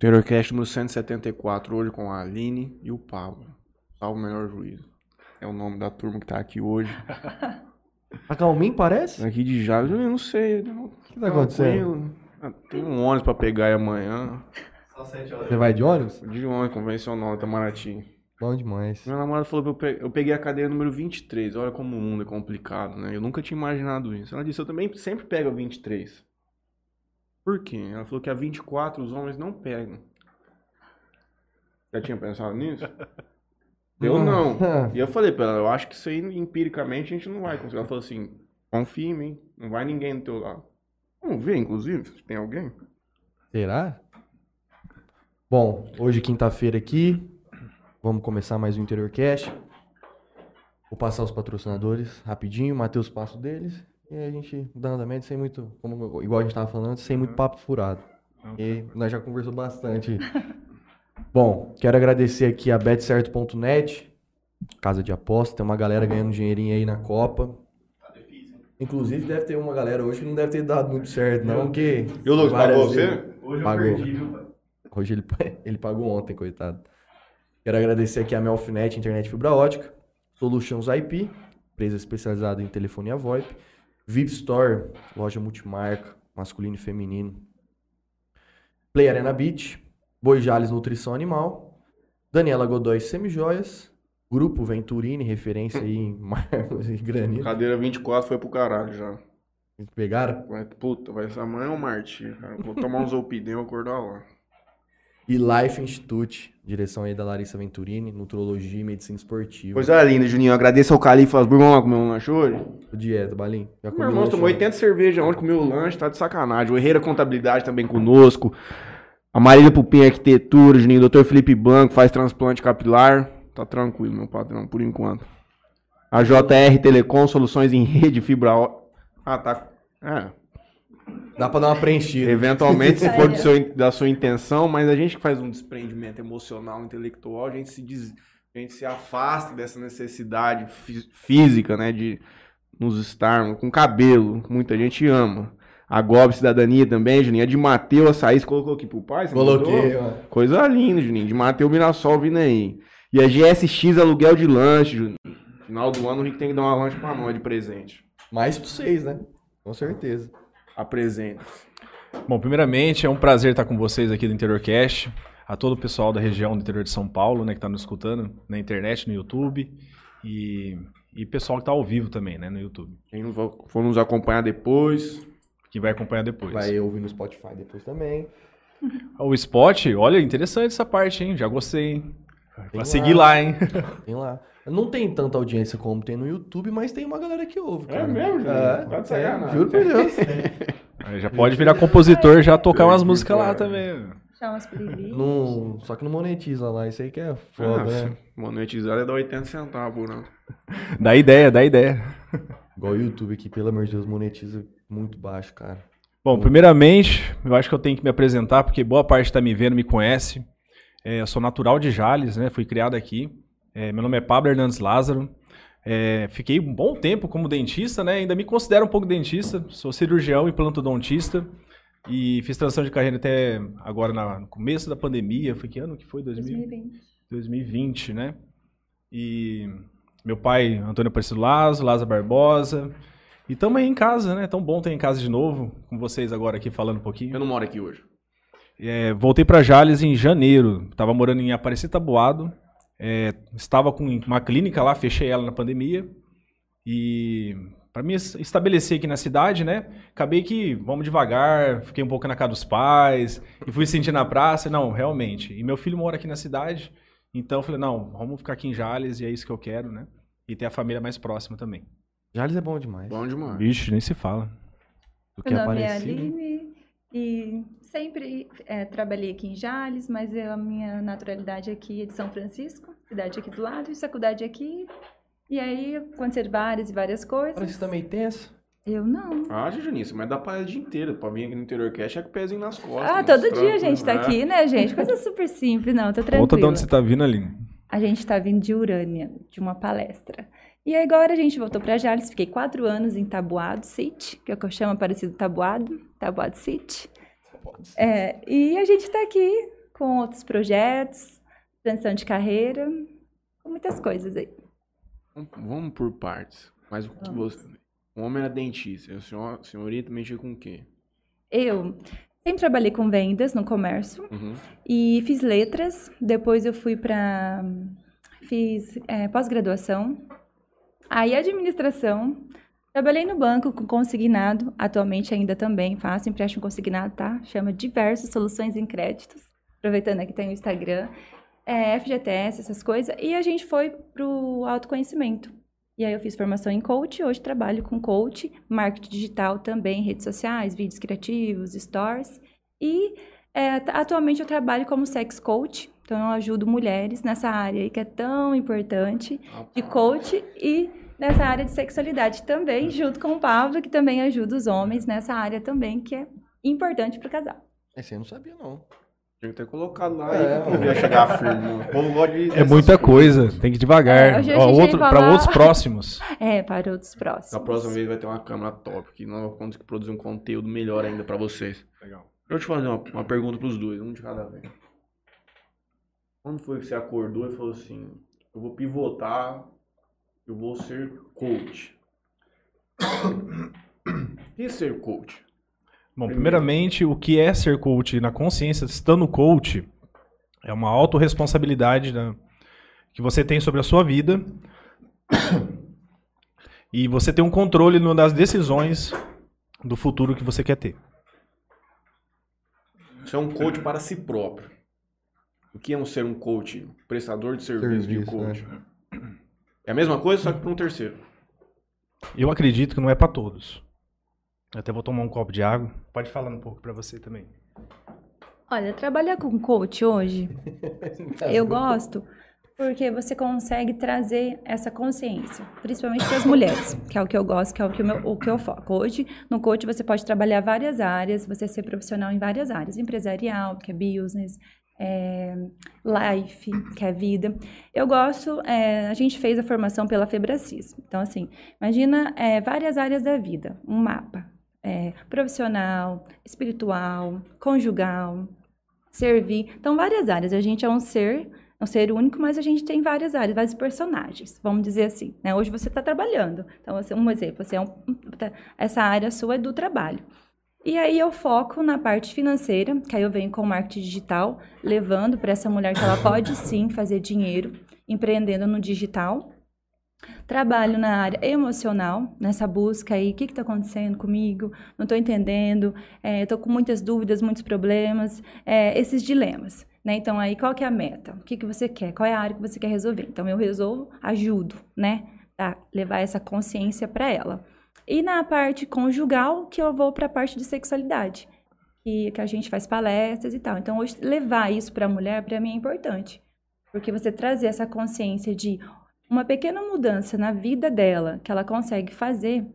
Terrorcast número 174, hoje com a Aline e o Pablo. Salve o melhor juízo. É o nome da turma que tá aqui hoje. Tá calminho, parece? Aqui de Jales, eu não sei. O que tá acontecendo? Tem um ônibus pra pegar aí amanhã. Só sete horas. Você vai de ônibus? De ônibus convencional, Itamaraty. Bom demais. Meu namorado falou que eu peguei a cadeira número 23. Olha como o mundo é complicado, né? Eu nunca tinha imaginado isso. Ela disse, eu também sempre pego a 23. Por quê? Ela falou que a 24 os homens não pegam. Já tinha pensado nisso? Eu não. E eu falei pra ela, eu acho que isso aí empiricamente a gente não vai conseguir. Ela falou assim, confia em mim, não vai ninguém do teu lado. Vamos ver, inclusive, se tem alguém. Será? Bom, hoje quinta-feira aqui, vamos começar mais um Interior Cash. Vou passar os patrocinadores rapidinho, Matheus passo deles. E a gente dando andamento sem muito, como, igual a gente tava falando, sem muito papo furado. E nós já conversou bastante. Bom, quero agradecer aqui a betcerto.net, casa de aposta. Tem uma galera ganhando dinheirinho aí na Copa. Tá Inclusive, deve ter uma galera hoje que não deve ter dado muito certo, não, porque... E o Lucas pagou você? Hoje pagou. eu perdi, viu, Hoje ele, ele pagou ontem, coitado. Quero agradecer aqui a Melfinet Internet Fibra Ótica, Solutions IP, empresa especializada em telefonia VoIP, VIP Store, loja multimarca, masculino e feminino. Play Arena Beach, Boi Jales Nutrição Animal, Daniela Godoy Semijoias, Grupo Venturini, referência aí em mármores e granito. Cadeira 24 foi pro caralho já. Pegaram? Puta, vai ser amanhã ou Marte. Vou tomar uns Opidem e acordar lá. E Life Institute, direção aí da Larissa Venturini, Nutrologia e Medicina Esportiva. Coisa linda, Juninho. Agradeço ao Califa Asburgo. Vamos lá comer um lanche hoje? Dieta, Balim. Já Meu irmão tomou 80 cervejas ontem, comeu o lanche, tá de sacanagem. O Herreira Contabilidade também conosco. A Marília Pupim Arquitetura, Juninho. Doutor Felipe Banco faz transplante capilar. Tá tranquilo, meu patrão, por enquanto. A JR Telecom, soluções em rede, fibra. Ah, tá. É, Dá pra dar uma preenchida. Eventualmente, se for seu, da sua intenção, mas a gente que faz um desprendimento emocional, intelectual, a gente se, diz, a gente se afasta dessa necessidade física, né, de nos estar com cabelo. Muita gente ama. A Gob Cidadania também, Juninho. A de Mateu Açaí, você colocou aqui pro pai? Coloquei, ó. Coisa linda, Juninho. De Mateu Mirassol vindo aí. E a GSX Aluguel de Lanche, Juninho. Final do ano, a gente tem que dar uma lanche pra nós de presente. Mais pra vocês, né? Com certeza apresenta. Bom, primeiramente, é um prazer estar com vocês aqui do Interior Cast, a todo o pessoal da região do interior de São Paulo, né, que está nos escutando na internet, no YouTube, e, e pessoal que está ao vivo também, né, no YouTube. Quem for nos acompanhar depois. Quem vai acompanhar depois. Vai ouvir no Spotify depois também. O Spot, olha, interessante essa parte, hein? Já gostei, hein? Vai seguir lá, hein? Tem lá. Não tem tanta audiência como tem no YouTube, mas tem uma galera que ouve. É cara. É mesmo, É, tá de sacanagem. Juro por Deus. já pode virar compositor já tocar umas músicas lá também. Chama umas playlists. Não, só que não monetiza lá, isso aí que é foda, ah, né? Monetizar é dar 80 centavos, não. Dá ideia, dá ideia. Igual o YouTube aqui, pelo amor de Deus, monetiza muito baixo, cara. Bom, primeiramente, eu acho que eu tenho que me apresentar, porque boa parte está me vendo, me conhece. É, eu sou natural de Jales, né? Fui criado aqui. É, meu nome é Pablo Hernandes Lázaro. É, fiquei um bom tempo como dentista, né? Ainda me considero um pouco dentista. Sou cirurgião e plantodontista. E fiz transição de carreira até agora na, no começo da pandemia. Foi que ano que foi? 2020. 2020, né? E meu pai, Antônio Aparecido Lázaro, Lázaro Barbosa. E estamos aí em casa, né? Tão bom ter em casa de novo, com vocês agora aqui falando um pouquinho. Eu não moro aqui hoje. É, voltei para Jales em janeiro. Tava morando em Aparecida Tabuado. É, estava com uma clínica lá, fechei ela na pandemia. E para me estabelecer aqui na cidade, né? Acabei que vamos devagar, fiquei um pouco na casa dos pais e fui sentir na praça. Não, realmente. E meu filho mora aqui na cidade, então eu falei, não, vamos ficar aqui em Jales e é isso que eu quero, né? E ter a família mais próxima também. Jales é bom demais. Bom demais. Vixe, nem se fala. Do que meu nome é Aline e sempre é, trabalhei aqui em Jales, mas eu, a minha naturalidade aqui é de São Francisco, cidade aqui do lado, e faculdade aqui. E aí aconteceram várias e várias coisas. Parece também tenso. Eu não. Ah, Junice, mas dá pra ir o dia inteiro. Pra vir aqui no interior cash é com o pezinho nas costas. Ah, todo dia a gente tá né? aqui, né, gente? Coisa super simples, não, tô tranquila. Conta de onde você tá vindo, ali. A gente tá vindo de Urânia, de uma palestra. E agora a gente voltou para Jales, fiquei quatro anos em Tabuado City, que é o que eu chamo parecido Tabuado, Tabuado City. É, e a gente está aqui com outros projetos, transição de carreira, com muitas coisas aí. Vamos por partes. Mas o que você. O homem era dentista. A senhora, a senhorita mexia com o quê? Eu sempre trabalhei com vendas no comércio Uhum. e fiz letras. Depois eu fui para. Fiz é, pós-graduação. Aí administração. Trabalhei no banco com consignado. Atualmente ainda também faço empréstimo consignado, tá? Chama Diversas Soluções em Créditos. Aproveitando aqui tem o Instagram. É, FGTS, essas coisas. E a gente foi pro autoconhecimento. E aí eu fiz formação em coach, hoje trabalho com coach, marketing digital também, redes sociais, vídeos criativos, stories. E é, atualmente eu trabalho como sex coach, então eu ajudo mulheres nessa área aí que é tão importante de coach e nessa área de sexualidade também, junto com o Pablo, que também ajuda os homens nessa área também, que é importante para o casal. Esse eu não sabia, não. Tinha que ter colocado lá É, pro povo ia chegar firme. O povo gosta de. É muita coisa, tem que ir devagar. É, Ó, outro, Para falar- outros próximos. É, para outros próximos. Na próxima vez vai ter uma câmera top, que nós vamos conseguir produzir um conteúdo melhor ainda pra vocês. Legal. Deixa eu te fazer uma, uma pergunta pros dois, um de cada vez. Quando foi que você acordou e falou assim: eu vou pivotar, eu vou ser coach? Que é ser coach? Bom, primeiramente, o que é ser coach na consciência, estando coach, é uma autorresponsabilidade né, que você tem sobre a sua vida e você tem um controle no- das decisões do futuro que você quer ter. Você é um coach para si próprio. O que é um ser um coach? Prestador de serviço, de Serviço, coach. É a mesma coisa, só que para um terceiro. Eu acredito que não é para todos. Eu até vou tomar um copo de água. Pode falar um pouco para você também. Olha, trabalhar com coach hoje, eu gosto porque você consegue trazer essa consciência, principalmente para as mulheres, que é o que eu gosto, que é o que, o meu- o que eu foco. Hoje, no coach, você pode trabalhar várias áreas, você ser profissional em várias áreas, empresarial, que é business, é, life, que é vida. Eu gosto, é, a gente fez a formação pela Febracis. Então, assim, imagina é, várias áreas da vida, um mapa. é, profissional, espiritual, conjugal, servir. Então, várias áreas. A gente é um ser, um ser único, mas a gente tem várias áreas, vários personagens, vamos dizer assim. Né? Hoje você está trabalhando. Então, você, um exemplo, você é um, tá- essa área sua é do trabalho. E aí eu foco na parte financeira, que aí eu venho com o marketing digital, levando para essa mulher que ela pode sim fazer dinheiro empreendendo no digital. Trabalho na área emocional, nessa busca aí, o que está acontecendo comigo? Não estou entendendo, estou com muitas dúvidas, muitos problemas, é, esses dilemas. Né? Então, aí, qual que é a meta? O que, que você quer? Qual é a área que você quer resolver? Então, eu resolvo, ajudo, né? Tá? Levar essa consciência para ela. E na parte conjugal, que eu vou para a parte de sexualidade, que, que a gente faz palestras e tal. Então, hoje, levar isso para a mulher, para mim, é importante. Porque você trazer essa consciência de uma pequena mudança na vida dela, que ela consegue fazer,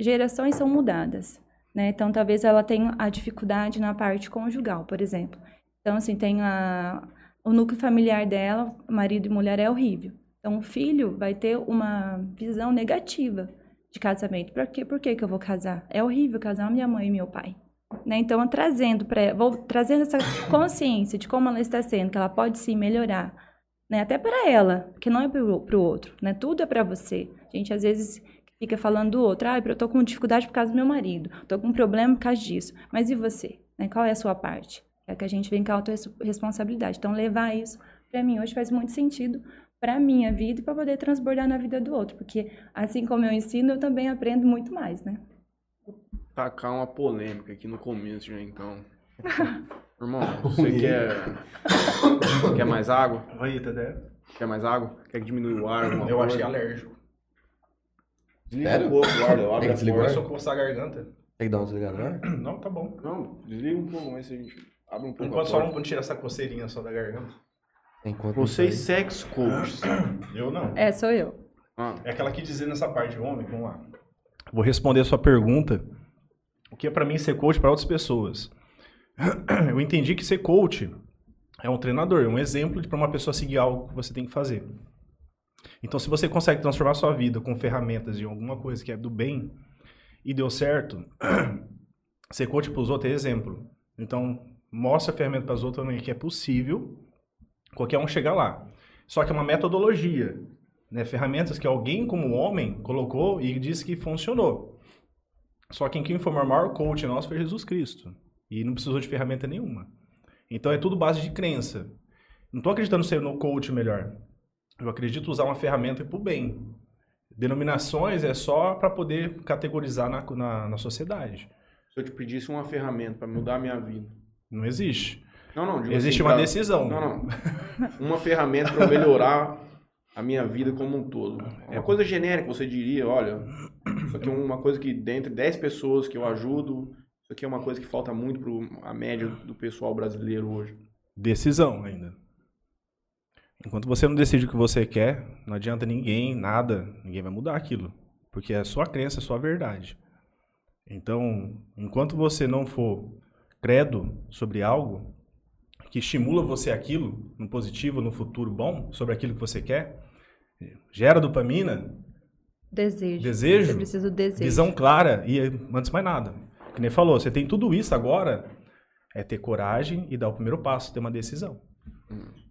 gerações são mudadas. Né? Então, talvez ela tenha a dificuldade na parte conjugal, por exemplo. Então, assim, tem a, o núcleo familiar dela, marido e mulher, é horrível. Então, o filho vai ter uma visão negativa de casamento. Por quê? Por que, que eu vou casar? É horrível casar minha mãe e meu pai. Né? Então, trazendo, pra, vou trazendo essa consciência de como ela está sendo, que ela pode sim melhorar. Né? Até para ela, que não é para o outro. Né? Tudo é para você. A gente, às vezes, fica falando do outro. Ah, eu estou com dificuldade por causa do meu marido. Estou com um problema por causa disso. Mas e você? Né? Qual é a sua parte? É que a gente vem com a autorresponsabilidade. Então, levar isso, para mim, hoje faz muito sentido para minha vida e para poder transbordar na vida do outro. Porque, assim como eu ensino, eu também aprendo muito mais, né? Tacar uma polêmica aqui no começo já, então. Irmão, você quer. Quer mais água? Rita, até. Quer mais água? Quer que diminua o ar? Eu coisa? achei alérgico. Desliga Sério? um pouco o ar, Tem que a desligar? porta. Começou a coçar a garganta. Tem que dar uma desligada, né? Não, tá bom. Não, desliga um pouco, mas a gente abre um pouco Enquanto a só não tirar essa coceirinha só da garganta. Enquanto Vocês isso sex coaches. Eu não. É, sou eu. Ah, É aquela que dizer nessa parte, homem, vamos lá. Vou responder a sua pergunta. O que é pra mim ser coach para outras pessoas? Eu entendi que ser coach é um treinador, é um exemplo para uma pessoa seguir algo que você tem que fazer. Então, se você consegue transformar sua vida com ferramentas de alguma coisa que é do bem e deu certo, ser coach para os outros é exemplo. Então, mostra a ferramenta para as outras que é possível qualquer um chegar lá. Só que é uma metodologia, né? ferramentas que alguém como homem colocou e disse que funcionou. Só que quem foi o maior coach nosso foi Jesus Cristo. E não precisou de ferramenta nenhuma. Então é tudo base de crença. Não estou acreditando ser no coach melhor. Eu acredito usar uma ferramenta para o bem. Denominações é só para poder categorizar na, na, na, sociedade. Se eu te pedisse uma ferramenta para mudar a minha vida. Não existe. Não, não. Existe assim, uma pra... decisão. Não, não. Uma ferramenta para melhorar a minha vida como um todo. É uma coisa genérica, você diria, olha, isso aqui é uma coisa que dentre 10 pessoas que eu ajudo, isso aqui é uma coisa que falta muito para a média do pessoal brasileiro hoje. Decisão ainda. Enquanto você não decide o que você quer, não adianta ninguém, nada, ninguém vai mudar aquilo. Porque é a sua crença, é a sua verdade. Então, enquanto você não for credo sobre algo que estimula você aquilo, no positivo, no futuro bom, sobre aquilo que você quer, gera dopamina. Desejo. Desejo. Você precisa do desejo. Visão clara e antes mais nada. Que nem falou, você tem tudo isso agora, é ter coragem e dar o primeiro passo, ter uma decisão.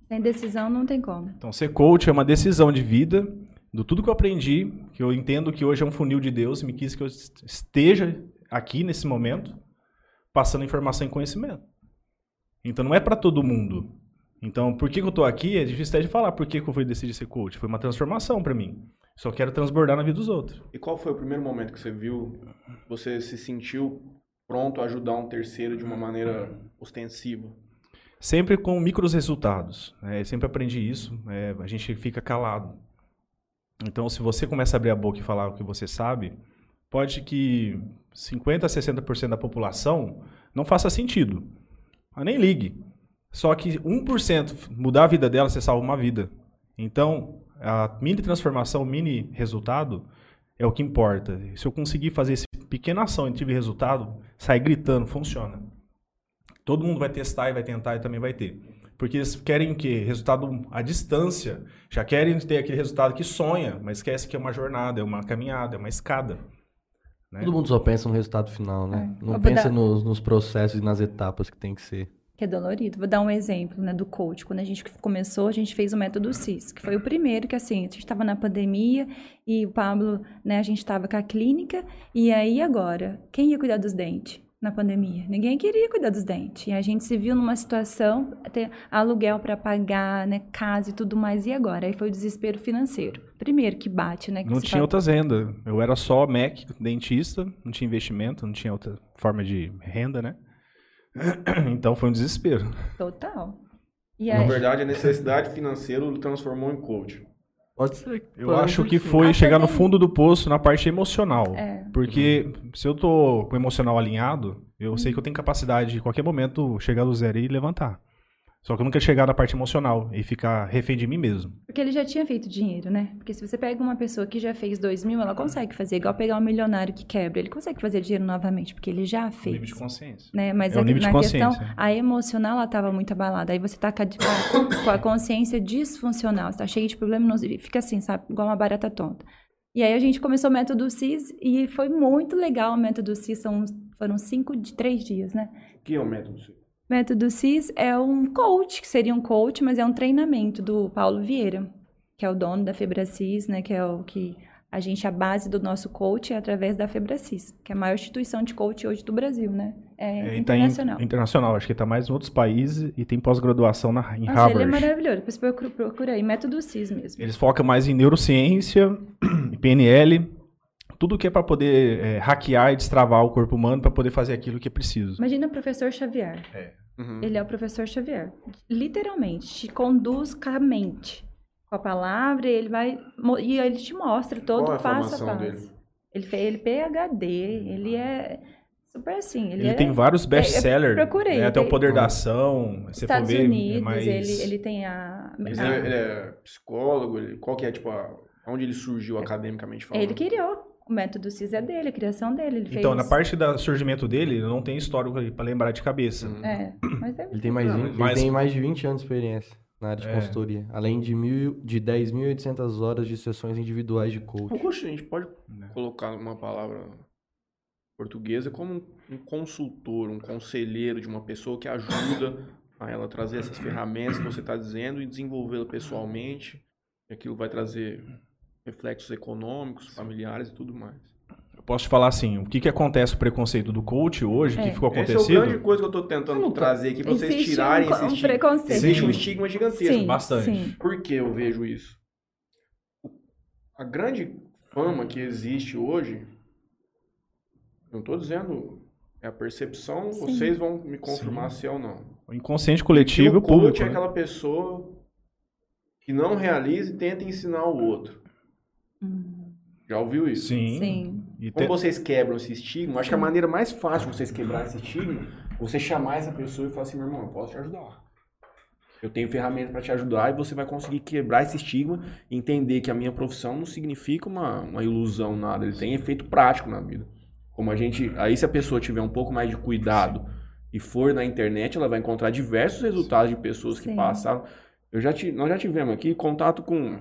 Sem decisão não tem como. Então, ser coach é uma decisão de vida, do tudo que eu aprendi, que eu entendo que hoje é um funil de Deus, e me quis que eu esteja aqui nesse momento, passando informação e conhecimento. Então, não é para todo mundo. Então, por que, que eu estou aqui? É difícil até de falar por que, que eu fui decidir ser coach. Foi uma transformação para mim. Só quero transbordar na vida dos outros. E qual foi o primeiro momento que você viu, você se sentiu pronto a ajudar um terceiro de uma maneira ostensiva? Sempre com micros resultados. Né? sempre aprendi isso. É, a gente fica calado. Então, se você começa a abrir a boca e falar o que você sabe, pode que 50% a 60% da população não faça sentido. Mas nem ligue. Só que 1% mudar a vida dela, você salva uma vida. Então, a mini transformação, o mini resultado é o que importa. Se eu conseguir fazer essa pequena ação e tive resultado, sair gritando, funciona. Todo mundo vai testar e vai tentar e também vai ter. Porque eles querem o quê? Resultado à distância. Já querem ter aquele resultado que sonha, mas esquece que é uma jornada, é uma caminhada, é uma escada. Né? Todo mundo só pensa no resultado final, né? É. Não pensa dar... nos, nos processos e nas etapas que tem que ser que é dolorido. Vou dar um exemplo, né, do coach. Quando a gente começou, a gente fez o método CIS, que foi o primeiro que, assim, a gente estava na pandemia e o Pablo, né, a gente estava com a clínica, e aí agora, quem ia cuidar dos dentes? Na pandemia. Ninguém queria cuidar dos dentes. E a gente se viu numa situação, ter aluguel para pagar, né, casa e tudo mais. E agora? Aí foi o desespero financeiro. Primeiro que bate, né? Que não tinha fala... outras rendas. Eu era só MEC, dentista, não tinha investimento, não tinha outra forma de renda, né? Então foi um desespero. Total. E Na verdade, a necessidade financeira transformou em coach. Pode ser. Eu Pode acho que foi chegar no fundo do poço na parte emocional. É. Porque uhum. se eu tô com o emocional alinhado, eu uhum. sei que eu tenho capacidade de, em qualquer momento, chegar do zero e levantar. Só que eu nunca chegar na parte emocional e ficar refém de mim mesmo. Porque ele já tinha feito dinheiro, né? Porque se você pega uma pessoa que já fez dois mil, ela consegue fazer. Igual pegar um milionário que quebra. Ele consegue fazer dinheiro novamente, porque ele já fez. nível de consciência. Né? Mas é a, na questão, a emocional, ela estava muito abalada. Aí você tá com a, com a consciência disfuncional. Você tá cheio de problemas, fica assim, sabe? Igual uma barata tonta. E aí a gente começou o método CIS e foi muito legal o método CIS. São, foram cinco, três dias, né? O que é o método CIS? Método CIS é um coach, que seria um coach, mas é um treinamento do Paulo Vieira, que é o dono da FebraCis, né, que é o que a gente, a base do nosso coach é através da FebraCis, que é a maior instituição de coach hoje do Brasil, né? É, é internacional. Tá internacional, acho que está mais em outros países e tem pós-graduação na, em Nossa, Harvard. ele é maravilhoso, depois procura aí, método CIS mesmo. Eles focam mais em neurociência, PNL, tudo que é para poder é, hackear e destravar o corpo humano para poder fazer aquilo que é preciso. Imagina o professor Xavier. É. Uhum. Ele é o professor Xavier. Literalmente, te conduz com a mente. Com a palavra, ele vai. E ele te mostra todo Qual é a passo a passo. Dele? Ele fez ele PHD, ele é super assim. Ele, ele é, tem vários best-sellers. É, procurei. Né? Até o Poder da Ação. Você Estados ver, é Unidos, é mais... ele, ele tem a. Ele, a... É, ele é psicólogo, ele, qual que é, tipo, a, onde ele surgiu academicamente falando? Ele criou. O método CIS é dele, a criação dele. Ele então, fez... na parte do surgimento dele, não tem histórico para lembrar de cabeça. Hum. É, mas é ele, tem mais, não, ele tem mais de 20 anos de experiência na área de é. consultoria. Além de, mil, de 10.800 horas de sessões individuais de coaching. Poxa, a gente pode é. colocar uma palavra portuguesa como um consultor, um conselheiro de uma pessoa que ajuda a ela trazer essas ferramentas que você está dizendo e desenvolvê-la pessoalmente. E aquilo vai trazer reflexos econômicos, familiares e tudo mais. Eu posso te falar assim, o que, que acontece o preconceito do coach hoje, É. que ficou Essa é a acontecido? grande coisa que eu estou tentando Não, trazer aqui para vocês tirarem um, esse um estigma. preconceito. Existe um Sim. estigma gigantesco. Sim, bastante. sim. Por que eu vejo isso? A grande fama que existe hoje, não estou dizendo é a percepção, Sim. vocês vão me confirmar se é ou não. O inconsciente coletivo e o o público. coach é né? aquela pessoa que não realiza e tenta ensinar o outro. Hum, Já ouviu isso? Sim. Sim. E Como te- vocês quebram esse estigma, acho que a maneira mais fácil de vocês quebrar esse estigma é você chamar essa pessoa e falar assim, meu irmão, eu posso te ajudar. Eu tenho ferramentas para te ajudar e você vai conseguir quebrar esse estigma e entender que a minha profissão não significa uma, uma ilusão, nada. Ele tem efeito prático na vida. Como a gente. Aí, se a pessoa tiver um pouco mais de cuidado e for na internet, ela vai encontrar diversos resultados de pessoas que Sim. passaram. Eu já nós já tivemos aqui contato com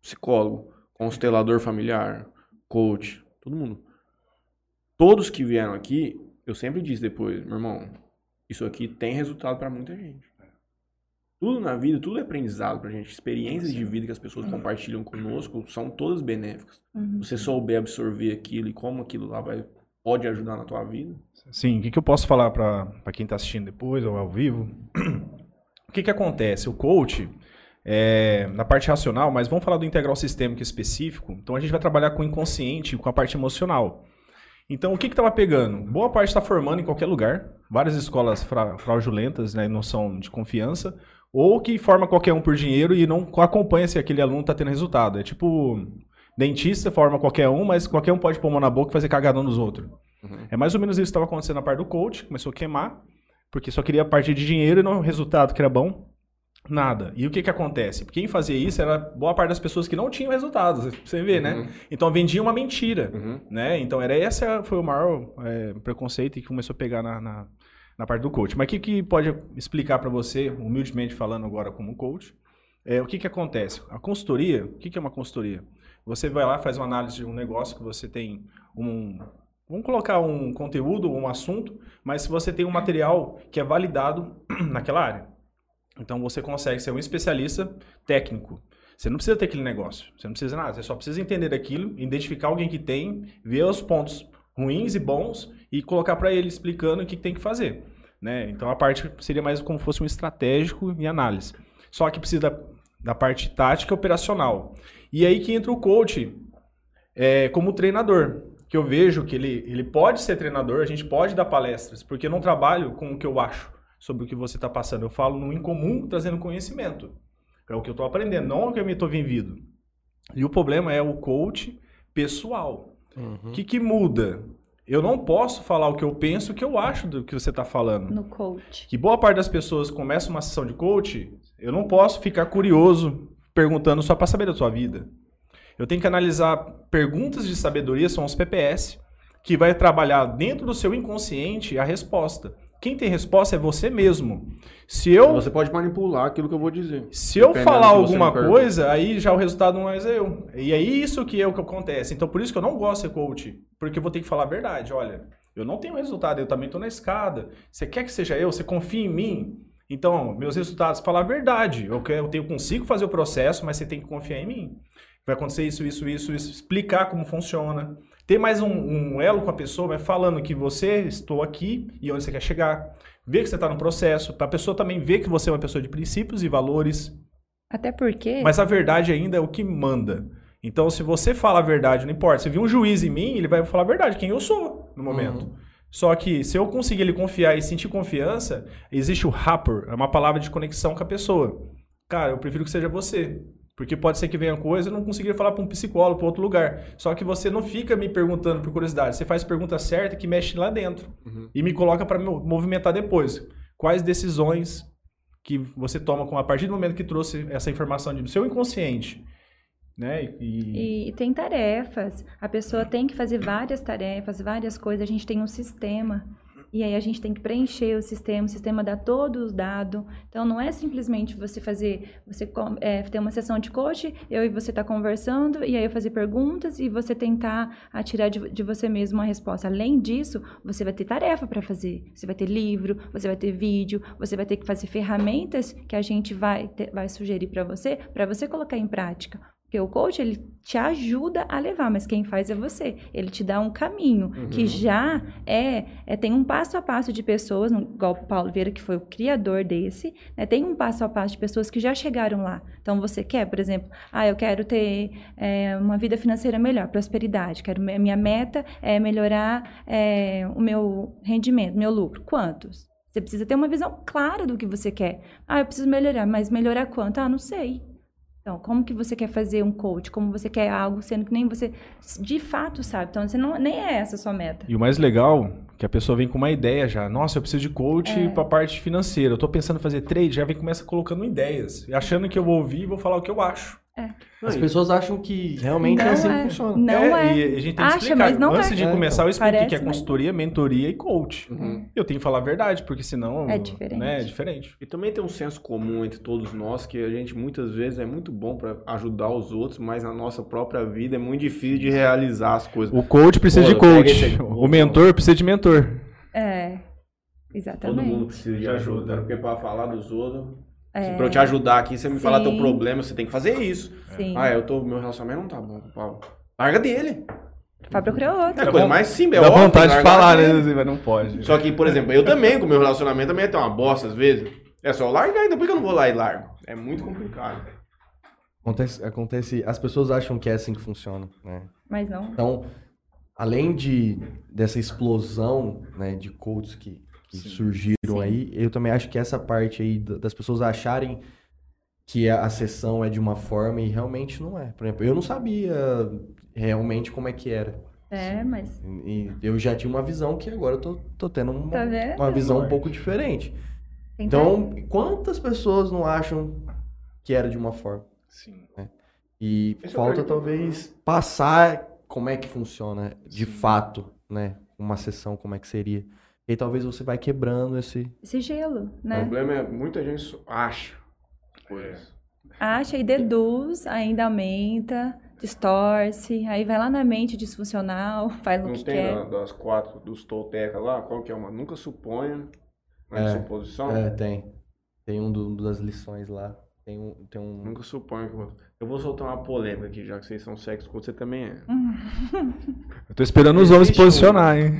psicólogo, constelador familiar, coach, todo mundo. Todos que vieram aqui, eu sempre disse depois, meu irmão, isso aqui tem resultado para muita gente. Tudo na vida, tudo é aprendizado pra gente. Experiências de vida que as pessoas compartilham conosco são todas benéficas. Uhum. Se você souber absorver aquilo e como aquilo lá vai, pode ajudar na tua vida. Sim, o que, que eu posso falar para quem está assistindo depois ou ao vivo? O que, que acontece? O coach, é, na parte racional, mas vamos falar do integral sistêmico específico. Então a gente vai trabalhar com o inconsciente, com a parte emocional. Então o que estava pegando? Boa parte está formando em qualquer lugar. Várias escolas fra fraudulentas, né, não são de confiança. Ou que forma qualquer um por dinheiro e não acompanha se aquele aluno está tendo resultado. É tipo dentista, forma qualquer um, mas qualquer um pode pôr mão na boca e fazer cagadão nos outros. É mais ou menos isso que estava acontecendo na parte do coach, começou a queimar, porque só queria a parte de dinheiro e não o resultado que era bom, nada. E o que que acontece? Quem fazia isso era boa parte das pessoas que não tinham resultados, você vê, né? Uhum. Então vendia uma mentira, Uhum. né? Então era esse foi o maior é, preconceito que começou a pegar na, na, na parte do coach. Mas o que que pode explicar para você, humildemente falando agora como coach, é, o que que acontece? A consultoria, o que que é uma consultoria? Você vai lá, faz uma análise de um negócio que você tem um Vamos colocar um conteúdo ou um assunto, mas se você tem um material que é validado naquela área. Então você consegue ser um especialista técnico. Você não precisa ter aquele negócio, você não precisa nada, você só precisa entender aquilo, identificar alguém que tem, ver os pontos ruins e bons e colocar para ele explicando o que tem que fazer. Né? Então a parte seria mais como se fosse um estratégico e análise. Só que precisa da, da parte tática e operacional. E aí que entra o coach é, como treinador que eu vejo que ele, ele pode ser treinador, a gente pode dar palestras, porque eu não trabalho com o que eu acho sobre o que você está passando. Eu falo no incomum, trazendo conhecimento. É o que eu estou aprendendo, não o que eu me estou vivido. E o problema é o coach pessoal. O que, que muda? Eu não posso falar o que eu penso, o que eu acho do que você está falando. No coach. Que boa parte das pessoas começa uma sessão de coach, eu não posso ficar curioso perguntando só para saber da sua vida. Eu tenho que analisar perguntas de sabedoria, são os PPS, que vai trabalhar dentro do seu inconsciente a resposta. Quem tem resposta é você mesmo. Se eu, Você pode manipular aquilo que eu vou dizer. se eu falar alguma coisa, aí já o resultado não é eu. E é isso que é o que acontece. Então por isso que eu não gosto de ser coach, porque eu vou ter que falar a verdade. Olha, eu não tenho resultado, eu também estou na escada. Você quer que seja eu? Você confia em mim? Então, meus resultados, falar a verdade. Eu, quero, eu tenho- consigo fazer o processo, mas você tem que confiar em mim. Vai acontecer isso, isso, isso, isso. Explicar como funciona. Ter mais um, um elo com a pessoa, vai falando que você estou aqui e onde você quer chegar. Ver que você está no processo. Para a pessoa também ver que você é uma pessoa de princípios e valores. Até porque. Mas a verdade ainda é o que manda. Então, se você fala a verdade, não importa. Se vir um juiz em mim, ele vai falar a verdade, quem eu sou no momento. Só que se eu conseguir ele confiar e sentir confiança, existe o rapport, é uma palavra de conexão com a pessoa. Cara, eu prefiro que seja você. Porque pode ser que venha coisa e eu não conseguir falar para um psicólogo, para outro lugar. Só que você não fica me perguntando por curiosidade. Você faz pergunta certa que mexe lá dentro. Uhum. E me coloca para movimentar depois. Quais decisões que você toma com a partir do momento que trouxe essa informação do seu inconsciente, né? E, E tem tarefas. A pessoa tem que fazer várias tarefas, várias coisas. A gente tem um sistema. E aí a gente tem que preencher o sistema, o sistema dá todos os dados. Então não é simplesmente você fazer, você é, ter uma sessão de coach, eu e você tá conversando, e aí eu fazer perguntas e você tentar atirar de, de você mesmo uma resposta. Além disso, você vai ter tarefa para fazer. Você vai ter livro, você vai ter vídeo, você vai ter que fazer ferramentas que a gente vai, ter, vai sugerir para você, para você colocar em prática. Porque o coach, ele te ajuda a levar, mas quem faz é você. Ele te dá um caminho uhum. que já é, é, tem um passo a passo de pessoas, igual o Paulo Vieira, que foi o criador desse, né, tem um passo a passo de pessoas que já chegaram lá. Então, você quer, por exemplo, ah, eu quero ter é, uma vida financeira melhor, prosperidade, quero, minha meta é melhorar é, o meu rendimento, meu lucro. Quantos? Você precisa ter uma visão clara do que você quer. Ah, eu preciso melhorar, mas melhorar quanto? Ah, não sei. Então, como que você quer fazer um coach? Como você quer algo, sendo que nem você de fato sabe. Então, você não, nem é essa a sua meta. E o mais legal que a pessoa vem com uma ideia já. Nossa, eu preciso de coach é. para a parte financeira. Eu estou pensando em fazer trade, já vem começa colocando ideias. Achando que eu vou ouvir e vou falar o que eu acho. É. As pessoas acham que realmente é assim é. que funciona. Não é. E a gente tem que Acha, explicar. Mas não Antes é. de começar, eu explico o que é consultoria, mas... mentoria e coach. Uhum. Eu tenho que falar a verdade, porque senão é diferente. Né, é diferente. E também tem um senso comum entre todos nós que a gente muitas vezes é muito bom para ajudar os outros, mas na nossa própria vida é muito difícil de realizar as coisas. O coach precisa Pô, de coach, o mentor precisa de mentor. É. Exatamente. Todo mundo precisa de ajuda, porque para falar dos outros é... Pra eu te ajudar aqui, você me Sim. falar teu problema, você tem que fazer isso. Sim. Ah, eu tô. Meu relacionamento não tá bom, Paulo. Larga dele. Vai procurar outro. É a coisa mais simples. É Dá óbvio, vontade de falar, né? Mas não pode. Só que, por exemplo, eu também, com o meu relacionamento, também é uma bosta às vezes. É só largar, ainda por que eu não vou lá e largo? É muito complicado. Acontece, acontece, as pessoas acham que é assim que funciona, né? Mas não. Então, além de dessa explosão, né, de coaches que que Sim. surgiram Sim. aí. Eu também acho que essa parte aí das pessoas acharem que a, sessão é de uma forma e realmente não é. Por exemplo, eu não sabia realmente como é que era. É, mas. E eu já tinha uma visão que agora eu tô, tô tendo uma, tá uma visão um pouco diferente. Então, quantas pessoas não acham que era de uma forma? Sim. Né? E Esse é falta é talvez passar como é que funciona de Sim. fato, né? Uma sessão, como é que seria. E aí talvez você vai quebrando esse... Esse gelo, né? O problema é muita gente acha coisas. Acha e deduz, ainda aumenta, distorce, aí vai lá na mente disfuncional, faz o que quer. Não tem das quatro, dos Tolteca lá, qual que é uma? Nunca suponha, na é, suposição? É, tem. Tem um do, das lições lá. Tem um, tem um... Nunca suponha que eu vou... Eu vou soltar uma polêmica aqui, já que vocês são sexo, você também é. eu tô esperando os homens se posicionar, hein?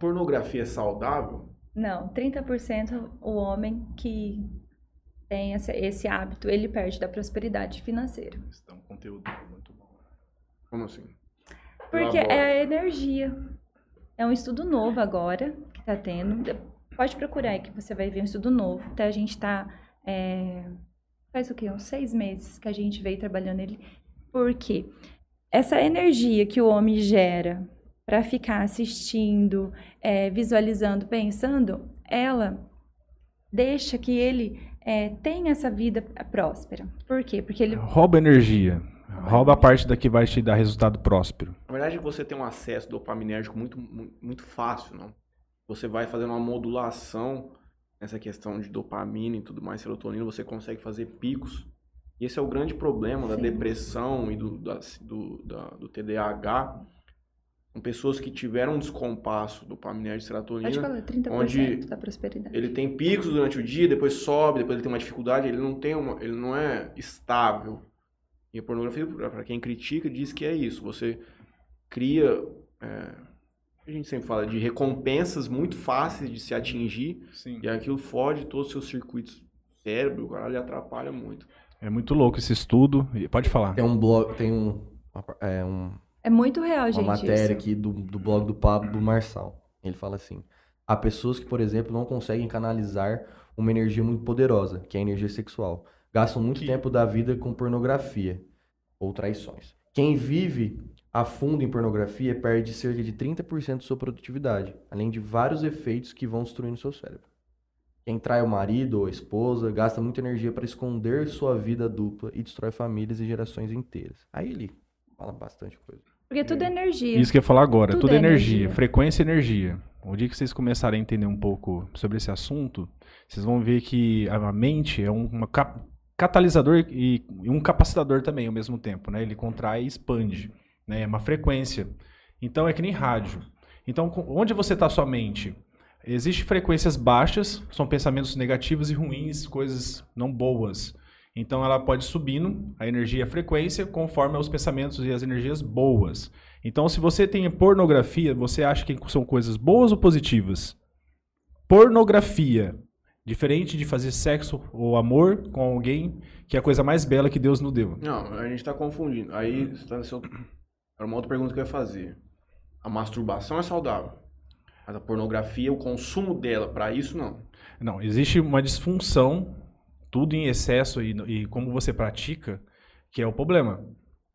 Pornografia é saudável? Não, 30% o homem que tem esse, esse, hábito, ele perde da prosperidade financeira. Isso é um conteúdo muito bom. Como assim? Porque é a energia. É um estudo novo agora que está tendo. Pode procurar aí que você vai ver um estudo novo. Até a gente está... É, faz o quê? Uns seis meses que a gente veio trabalhando nele. Por quê? Essa energia que o homem gera para ficar assistindo, é, visualizando, pensando, ela deixa que ele é, tenha essa vida próspera. Por quê? Porque ele rouba energia. Rouba a parte da que vai te dar resultado próspero. Na verdade, você tem um acesso dopaminérgico muito, muito fácil, não? Você vai fazendo uma modulação nessa questão de dopamina e tudo mais, serotonina, você consegue fazer picos. E esse é o grande problema Sim. da depressão e do, da, do, da, do TDAH, com pessoas que tiveram um descompasso do e serotonina. Pode falar, 30% onde da prosperidade. Ele tem picos durante o dia, depois sobe, depois ele tem uma dificuldade, ele não tem uma, ele não é estável. E a pornografia, para quem critica, diz que é isso. Você cria, é, a gente sempre fala de recompensas muito fáceis de se atingir, Sim. e aquilo foge todos os seus circuitos cérebro, o caralho atrapalha muito. É muito louco esse estudo. Pode falar. Tem um blog, tem um, é, um é muito real, gente. Uma matéria isso. aqui do, do blog do Pablo Marçal. Ele fala assim: há pessoas que, por exemplo, não conseguem canalizar uma energia muito poderosa, que é a energia sexual. Gastam muito que... tempo da vida com pornografia ou traições. Quem vive a fundo em pornografia perde cerca de 30% de sua produtividade, além de vários efeitos que vão destruindo seu cérebro. Quem trai o marido ou a esposa gasta muita energia para esconder sua vida dupla e destrói famílias e gerações inteiras. Aí ele fala bastante coisa. Porque tudo é energia. Isso que eu ia falar agora, tudo, Tudo é é energia, energia. frequência e energia. O dia que vocês começarem a entender um pouco sobre esse assunto, vocês vão ver que a mente é um uma cap- catalisador e e um capacitador também ao mesmo tempo, né? Ele contrai e expande, né? É uma frequência. Então é que nem rádio. Então onde você está sua mente? Existem frequências baixas, são pensamentos negativos e ruins, coisas não boas. Então ela pode subindo a energia e a frequência conforme os pensamentos e as energias boas. Então, se você tem pornografia, você acha que são coisas boas ou positivas? Pornografia, diferente de fazer sexo ou amor com alguém, que é a coisa mais bela que Deus nos deu. Não, a gente tá confundindo. Aí, tá outro- era uma outra pergunta que eu ia fazer. A masturbação é saudável. Mas a pornografia, o consumo dela, pra isso, não. Não, existe uma disfunção, tudo em excesso e, e como você pratica, que é o problema.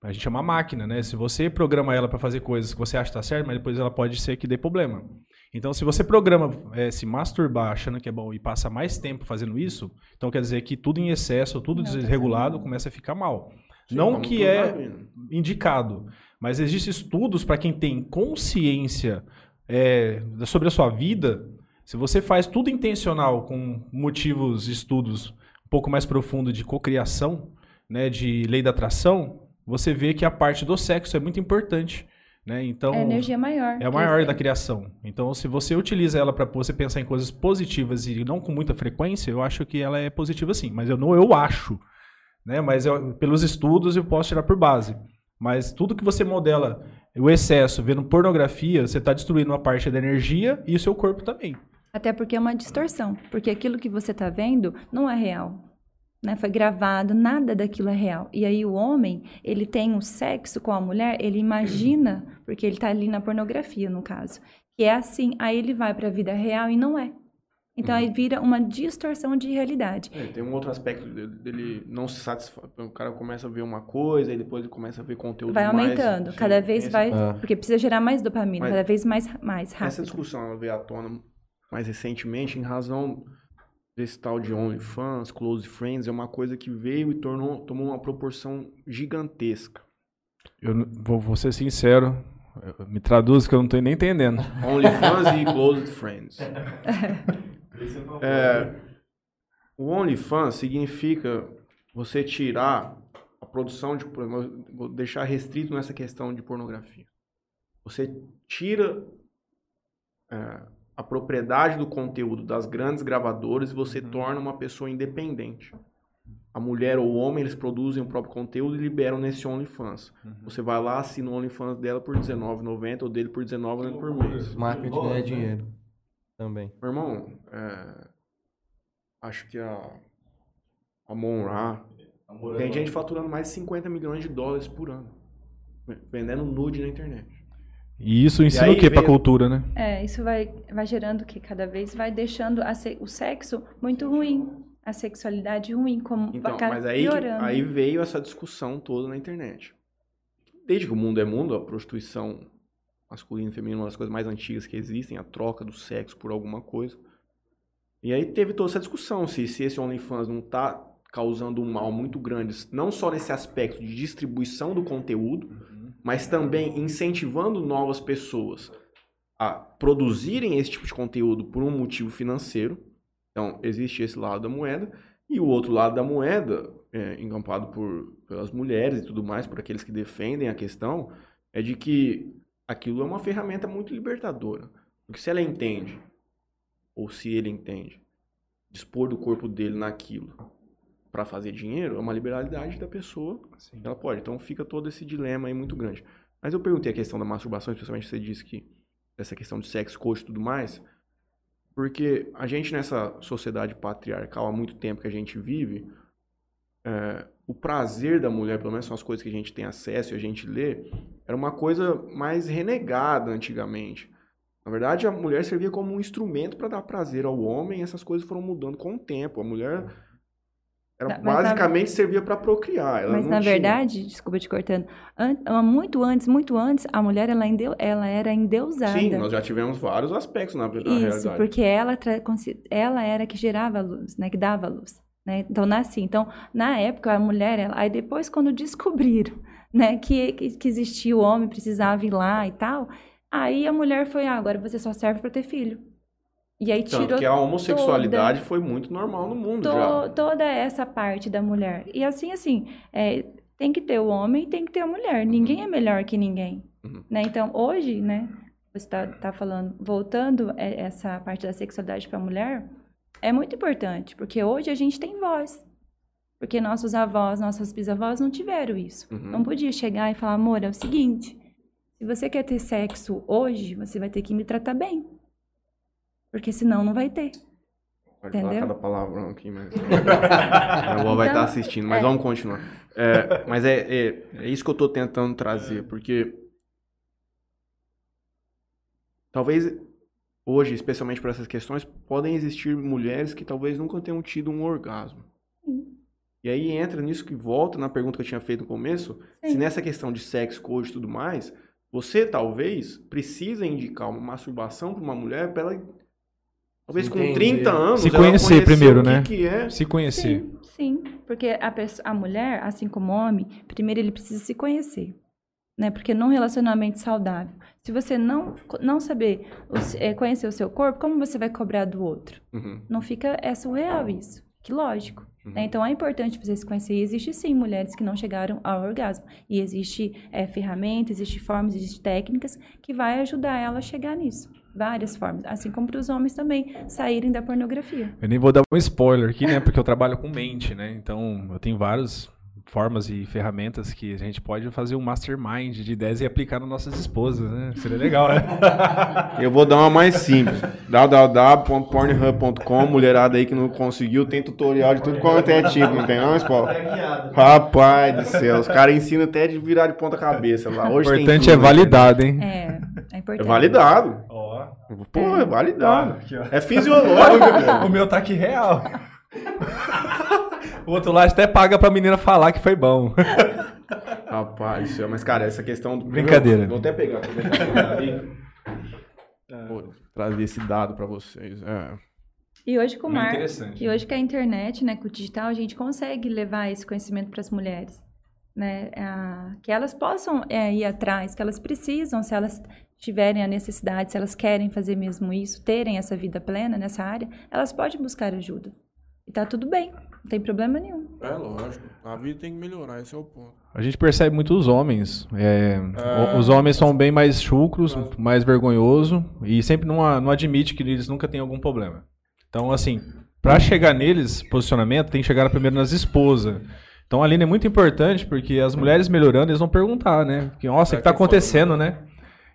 A gente é uma máquina, né? Se você programa ela para fazer coisas que você acha que tá certo, mas depois ela pode ser que dê problema. Então, se você programa é, se masturbar achando que é bom e passa mais tempo fazendo isso, então quer dizer que tudo em excesso, tudo Não, tá desregulado começa a ficar mal. Sim, Não que é vida. indicado, mas existem estudos para quem tem consciência é, sobre a sua vida. Se você faz tudo intencional com motivos, estudos pouco mais profundo de cocriação, né, de lei da atração, você vê que a parte do sexo é muito importante, né? Então É a energia maior. é a maior da criação. Então, se você utiliza ela para você pensar em coisas positivas e não com muita frequência, eu acho que ela é positiva sim. Mas eu não eu acho, né? Mas eu- pelos estudos eu posso tirar por base. Mas tudo que você modela o excesso, vendo pornografia, você está destruindo uma parte da energia e o seu corpo também. Até porque é uma distorção. Porque aquilo que você está vendo não é real. Né? Foi gravado, nada daquilo é real. E aí o homem, ele tem um sexo com a mulher, ele imagina, porque ele está ali na pornografia, no caso, que é assim. Aí ele vai para a vida real e não é. Então aí vira uma distorção de realidade. É, tem um outro aspecto dele, não se satisfaz. O cara começa a ver uma coisa e depois ele começa a ver conteúdo Vai mais... aumentando, Sim, cada vez esse- vai, Ah. porque precisa gerar mais dopamina, Mas- cada vez mais, mais Essa rápido. discussão ela veio à tona mais recentemente em razão desse tal de OnlyFans, Close Friends, é uma coisa que veio e tornou, tomou uma proporção gigantesca. Eu vou, vou ser sincero, me traduz que eu não estou nem entendendo. OnlyFans e Close Friends. É, o OnlyFans significa você tirar a produção de. Vou deixar restrito nessa questão de pornografia. Você tira é, a propriedade do conteúdo das grandes gravadoras e você torna uma pessoa independente. A mulher ou o homem, eles produzem o próprio conteúdo e liberam nesse OnlyFans. Você vai lá, assina o OnlyFans dela por R$19,90 ou dele por R$19,90 por mês. Máquina de ganhar dinheiro. Também. Meu irmão, é, acho que a, a Monra tem gente faturando mais de 50 milhões de dólares por ano. Vendendo nude na internet. E isso ensina aí o que para vem- cultura, né? É, isso vai, vai gerando que cada vez vai deixando a se- o sexo muito ruim, a sexualidade ruim, como Então, vai mas aí, piorando. aí veio essa discussão toda na internet. Desde que o mundo é mundo, a prostituição masculina e feminina é uma das coisas mais antigas que existem, a troca do sexo por alguma coisa. E aí teve toda essa discussão se, se esse OnlyFans não está causando um mal muito grande, não só nesse aspecto de distribuição do conteúdo, mas também incentivando novas pessoas a produzirem esse tipo de conteúdo por um motivo financeiro. Então, existe esse lado da moeda. E o outro lado da moeda, é, encampado por, pelas mulheres e tudo mais, por aqueles que defendem a questão, é de que aquilo é uma ferramenta muito libertadora. Porque se ela entende, ou se ele entende, dispor do corpo dele naquilo para fazer dinheiro, é uma liberalidade da pessoa ela pode. Então fica todo esse dilema aí muito grande. Mas eu perguntei a questão da masturbação, especialmente você disse que essa questão de sexo, coxo e tudo mais, porque a gente nessa sociedade patriarcal há muito tempo que a gente vive, é, o prazer da mulher, pelo menos são as coisas que a gente tem acesso e a gente lê, era uma coisa mais renegada antigamente. Na verdade, a mulher servia como um instrumento para dar prazer ao homem e essas coisas foram mudando com o tempo. A mulher mas na- basicamente servia para procriar. Ela Mas na tinha- verdade, desculpa te cortando, an- muito antes, muito antes, a mulher ela, endeu, ela era endeusada. Sim, nós já tivemos vários aspectos na, na Isso, realidade. porque ela, tra- ela era que gerava a luz, né? Que dava a luz. Né? Então, nasci. Então, na época, a mulher, ela, aí depois, quando descobriram né? Que, que, que existia o homem, precisava ir lá e tal. Aí a mulher foi, ah, agora você só serve para ter filho. E aí tirou Tanto que a homossexualidade toda, foi muito normal no mundo to, já. Toda essa parte da mulher. E assim, assim, é, tem que ter o homem e tem que ter a mulher. Ninguém é melhor que ninguém. Uhum. Né? Então, hoje, né, você está tá falando, voltando essa parte da sexualidade para a mulher, é muito importante, porque hoje a gente tem voz. Porque nossos avós, nossas bisavós não tiveram isso. Uhum. Não podia chegar e falar, amor, é o seguinte, se você quer ter sexo hoje, você vai ter que me tratar bem. Porque senão não vai ter. Pode Entendeu? falar cada palavrão aqui, mas. a avó então, vai estar assistindo, mas é. vamos continuar. É, mas é, é, é, isso que eu estou tentando trazer, porque. Talvez hoje, especialmente por essas questões, podem existir mulheres que talvez nunca tenham tido um orgasmo. Sim. E aí entra nisso que volta na pergunta que eu tinha feito no começo, Sim. se nessa questão de sexo, coach e tudo mais, você talvez precisa indicar uma masturbação para uma mulher para ela Talvez com 30 anos. Se conhecer primeiro, né? Que é. Se conhecer. Sim, sim. Porque a, pessoa, a mulher, assim como o homem, primeiro ele precisa se conhecer. Né? Porque num relacionamento saudável, se você não, não saber é, conhecer o seu corpo, como você vai cobrar do outro? Uhum. Não fica. É surreal isso. Que lógico. Uhum. Né? Então é importante você se conhecer. E existe sim mulheres que não chegaram ao orgasmo. E existe é, ferramentas, existe formas, existe técnicas que vai ajudar ela a chegar nisso várias formas, assim como para os homens também saírem da pornografia. Eu nem vou dar um spoiler aqui, né, porque eu trabalho com mente, né? Então, eu tenho vários formas e ferramentas que a gente pode fazer um mastermind de ideias e aplicar nas nossas esposas, né? Seria legal, né? Eu vou dar uma mais simples. www.pornhub.com, mulherada aí que não conseguiu, tem tutorial de tudo quanto é tipo, não tem não, Paulo? Rapaz do céu, os caras ensinam até de virar de ponta cabeça lá. O importante é validado, hein? É, é importante. É validado. Ó. Oh. Pô, é validado. é fisiológico, O meu tá aqui real. O outro lado até paga pra menina falar que foi bom. Rapaz, mas cara, essa questão do. Brincadeira. Vou até pegar. Vou trazer esse dado para vocês. É. E hoje com o mar... e hoje com a internet, né, com o digital, a gente consegue levar esse conhecimento para as mulheres, né, que elas possam é, ir atrás, que elas precisam, se elas tiverem a necessidade, se elas querem fazer mesmo isso, terem essa vida plena nessa área, elas podem buscar ajuda. E tá tudo bem. Não tem problema nenhum. É lógico. A vida tem que melhorar, esse é o ponto. A gente percebe muito os homens. É, é... Os homens são bem mais chucros, é. mais vergonhosos e sempre não, não admite que eles nunca têm algum problema. Então, assim, para chegar neles, posicionamento, tem que chegar primeiro nas esposas. Então, a linha é muito importante porque as mulheres melhorando, eles vão perguntar, né? Que, nossa, o que tá acontecendo, né?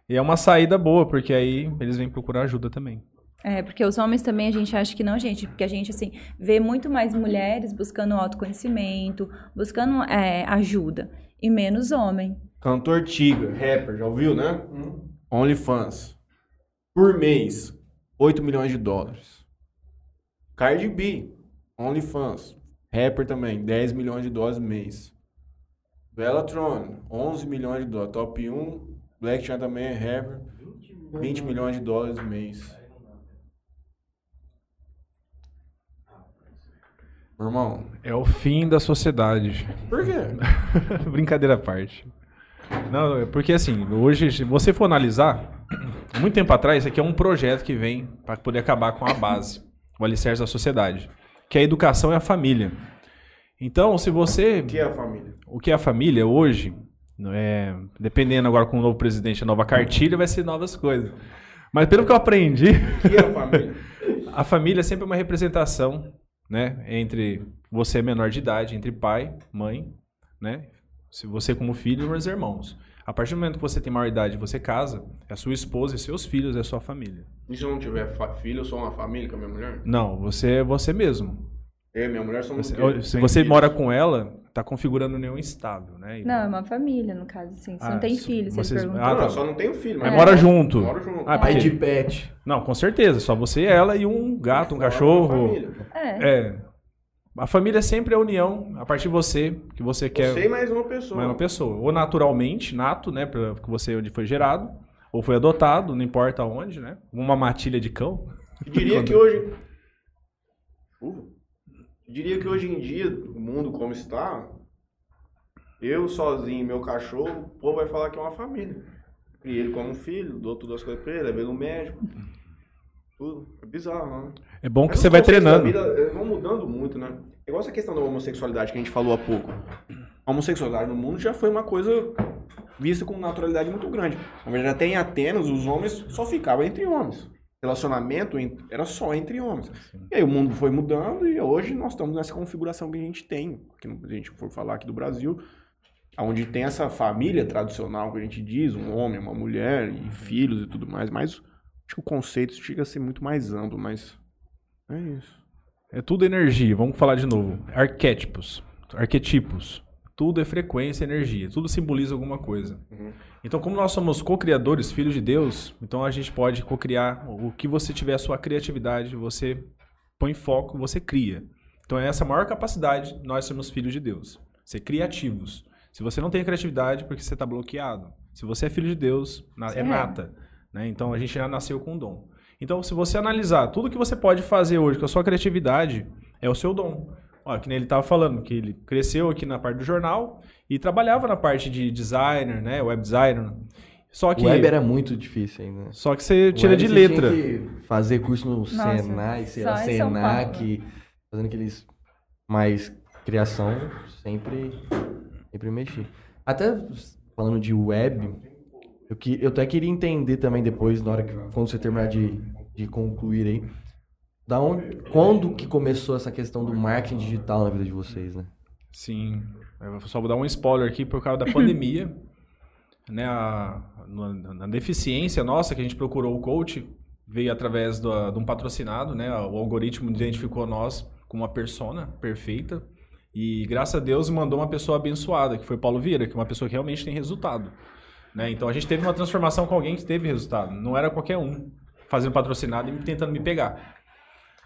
E é uma saída boa, porque aí eles vêm procurar ajuda também. É, porque os homens também a gente acha que não, gente, porque a gente, assim, vê muito mais mulheres buscando autoconhecimento, buscando é, ajuda, e menos homem. Cantor Tiga, rapper, já ouviu, né? Hum. OnlyFans. Por mês, 8 milhões de dólares. Cardi B, OnlyFans. Rapper também, 10 milhões de dólares mês. Bellatron, 11 milhões de dólares. Top 1, Black Chan também é rapper, 20 milhões de dólares mês. Meu irmão. É o fim da sociedade. Por quê? Brincadeira à parte. Não, é porque assim, hoje, se você for analisar, muito tempo atrás, isso aqui é um projeto que vem para poder acabar com a base, o alicerce da sociedade, que é a educação e a família. Então, se você. O que é a família? O que é a família hoje, é, dependendo agora com o novo presidente, a nova cartilha, vai ser novas coisas. Mas pelo que eu aprendi. O que é a família? a família é sempre uma representação né? Entre você menor de idade, entre pai, mãe, né? Se você como filho e os irmãos. A partir do momento que você tem maior idade, você casa, é sua esposa e seus filhos, é a sua família. E se eu não tiver filho, eu sou uma família com a minha mulher? Não, você é você mesmo. Eu e minha mulher somos você, Se você filhos. mora com ela, tá configurando nenhum estável, né? Não, é uma família, no caso, assim. Você ah, não tem filho, você perguntou. Ah, tá. Não, só não tenho filho. Mas é. mora junto. Mora junto. Ah, pai de pet. Não, com certeza. Só você, ela e um gato, um cachorro. É. é. A família sempre é a união a partir de você, que você quer. Você e mais uma pessoa. Mais uma pessoa. Ou naturalmente, nato, né? Porque você onde foi gerado. Ou foi adotado, não importa onde, né? Uma matilha de cão. Eu diria que hoje. Uh, diria que hoje em dia, o mundo como está, Eu sozinho, meu cachorro, o povo vai falar que é uma família. E ele como filho, dou tudo as coisas pra ele, levei no médico. Tudo. É bizarro, né? É bom que Mas você vai treinando. vida, eles vão mudando muito, né? É igual essa questão da homossexualidade que a gente falou há pouco. A homossexualidade no mundo já foi uma coisa vista com naturalidade muito grande. Na verdade, até em Atenas, os homens só ficavam entre homens. Relacionamento en- era só entre homens. E aí o mundo foi mudando e hoje nós estamos nessa configuração que a gente tem. Que a gente for falar aqui do Brasil, onde tem essa família tradicional que a gente diz, um homem, uma mulher e filhos e tudo mais, mas acho que o conceito chega a ser muito mais amplo, mas é isso. É tudo energia. Vamos falar de novo. Arquétipos, arquetipos. Tudo é frequência, energia. Tudo simboliza alguma coisa. Uhum. Então, como nós somos co-criadores, filhos de Deus, então a gente pode co-criar o que você tiver a sua criatividade, você põe foco, você cria. Então, é essa maior capacidade, nós somos filhos de Deus. Ser criativos. Se você não tem criatividade, porque você está bloqueado. Se você é filho de Deus, é É. nata. né? Então, a gente já nasceu com um dom. Então, se você analisar tudo que você pode fazer hoje com a sua criatividade, é o seu dom. Ó, que nem ele estava falando, que ele cresceu aqui na parte do jornal e trabalhava na parte de designer, né? Web designer. Só que, O web era muito difícil ainda. né? só que você tira web de você letra. Tinha que fazer curso no Nossa, Senai, sei lá, Senac, fazendo aqueles. Mas criação sempre, sempre mexi. Até falando de web, eu, que, eu até queria entender também depois, na hora que quando você terminar de, de concluir aí, da onde, quando que começou essa questão do marketing digital na vida de vocês, né? Sim. Eu só vou dar um spoiler aqui por causa da pandemia. né, a, na, deficiência nossa, que a gente procurou o coach, veio através do, de um patrocinado, né? O algoritmo identificou nós como uma persona perfeita. E graças a Deus mandou uma pessoa abençoada, que foi Paulo Vieira, que é uma pessoa que realmente tem resultado. Né? Então a gente teve uma transformação com alguém que teve resultado. Não era qualquer um fazendo patrocinado e tentando me pegar.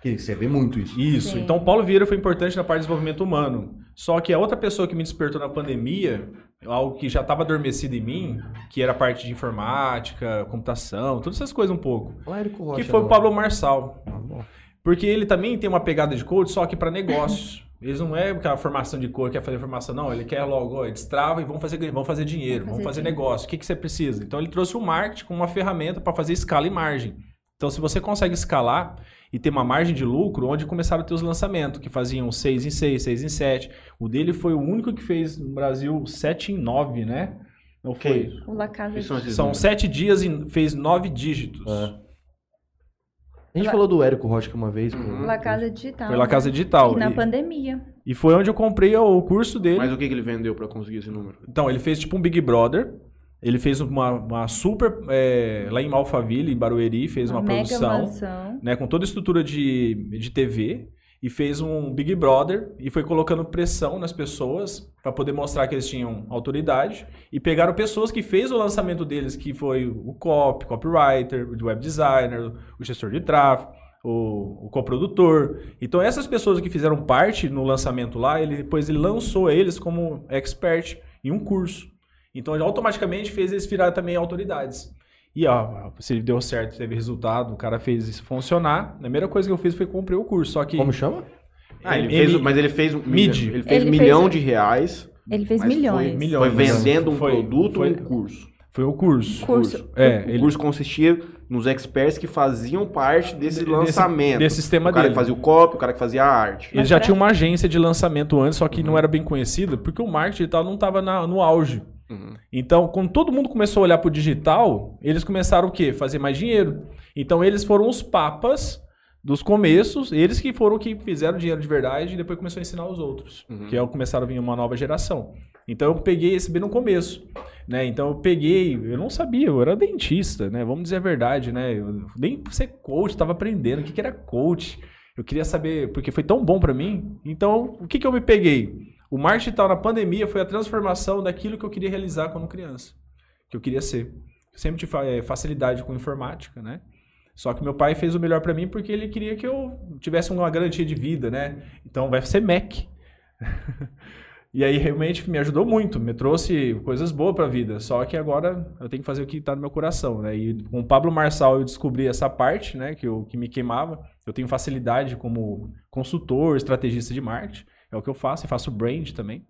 Que você vê muito isso. Isso. Sim. Então, Paulo Vieira foi importante na parte de desenvolvimento humano. Só que a outra pessoa que me despertou na pandemia, algo que já estava adormecido em mim, que era a parte de informática, computação, todas essas coisas um pouco, Lá Érico Rocha. que foi o não. Pablo Marçal. Ah. Porque ele também tem uma pegada de coach, só que para negócios. Eles não é aquela formação de cor, quer fazer formação, não. Ele quer logo, ó, destrava e vamos fazer, vamos fazer dinheiro, Vamos vamos fazer fazer dinheiro. negócio. O que, que você precisa? Então ele trouxe o marketing como uma ferramenta para fazer escala e margem. Então, se você consegue escalar e ter uma margem de lucro, onde começaram a ter os lançamentos, que faziam 6 em 6, 6 em 7. O dele foi o único que fez no Brasil 7 em 9, né? Não Que foi? O La Casa são de... esses São? 7 dias e fez 9 dígitos. É. A gente Lá- falou do Érico Rocha uma vez. com- Uhum. La Casa Digital. Foi lá né? Casa Digital. E na E- pandemia. E foi onde eu comprei o curso dele. Mas o que, que ele vendeu pra conseguir esse número? Então, ele fez tipo um Big Brother. Ele fez uma, uma super. é, lá em Alphaville, em Barueri, fez uma, mega produção. né, com toda a estrutura de, de TV e fez um Big Brother e foi colocando pressão nas pessoas para poder mostrar que eles tinham autoridade e pegaram pessoas que fez o lançamento deles, que foi o copy, copywriter, o web designer, o gestor de tráfego, o, o coprodutor. Então essas pessoas que fizeram parte no lançamento lá, ele depois ele lançou eles como expert em um curso. Então ele automaticamente fez eles virar também autoridades. E ó, se deu certo, teve resultado, o cara fez isso funcionar. A primeira coisa que eu fiz foi comprei o curso. Só que. Como chama? Ah, ele fez, mas ele fez um Mid. Ele fez Ele milhão fez- de reais. Ele fez mas foi milhões. milhões. Foi vendendo um Foi- produto foi- ou um curso? Foi o curso. Curso. É, o ele, curso consistia nos experts que faziam parte desse Desse- lançamento. desse sistema o cara dele. que fazia o copy, o cara que fazia a arte. ele já tinha uma agência de lançamento antes, só que não era bem conhecida, porque o marketing e tal não estava no auge. Uhum. Então, quando todo mundo começou a olhar pro digital, eles começaram o quê? Fazer mais dinheiro. Então, eles foram os papas dos começos, eles que foram que fizeram dinheiro de verdade e depois começou a ensinar os outros, Uhum. que é o começaram a vir uma nova geração. Então, eu peguei esse bem no começo, né? Então, eu peguei, eu não sabia, eu era dentista, né? Vamos dizer a verdade, né? Eu, nem por ser coach, estava aprendendo o que, que era coach. Eu queria saber, porque foi tão bom para mim. Então, o que, que eu me peguei? O marketing digital na pandemia foi a transformação daquilo que eu queria realizar quando criança, que eu queria ser. Sempre tive eh, facilidade com informática, né? Só que meu pai fez o melhor para mim porque ele queria que eu tivesse uma garantia de vida, né? Então vai ser Mac. e aí realmente me ajudou muito, me trouxe coisas boas para a vida. Só que agora eu tenho que fazer o que está no meu coração, né? E com o Pablo Marçal eu descobri essa parte, né? Que, eu, que me queimava. Eu tenho facilidade como consultor, estrategista de marketing. É o que eu faço, e faço brand também.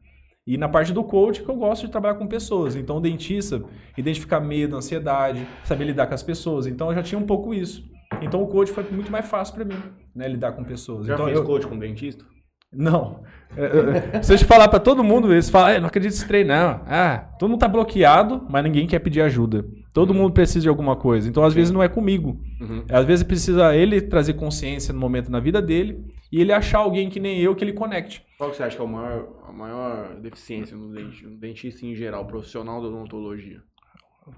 E na parte do coach, que eu gosto de trabalhar com pessoas. Então, o dentista, identificar medo, ansiedade, saber lidar com as pessoas. Então, eu já tinha um pouco isso. Então, o coach foi muito mais fácil para mim, né? Lidar com pessoas. Já então, fez eu... coach com dentista? Não. É, é, se eu te falar para todo mundo, eles falam, ah, não acredito nesse treino, não. Ah, todo mundo tá bloqueado, mas ninguém quer pedir ajuda. Todo mundo precisa de alguma coisa. Então, às vezes, não é comigo. Uhum. Às vezes, precisa ele trazer consciência no momento na vida dele e ele achar alguém que nem eu que ele conecte. Qual que você acha que é a maior, a maior deficiência no dentista, no dentista em geral, profissional da odontologia?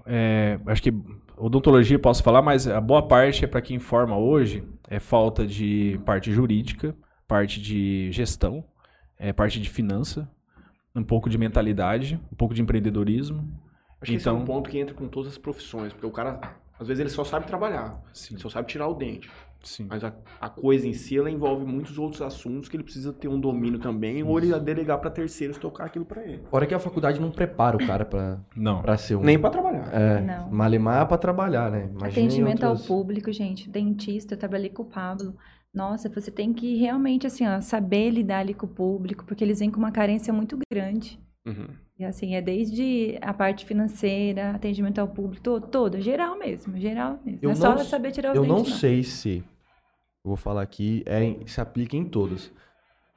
É, acho que odontologia posso falar, mas a boa parte é para quem forma hoje é falta de parte jurídica, parte de gestão, é, parte de finança, um pouco de mentalidade, um pouco de empreendedorismo. Acho que esse é um ponto que entra com todas as profissões, porque o cara, às vezes, ele só sabe trabalhar, Sim. ele só sabe tirar o dente. Sim. Mas a, a coisa em si, ela envolve muitos outros assuntos que ele precisa ter um domínio também, ou ele delegar para terceiros tocar aquilo para ele. Fora que a faculdade não prepara o cara pra, Não. pra ser um... Nem para trabalhar. É, Não. malemar pra trabalhar, né? Imagina Atendimento ao público, gente. Dentista, eu trabalhei com o Pablo. Nossa, você tem que realmente, assim, ó, saber lidar ali com o público, porque eles vêm com uma carência muito grande. Uhum. E assim, é desde a parte financeira, atendimento ao público, todo, todo geral mesmo, geral mesmo. Eu não é só não- saber tirar os Eu não dentes, sei se, eu vou falar aqui, é, se aplica em todas.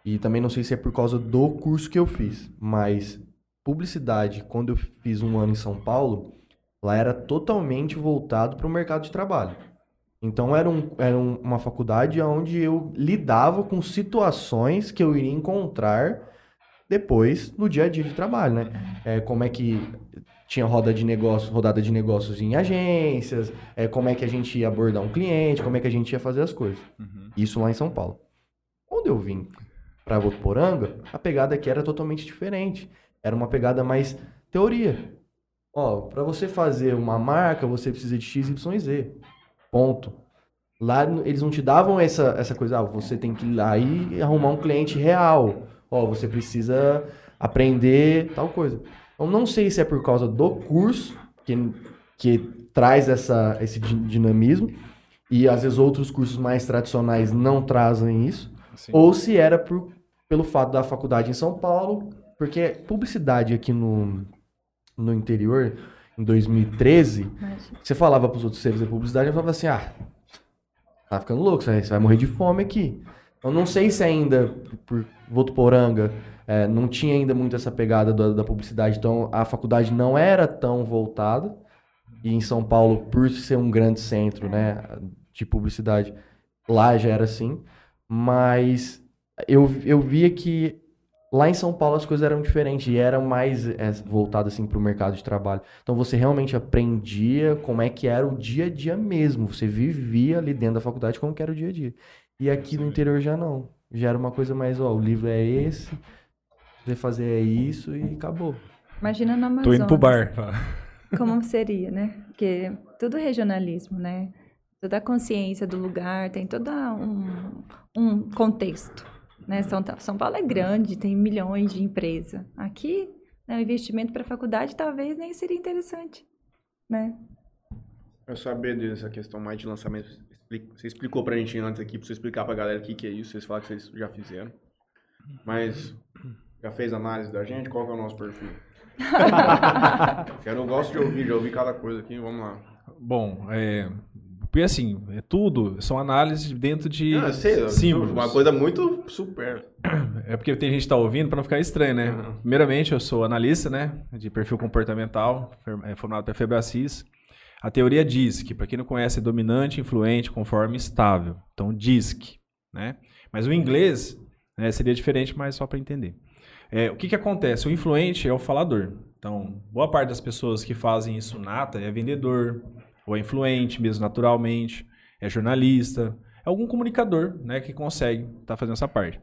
E também não sei se é por causa do curso que eu fiz, mas publicidade, quando eu fiz um ano em São Paulo, lá era totalmente voltado para o mercado de trabalho. Então era, um, era um- uma faculdade onde eu lidava com situações que eu iria encontrar depois no dia a dia de trabalho, né? É, como é que tinha roda de negócios, rodada de negócios em agências, é, como é que a gente ia abordar um cliente, como é que a gente ia fazer as coisas. Uhum. Isso lá em São Paulo. Quando eu vim para Votuporanga, a pegada aqui era totalmente diferente. Era uma pegada mais teoria. Ó, para você fazer uma marca, você precisa de X, Y e Z. Ponto. Lá eles não te davam essa, essa coisa, ah, você tem que ir lá e arrumar um cliente real. Ó, você precisa aprender tal coisa. Eu não sei se é por causa do curso que, que traz essa, esse di- dinamismo e às vezes outros cursos mais tradicionais não trazem isso, Sim. ou se era por, pelo fato da faculdade em São Paulo, porque publicidade aqui no, no interior, em 2013, Mas, você falava para os outros seres da publicidade, eu falava assim, ah, tá ficando louco, você vai- você vai morrer de fome aqui. Eu não sei se ainda, por Votuporanga, é, não tinha ainda muito essa pegada da, da publicidade, então a faculdade não era tão voltada, e em São Paulo, por ser um grande centro, né, de publicidade, lá já era assim, mas eu, eu via que lá em São Paulo as coisas eram diferentes e eram mais é, voltadas assim para o mercado de trabalho. Então você realmente aprendia como é que era o dia a dia mesmo. Você vivia ali dentro da faculdade como que era o dia a dia. E aqui no interior já não. Já era uma coisa mais, ó, o livro é esse, você fazer é isso e acabou. imagina no Amazonas. Tô indo pro bar. Como seria, né? Porque tudo regionalismo, né? Toda a consciência do lugar, tem todo um, um contexto. Né? São, São Paulo é grande, tem milhões de empresas. Aqui, né, o investimento para a faculdade talvez nem seria interessante. Né? Eu saber dessa questão mais de lançamento. Você explicou pra gente antes aqui, pra você explicar pra galera o que, que é isso. Vocês falaram que vocês já fizeram. Mas já fez análise da gente? Qual que é o nosso perfil? Quero, eu gosto de ouvir, já ouvi cada coisa aqui. Vamos lá. Bom, é. Porque assim, é tudo, são análises dentro de Não, eu sei, eu- símbolos. Uma coisa muito super. É porque tem gente que tá ouvindo para não ficar estranho, né? Uhum. Primeiramente, eu sou analista, né? De perfil comportamental, é, formado pela Febracis. A teoria DISC, para quem não conhece, é dominante, influente, conforme, estável. Então, DISC, né? Mas o inglês né, seria diferente, mas só para entender. É, o que, que acontece? O influente é o falador. Então, boa parte das pessoas que fazem isso nata é vendedor, ou é influente mesmo naturalmente, é jornalista, é algum comunicador né, que consegue estar fazendo essa parte.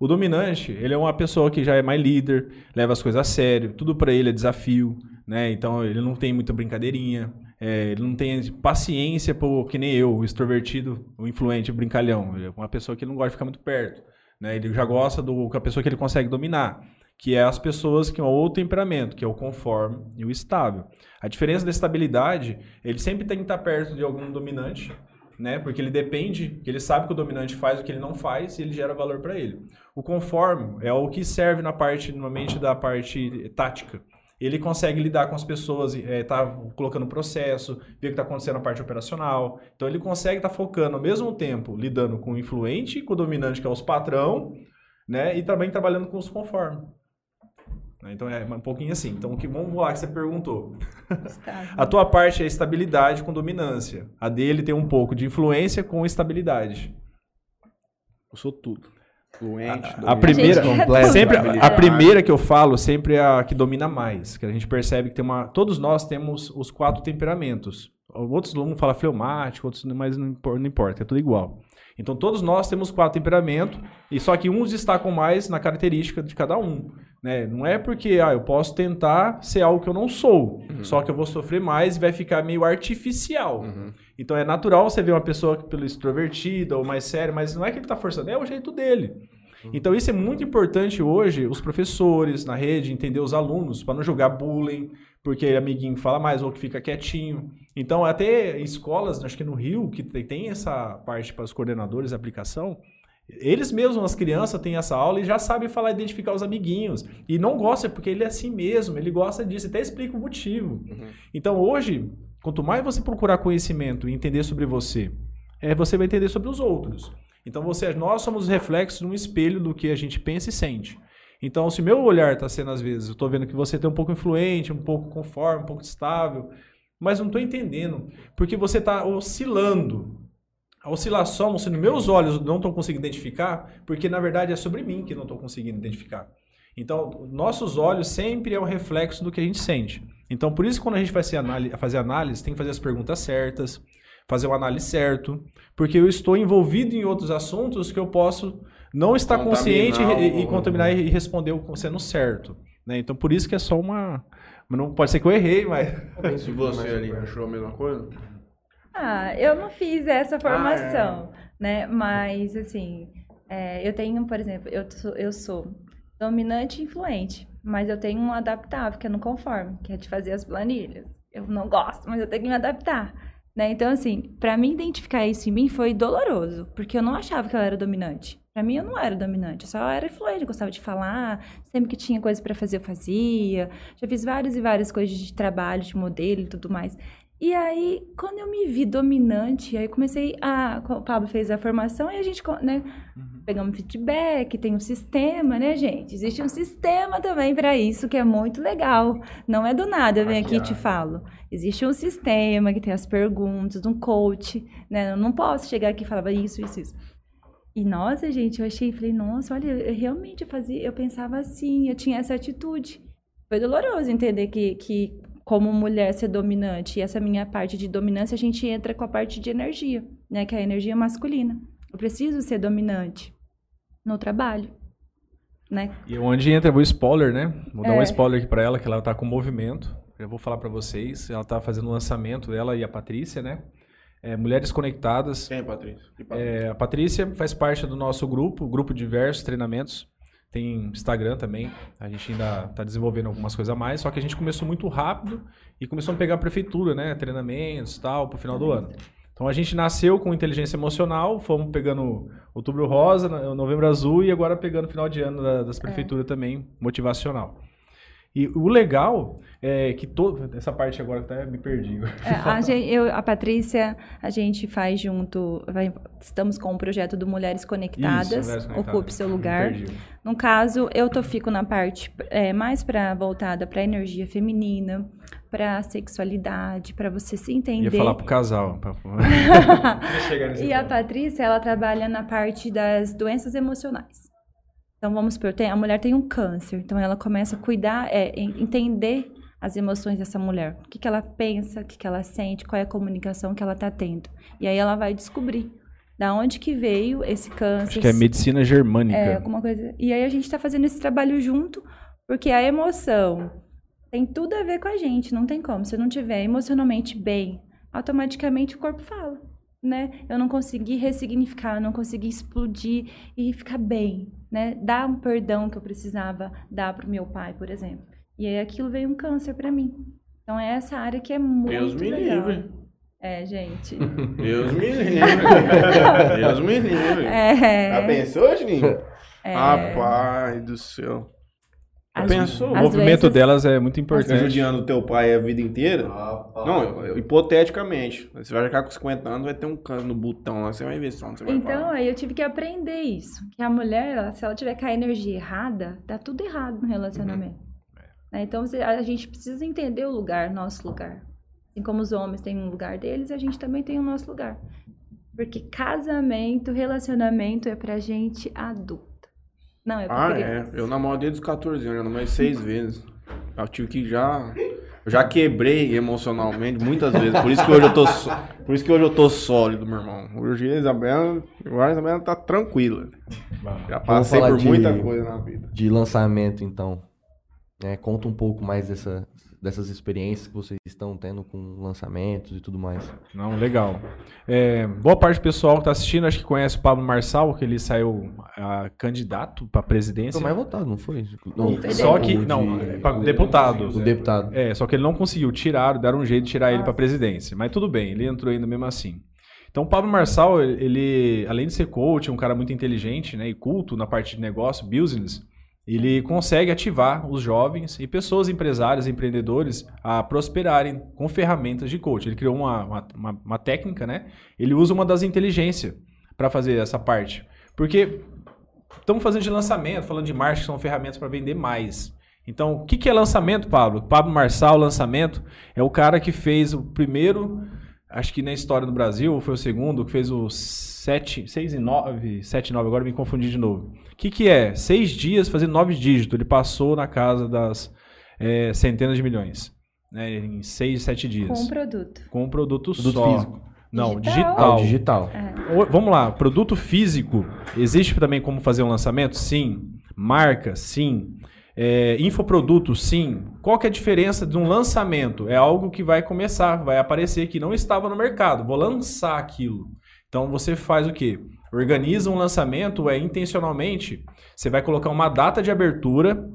O dominante, ele é uma pessoa que já é mais líder, leva as coisas a sério, tudo para ele é desafio, né? Então ele não tem muita brincadeirinha, é, ele não tem paciência, pô, que nem eu, o extrovertido, o influente, o brincalhão. Ele é uma pessoa que não gosta de ficar muito perto, né? Ele já gosta do com a pessoa que ele consegue dominar, que é as pessoas que é o outro temperamento, que é o conforme e o estável. A diferença da estabilidade, ele sempre tem que estar perto de algum dominante né? Porque ele depende, ele sabe que o dominante faz o que ele não faz e ele gera valor para ele. O conforme é o que serve na parte, normalmente, da parte tática. Ele consegue lidar com as pessoas, é, tá colocando processo, ver o que está acontecendo na parte operacional. Então ele consegue estar tá focando ao mesmo tempo lidando com o influente, com o dominante, que é os patrão, né? E também trabalhando com os conforme. Né? Então é um pouquinho assim. Então, que vamos lá que você perguntou. a tua parte é estabilidade com dominância. A dele tem um pouco de influência com estabilidade. Eu sou tudo. Fluente, a, a primeira, a sempre a primeira que eu falo sempre é a que domina mais, que a gente percebe que tem uma, todos nós temos os quatro temperamentos. Outros um fala fleumático, outros mas não importa, é tudo igual. Então todos nós temos quatro temperamentos, e só que uns destacam mais na característica de cada um. Né? Não é porque ah, eu posso tentar ser algo que eu não sou, uhum. só que eu vou sofrer mais e vai ficar meio artificial. Uhum. Então é natural você ver uma pessoa pelo extrovertida ou mais séria, mas não é que ele está forçando, é o jeito dele. Uhum. Então isso é muito importante hoje, os professores na rede, entender os alunos, para não jogar bullying, porque amiguinho fala mais ou que fica quietinho. Então, até escolas, acho que no Rio, que tem essa parte para os coordenadores de aplicação, eles mesmos, as crianças, têm essa aula e já sabem falar, identificar os amiguinhos. E não gosta, porque ele é assim mesmo, ele gosta disso, até explica o motivo. Uhum. Então, hoje, quanto mais você procurar conhecimento e entender sobre você, é, você vai entender sobre os outros. Então, você, nós somos reflexos de um espelho do que a gente pensa e sente. Então, se meu olhar está sendo, às vezes, eu estou vendo que você tem um pouco influente, um pouco conforme, um pouco estável, mas não estou entendendo, porque você está oscilando. A oscilação, se meus olhos não estão conseguindo identificar, porque na verdade é sobre mim que não estou conseguindo identificar. Então, nossos olhos sempre é o reflexo do que a gente sente. Então, por isso, quando a gente vai fazer análise, tem que fazer as perguntas certas, fazer o análise certo, porque eu estou envolvido em outros assuntos que eu posso não estar consciente e, e, contaminar e responder sendo certo. Né? Então, por isso que é só uma. Não pode ser que eu errei, mas. Se você ali achou a mesma coisa? Ah, eu não fiz essa formação, ah, é. né? Mas, assim, é, eu tenho, por exemplo, eu sou, eu sou dominante e influente, mas eu tenho um adaptável, que é no conforme, que é de fazer as planilhas. Eu não gosto, mas eu tenho que me adaptar. Né? Então, assim, para mim identificar isso em mim foi doloroso, porque eu não achava que eu era dominante. Para mim, eu não era dominante, eu só era influente, gostava de falar, sempre que tinha coisa para fazer, eu fazia. Já fiz várias e várias coisas de trabalho, de modelo e tudo mais. E aí, quando eu me vi dominante, aí comecei a. O Pablo fez a formação e a gente, né? Uhum. Pegamos feedback, tem um sistema, né, gente? Existe um sistema também para isso que é muito legal. Não é do nada, eu venho aqui e te falo. Existe um sistema que tem as perguntas, um coach, né? Eu não posso chegar aqui e falar isso, isso, isso. E nossa, gente, eu achei, falei, nossa, olha, eu realmente fazia, eu pensava assim, eu tinha essa atitude. Foi doloroso entender que, que como mulher ser dominante. E essa minha parte de dominância, a gente entra com a parte de energia, né? Que é a energia masculina. Eu preciso ser dominante no trabalho, né? E onde entra o spoiler, né? Vou é. dar um é. spoiler aqui para ela, que ela tá com movimento. Eu vou falar para vocês. Ela tá fazendo o lançamento dela e a Patrícia, né? É, Mulheres Conectadas. Quem é Patrícia? É, a Patrícia faz parte do nosso grupo, grupo de diversos treinamentos. Tem Instagram também. A gente ainda está desenvolvendo algumas coisas a mais, só que a gente começou muito rápido e começou a pegar a prefeitura, né? Treinamentos e tal, para o final do ano. Então a gente nasceu com inteligência emocional, fomos pegando outubro rosa, novembro azul e agora pegando final de ano das prefeituras é. também, motivacional. E o legal é que toda essa parte agora até me perdi. É, a, gente, eu, a Patrícia, a gente faz junto, vai, estamos com o projeto do Mulheres Conectadas, Isso, Mulheres Conectadas. Ocupe Seu Lugar. No caso, eu tô fico na parte é, mais para voltada para energia feminina, para sexualidade, para você se entender. Ia falar pro casal. Pra... e a Patrícia, ela trabalha na parte das doenças emocionais. Então, vamos supor, a mulher tem um câncer, então ela começa a cuidar, é, entender as emoções dessa mulher. O que, que ela pensa, o que, que ela sente, qual é a comunicação que ela está tendo. E aí ela vai descobrir da onde que veio esse câncer. Acho que é medicina germânica. É, alguma coisa. E aí a gente está fazendo esse trabalho junto, porque a emoção tem tudo a ver com a gente, não tem como. Se eu não tiver emocionalmente bem, automaticamente o corpo fala né? Eu não consegui ressignificar, eu não consegui explodir e ficar bem, né? Dar um perdão que eu precisava dar para o meu pai, por exemplo. E aí aquilo veio um câncer para mim. Então é essa área que é muito Deus me legal. Livre. É, gente. Deus me livre. Deus me livre. É, Já pensou, Juninho? é, Rapaz do céu. as- pensou? O movimento doenças- delas é muito Você importante. judiando teu pai a vida inteira? Rapaz. Não, hipoteticamente. Você vai ficar com 50 anos, vai ter um cano no botão lá, você vai ver só onde você vai Então, parar. aí eu tive que aprender isso. Que a mulher, ela- se ela tiver com a energia errada, tá tudo errado no relacionamento. Né? Então, você- a gente precisa entender o lugar, nosso lugar. Assim como os homens têm um lugar deles, a gente também tem o nosso lugar. Porque casamento, relacionamento é pra gente adulta. Não é pra Ah, é. criança. Eu namoro desde os 14 anos, eu namorei seis vezes. Eu tive que já. Eu já quebrei emocionalmente muitas vezes. Por isso que hoje eu tô, só- por isso que hoje eu tô sólido, meu irmão. Hoje a Isabela, agora a Isabela tá tranquila. Já passei por de- muita coisa na vida. De lançamento, então. Né? conta um pouco mais dessa, dessas experiências que vocês estão tendo com lançamentos e tudo mais. Não, legal. É, boa parte do pessoal que está assistindo, acho que conhece o Pablo Marçal, que ele saiu ah, candidato para presidência. Foi mais votado, não foi? Não, foi Só que, de- não, para deputado. O deputado. É, só que ele não conseguiu, tiraram, deram um jeito de tirar ele para presidência. Mas tudo bem, ele entrou ainda mesmo assim. Então, o Pablo Marçal, ele, além de ser coach, é um cara muito inteligente né, e culto na parte de negócio, business, ele consegue ativar os jovens e pessoas empresárias, empreendedores, a prosperarem com ferramentas de coach. Ele criou uma, uma, uma- técnica, né? Ele usa uma das inteligências para fazer essa parte. Porque estamos fazendo de lançamento, falando de marketing, que são ferramentas para vender mais. Então, o que, que é lançamento, Pablo? Pablo Marçal, lançamento, é o cara que fez o primeiro, acho que na história do Brasil, ou foi o segundo, que fez o 7, 6 e 9, 7 e 9, agora me confundi de novo. O que, que é? Seis dias fazendo nove dígitos. Ele passou na casa das é, centenas de milhões. Né, em seis, sete dias. Com um produto. Com um produto, Produto só. físico. Não, Digital. Ah, o digital. digital. O- Vamos lá, produto físico, existe também como fazer um lançamento? Sim. Marca? Sim. É, infoproduto? Sim. Qual que é a diferença de um lançamento? É algo que vai começar, vai aparecer que não estava no mercado. Vou lançar aquilo. Então você faz o quê? Organiza um lançamento, é intencionalmente, você vai colocar uma data de abertura,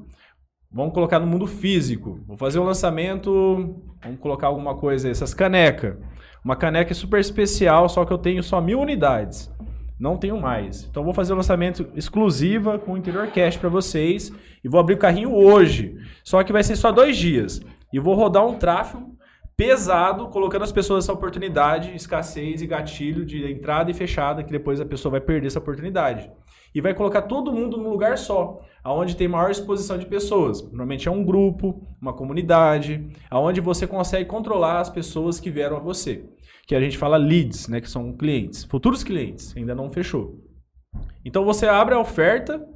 vamos colocar no mundo físico. Vou fazer um lançamento, vamos colocar alguma coisa, essas canecas. Uma caneca super especial, só que eu tenho só mil unidades. Não tenho mais. Então vou fazer um lançamento exclusiva com o interior cash para vocês e vou abrir o carrinho hoje. Só que vai ser só dois dias. E vou rodar um tráfego pesado, colocando as pessoas nessa oportunidade, escassez e gatilho de entrada e fechada, que depois a pessoa vai perder essa oportunidade. E vai colocar todo mundo num lugar só, aonde tem maior exposição de pessoas. Normalmente é um grupo, uma comunidade, aonde você consegue controlar as pessoas que vieram a você. Que a gente fala leads, né, que são clientes, futuros clientes, ainda não fechou. Então você abre a oferta,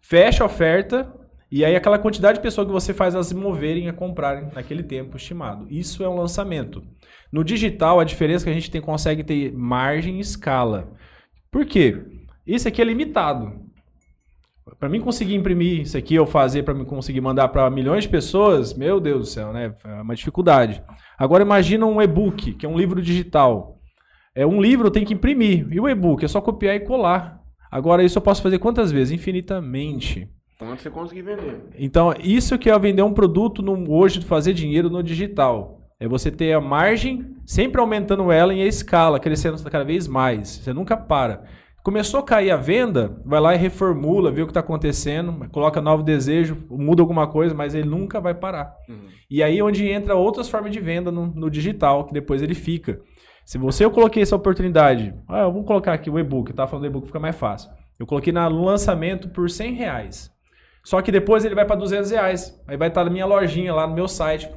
fecha a oferta, e aí aquela quantidade de pessoas que você faz elas se moverem a comprarem naquele tempo estimado. Isso é um lançamento. No digital, a diferença é que a gente tem, consegue ter margem e escala. Por quê? Isso aqui é limitado. Para mim conseguir imprimir isso aqui, eu fazer para mim conseguir mandar para milhões de pessoas, meu Deus do céu, né? É uma dificuldade. Agora imagina um e-book, que é um livro digital. É um livro tem que imprimir e o e-book é só copiar e colar. Agora isso eu posso fazer quantas vezes? Infinitamente. Quanto você conseguir vender. Então, isso que é vender um produto no, hoje, fazer dinheiro no digital. É você ter a margem, sempre aumentando ela em escala, crescendo cada vez mais. Você nunca para. Começou a cair a venda, vai lá e reformula, vê o que está acontecendo, coloca novo desejo, muda alguma coisa, mas ele nunca vai parar. Uhum. E aí é onde entra outras formas de venda no, no digital, que depois ele fica. Se você eu coloquei essa oportunidade, ah, eu vou colocar aqui o e-book, tá falando do e-book fica mais fácil. Eu coloquei no lançamento por 100 reais. Só que depois ele vai para 200 reais. Aí vai estar na minha lojinha lá no meu site,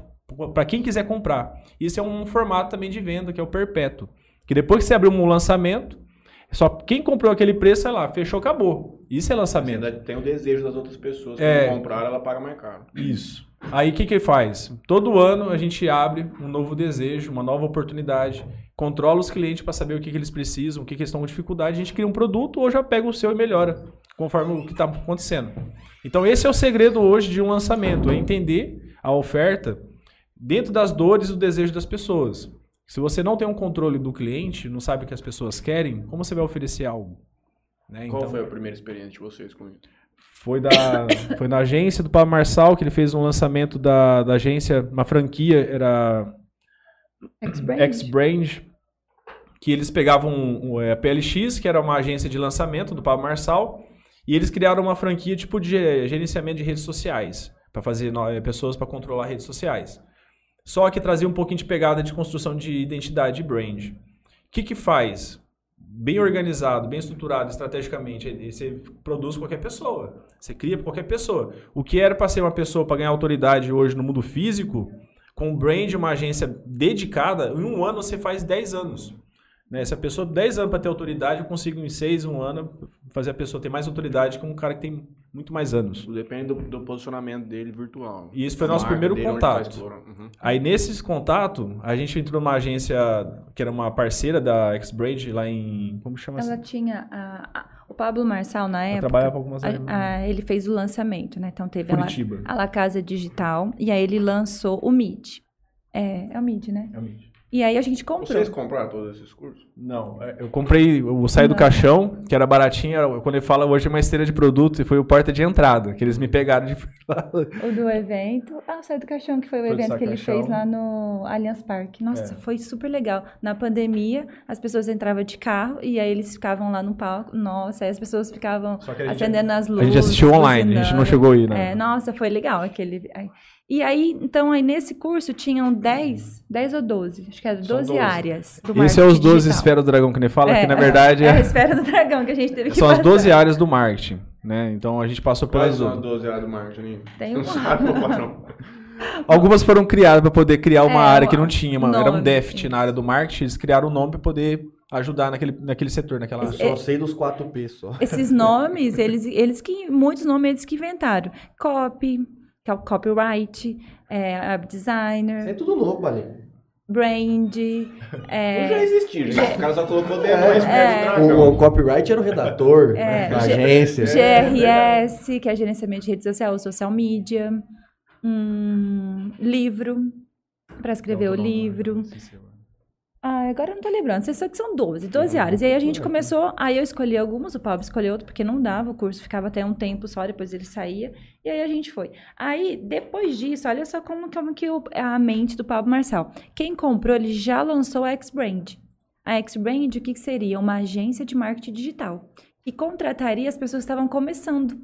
para quem quiser comprar. Isso é um formato também de venda, que é o perpétuo. Que depois que você abrir um lançamento, só quem comprou aquele preço, sei lá, fechou, acabou. Isso é Você lançamento. ainda tem o desejo das outras pessoas É. não compraram, ela paga mais caro. Isso. Aí o que que faz? Todo ano a gente abre um novo desejo, uma nova oportunidade, controla os clientes para saber o que, que eles precisam, o que, que eles estão com dificuldade, a gente cria um produto ou já pega o seu e melhora, conforme o que está acontecendo. Então esse é o segredo hoje de um lançamento, é entender a oferta dentro das dores e do desejo das pessoas. Se você não tem um controle do cliente, não sabe o que as pessoas querem, como você vai oferecer algo? Né? Qual Então- foi a primeira experiência de vocês com isso? foi, da, foi na agência do Pablo Marçal que ele fez um lançamento da, da agência, uma franquia, era X-Brand. Que eles pegavam o, é, a PLX, que era uma agência de lançamento do Pablo Marçal, e eles criaram uma franquia tipo de gerenciamento de redes sociais, para fazer é, pessoas para controlar redes sociais. Só que trazia um pouquinho de pegada de construção de identidade e brand. O que que faz? Bem organizado, bem estruturado estrategicamente, você produz qualquer pessoa. Você cria qualquer pessoa. O que era para ser uma pessoa para ganhar autoridade hoje no mundo físico, com o brand, uma agência dedicada, em um ano você faz 10 anos. Né? Se a pessoa 10 anos para ter autoridade, eu consigo em 6, um ano, fazer a pessoa ter mais autoridade que um cara que tem muito mais anos. Depende do, do posicionamento dele virtual. E esse foi o nosso primeiro contato. Uhum. Aí nesse contato, a gente entrou numa agência que era uma parceira da X-Braid lá em. Como chama Ela assim? tinha. A, a, o Pablo Marçal, na época. trabalhava algumas a, ele fez o lançamento, né? Então teve Curitiba. a La, a La Casa Digital. E aí ele lançou o Meet. É, é o Meet, né? É o Meet. E aí a gente comprou. Vocês compraram todos esses cursos? Não, é, eu comprei o Saí do Caixão, que era baratinho. Quando ele fala hoje é uma esteira de produto, e foi o porta de entrada, que eles me pegaram de O do evento. Ah, o Saí do Caixão, que foi o Foi evento que ele Sacaixão. fez lá no Allianz Parque. Nossa, É. foi super legal. Na pandemia, as pessoas entravam de carro e aí eles ficavam lá no palco. Nossa, aí as pessoas ficavam a acendendo as A luzes. gente assistiu online, a gente não chegou aí, né? É, nossa, foi legal aquele. E aí, então, aí nesse curso tinham 10, 10 ou 12, acho que era 12, 12. áreas. Do Esse é os marketing 12 digital. Esferas do dragão que ele fala, É, que na verdade É a é- esfera do dragão que a gente teve que são as passar. 12 áreas do marketing. Né? Então a gente passou Quais pelas são as 12 áreas do marketing? Tem Não uma. sabe, meu patrão. Algumas foram criadas para poder criar uma É, área que não tinha, uma, era um déficit isso. na área do marketing, eles criaram um nome para poder ajudar naquele, naquele setor, naquela Eu área. só sei dos 4P só. Esses nomes, eles, eles que. Muitos nomes eles que inventaram. Copy, que é o copyright, é, web Isso é designer, tudo novo, Balinha. Brand. Não já É, existia, gente. O cara só colocou dentro É. dragão. O, o copyright era o redator É, da G- agência. GRS, que é gerenciamento de rede social, social media. Hum, livro, para escrever o livro. Ah, agora eu não tô lembrando. Você sabe que são 12, 12 áreas. E aí a gente começou, aí eu escolhi algumas, o Pablo escolheu outro, porque não dava, o curso ficava até um tempo só, depois ele saía. E aí a gente foi. Aí, depois disso, olha só como, como que o- a mente do Pablo Marçal. Quem comprou, ele já lançou a X-Brand. A X-Brand, o que, que seria? Uma agência de marketing digital. Que contrataria as pessoas que estavam começando.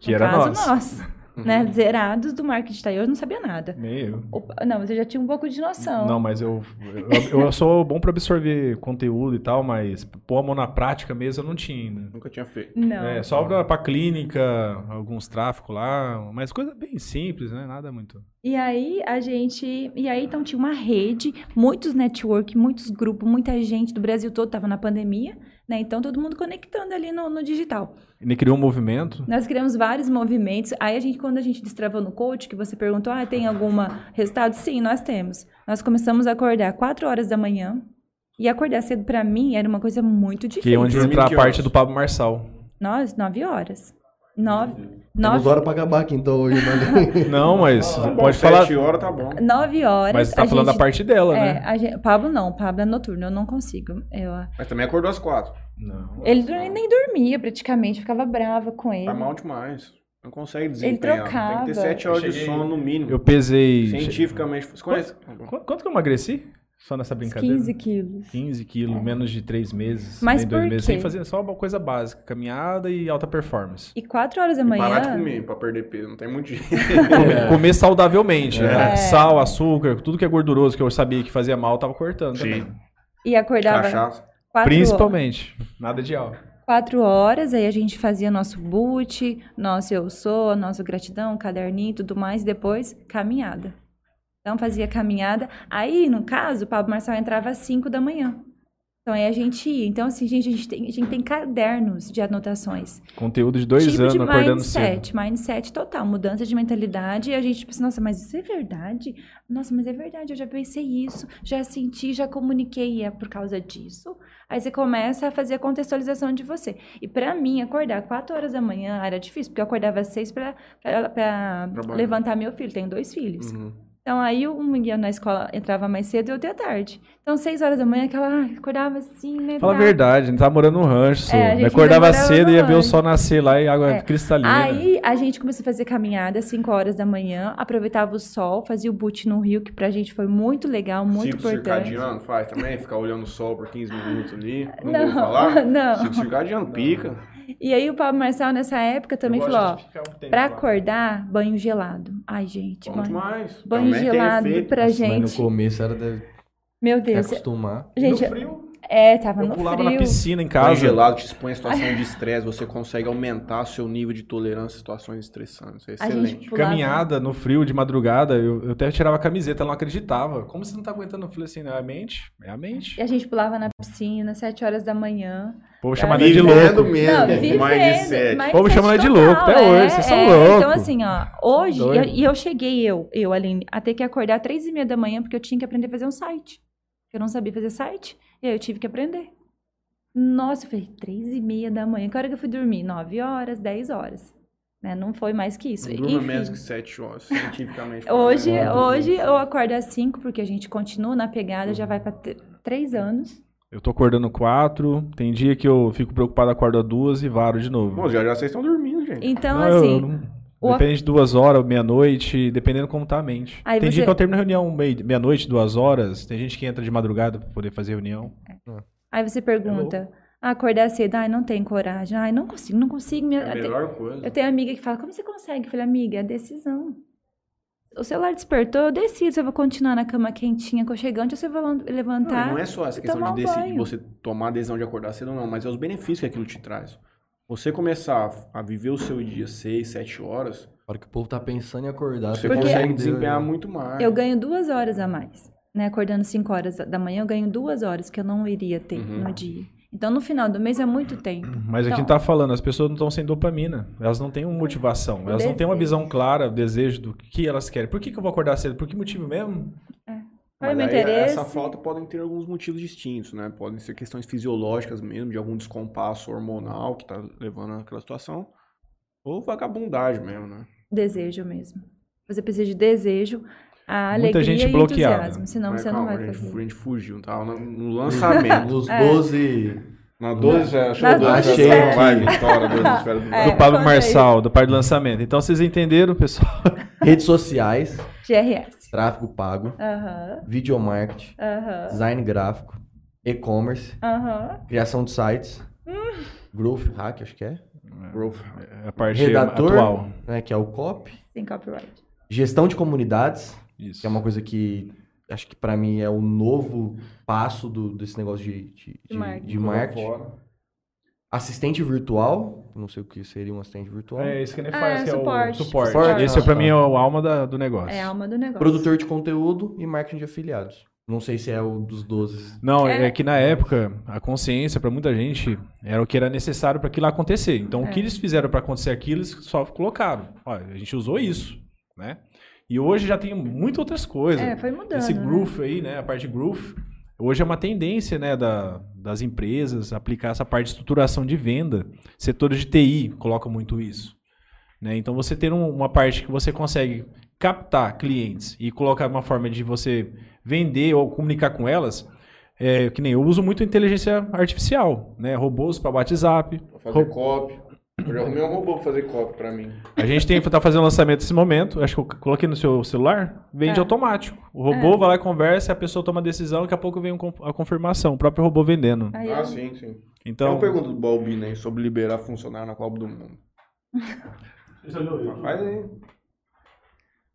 Que no era caso, nós. nós. Né? Zerados do marketing digital. Eu não sabia nada. Opa, não, você já tinha um pouco de noção. Não, mas eu, eu, eu sou bom para absorver conteúdo e tal, mas pôr a mão na prática mesmo eu não tinha ainda. Nunca tinha feito. Não. É, só pra, pra clínica, alguns tráficos lá, mas coisa bem simples, né? Nada muito. E aí a gente. E aí então tinha uma rede, muitos network, muitos grupos, muita gente do Brasil todo estava na pandemia, né? Então todo mundo conectando ali no, no digital. Ele criou um movimento. Nós criamos vários movimentos. Aí a gente, quando a gente destravou no coach, que você perguntou, ah, tem algum resultado? Sim, nós temos. Nós começamos a acordar 4 horas da manhã. E acordar cedo pra mim era uma coisa muito Que é difícil. onde entra a parte do Pablo Marçal. Nós, 9 horas. 9, Temos 9, hora pra acabar aqui então hoje, né? Não, mas Tá bom, pode falar. 7 horas tá bom. 9 horas. Mas tá a falando gente- da parte dela, É, né? a gente, Pablo não, Pablo é noturno, eu não consigo. Eu, Mas também acordou às 4. Não. ele dur- nem dormia praticamente, eu ficava brava com ele. Tá mal demais. Não consegue desempenhar. Tem trocava. que ter 7 horas Eu de cheguei- sono no mínimo. Eu pesei. Cientificamente. Você conhece? Qu- Quanto que eu emagreci? Só nessa brincadeira? 15 quilos. 15 quilos, menos de 3 meses. Mas nem dois por meses, quê? sem fazer só uma coisa básica, caminhada e alta performance. E 4 horas da E parar de manhã. comer pra perder peso. Não tem muito jeito. Comer, comer saudavelmente, né? É. Sal, açúcar, tudo que é gorduroso que eu sabia que fazia mal, eu tava cortando Sim. também. E acordava Cachaça. 4 Principalmente. Nada de álcool. quatro horas, aí a gente fazia nosso boot, nosso eu sou, nosso gratidão, caderninho e tudo mais, depois caminhada. Então fazia caminhada. Aí, no caso, o Pablo Marçal entrava às 5 da manhã. Então aí a gente ia. Então, assim, gente, a gente tem, a gente tem cadernos de anotações. Conteúdo de dois tipo anos de acordando cedo. mindset, mindset total, mudança de mentalidade. E a gente pensa, nossa, mas isso é verdade? Nossa, mas é verdade, eu já pensei isso, já senti, já comuniquei, e é por causa disso. Aí você começa a fazer a contextualização de você. E pra mim, acordar 4 horas da manhã era difícil, porque eu acordava às 6 pra, pra, pra Trabalhar. levantar meu filho. Tenho dois filhos. Uhum. Então aí um ia na escola, entrava mais cedo e outro ia tarde. Então, seis horas da manhã, aquela, ah, acordava assim, né? Fala a verdade, a gente tava morando no rancho. É, a gente acordava cedo e ia ver o sol nascer lá e água É. cristalina. Aí a gente começou a fazer caminhada às 5 horas da manhã, aproveitava o sol, fazia o boot no rio, que pra gente foi muito legal, muito Ciclo importante. circadiano faz também? Ficar olhando o sol por 15 minutos ali? Não, Não, vou falar? não. Ciclo circadiano pica. E aí o Pablo Marçal nessa época também falou, ó, um pra lá. acordar, banho gelado. Ai, gente, Bom banho, demais. banho gelado pra Mas no gente. começo era de Meu se Deus. acostumar. Gente, no frio, é, tava eu no pulava frio. na piscina em Banho casa. gelado te expõe a situação de estresse, você consegue aumentar seu nível de tolerância a situações estressantes. Isso é A gente excelente. pulava. Caminhada no frio, de madrugada, eu, eu até tirava a camiseta, ela não acreditava. Como você não tá aguentando? Eu falei assim, não, é a mente, é a mente. E a gente pulava na piscina, 7 horas da manhã. O povo chama de louco. mesmo, Não, com vivendo. mais de sete. O povo chama de louco, até total, hoje, é, vocês são é. loucos. Então, assim, ó, hoje, e eu, e eu cheguei, eu, eu, Aline, a ter que acordar às três e meia da manhã, porque eu tinha que aprender a fazer um site. Eu não sabia fazer site, e aí eu tive que aprender. Nossa, eu falei, três e meia da manhã, que hora que eu fui dormir? Nove horas, dez horas. Né? Não foi mais que isso. Não durma Enfim. menos que 7 horas, cientificamente. Hoje, hoje eu acordo às 5, porque a gente continua na pegada, já vai para três anos. Eu tô acordando quatro, tem dia que eu fico preocupado, acordo às duas e varo de novo. Bom, já já vocês estão dormindo, gente. Então, Não, eu- assim, eu não- o- Depende de duas horas, meia-noite, dependendo como tá a mente. Aí tem você- dia que eu termino a reunião meia- meia-noite, duas horas. Tem gente que entra de madrugada pra poder fazer reunião. aí você pergunta, ah, acordar cedo, ai, não tenho coragem, ai, não consigo, não consigo. Me... É a melhor coisa. Eu tenho amiga que fala, como você consegue? Eu falei, amiga, é decisão. O celular despertou, eu decido se eu vou continuar na cama quentinha, aconchegante, ou se eu vou lan- Não, levantar. não é só essa questão de um decidir, banho. você tomar a decisão de acordar cedo ou não, mas é os benefícios que aquilo te traz. Você começar a viver o seu dia 6, 7 horas, A hora que o povo tá pensando em acordar, você Porque- consegue desempenhar né? muito mais. Eu ganho duas horas a mais. Né? Acordando 5 horas da manhã, eu ganho duas horas que eu não iria ter Uhum. no dia. Então, no final do mês é muito tempo. Mas aqui Então- tá falando, as pessoas não estão sem dopamina. Elas não têm uma motivação. Elas não têm uma desejo. visão clara, o desejo do que elas querem. Por que, que eu vou acordar cedo? Por que motivo mesmo? É Mas meu aí, interesse? Essa falta podem ter alguns motivos distintos, né? Podem ser questões fisiológicas mesmo, de algum descompasso hormonal que tá levando àquela situação. Ou vagabundagem mesmo, né? Desejo mesmo. Você precisa de desejo, a Muita alegria gente e bloqueada. entusiasmo. Senão Mas você não calma, vai a gente, fazer. a gente fugiu, tá? No, no lançamento. Os É. 12. Na 12, você achou Nas 12 12 esferas esferas. do Vai, Vitória, 12 esferas do É. do Pablo aí. Marçal, do par do lançamento. Então vocês entenderam, pessoal? Redes sociais, GRS. Tráfego pago, Aham, videomarketing, aham, design gráfico, e-commerce, criação de sites, Hum. growth hack, acho que é, Growth. É A parte redator, atual. né, que é o copy, Sem copyright. gestão de comunidades, Isso. que é uma coisa que acho que pra mim é o novo passo do- desse negócio de, de, de- marketing. de marketing. Assistente virtual, não sei o que seria um assistente virtual. É isso que ele É, faz, que é suporte. o suporte. Suporte, Esse ah, pra mim é o alma da- do negócio. É a alma do negócio. Produtor de conteúdo e marketing de afiliados. Não sei se é o dos 12. Não, é, É. que na época a consciência pra muita gente era o que era necessário para aquilo acontecer. Então o que É. eles fizeram para acontecer aquilo, eles só colocaram. Olha, a gente usou isso, né? E hoje já tem muitas outras coisas. É, foi mudando. Esse né? growth aí, né? A parte de growth, hoje é uma tendência, né, da, das empresas aplicar essa parte de estruturação de venda. Setores de TI colocam muito isso. Né? Então você ter um- uma parte que você consegue captar clientes e colocar uma forma de você vender ou comunicar com elas, é, que nem eu uso muito inteligência artificial, né? Robôs para WhatsApp. Fazer Ro- copy. Eu já arrumei um robô pra fazer copy pra mim. A gente tem tá fazendo lançamento nesse momento. Acho que eu coloquei no seu celular, vende É. automático. O robô vai lá e conversa, a pessoa toma a decisão, daqui a pouco vem com- a confirmação, o próprio robô vendendo. Aí Ah, eu- sim, sim. Tem Então, uma pergunta do Balbino aí sobre liberar funcionário na Copa do Mundo. Faz aí.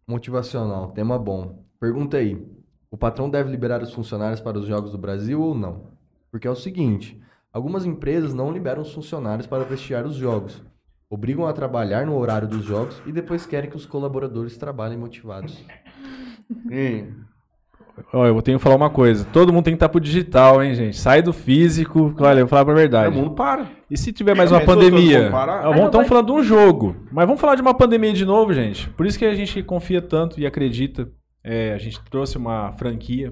Motivacional, tema bom. Pergunta aí. O patrão deve liberar os funcionários para os jogos do Brasil ou não? Porque é o seguinte, algumas empresas não liberam os funcionários para prestigiar os jogos. Obrigam a trabalhar no horário dos jogos e depois querem que os colaboradores trabalhem motivados. Hum. ó, eu tenho que falar uma coisa. Todo mundo tem que estar pro digital, hein, gente? Sai do físico. Olha, eu vou falar pra O verdade. mundo para. E se tiver mais uma Começou todo pandemia? vamos, estamos vai- falando de um jogo. Mas vamos falar de uma pandemia de novo, gente. Por isso que a gente confia tanto e acredita. É, a gente trouxe uma franquia.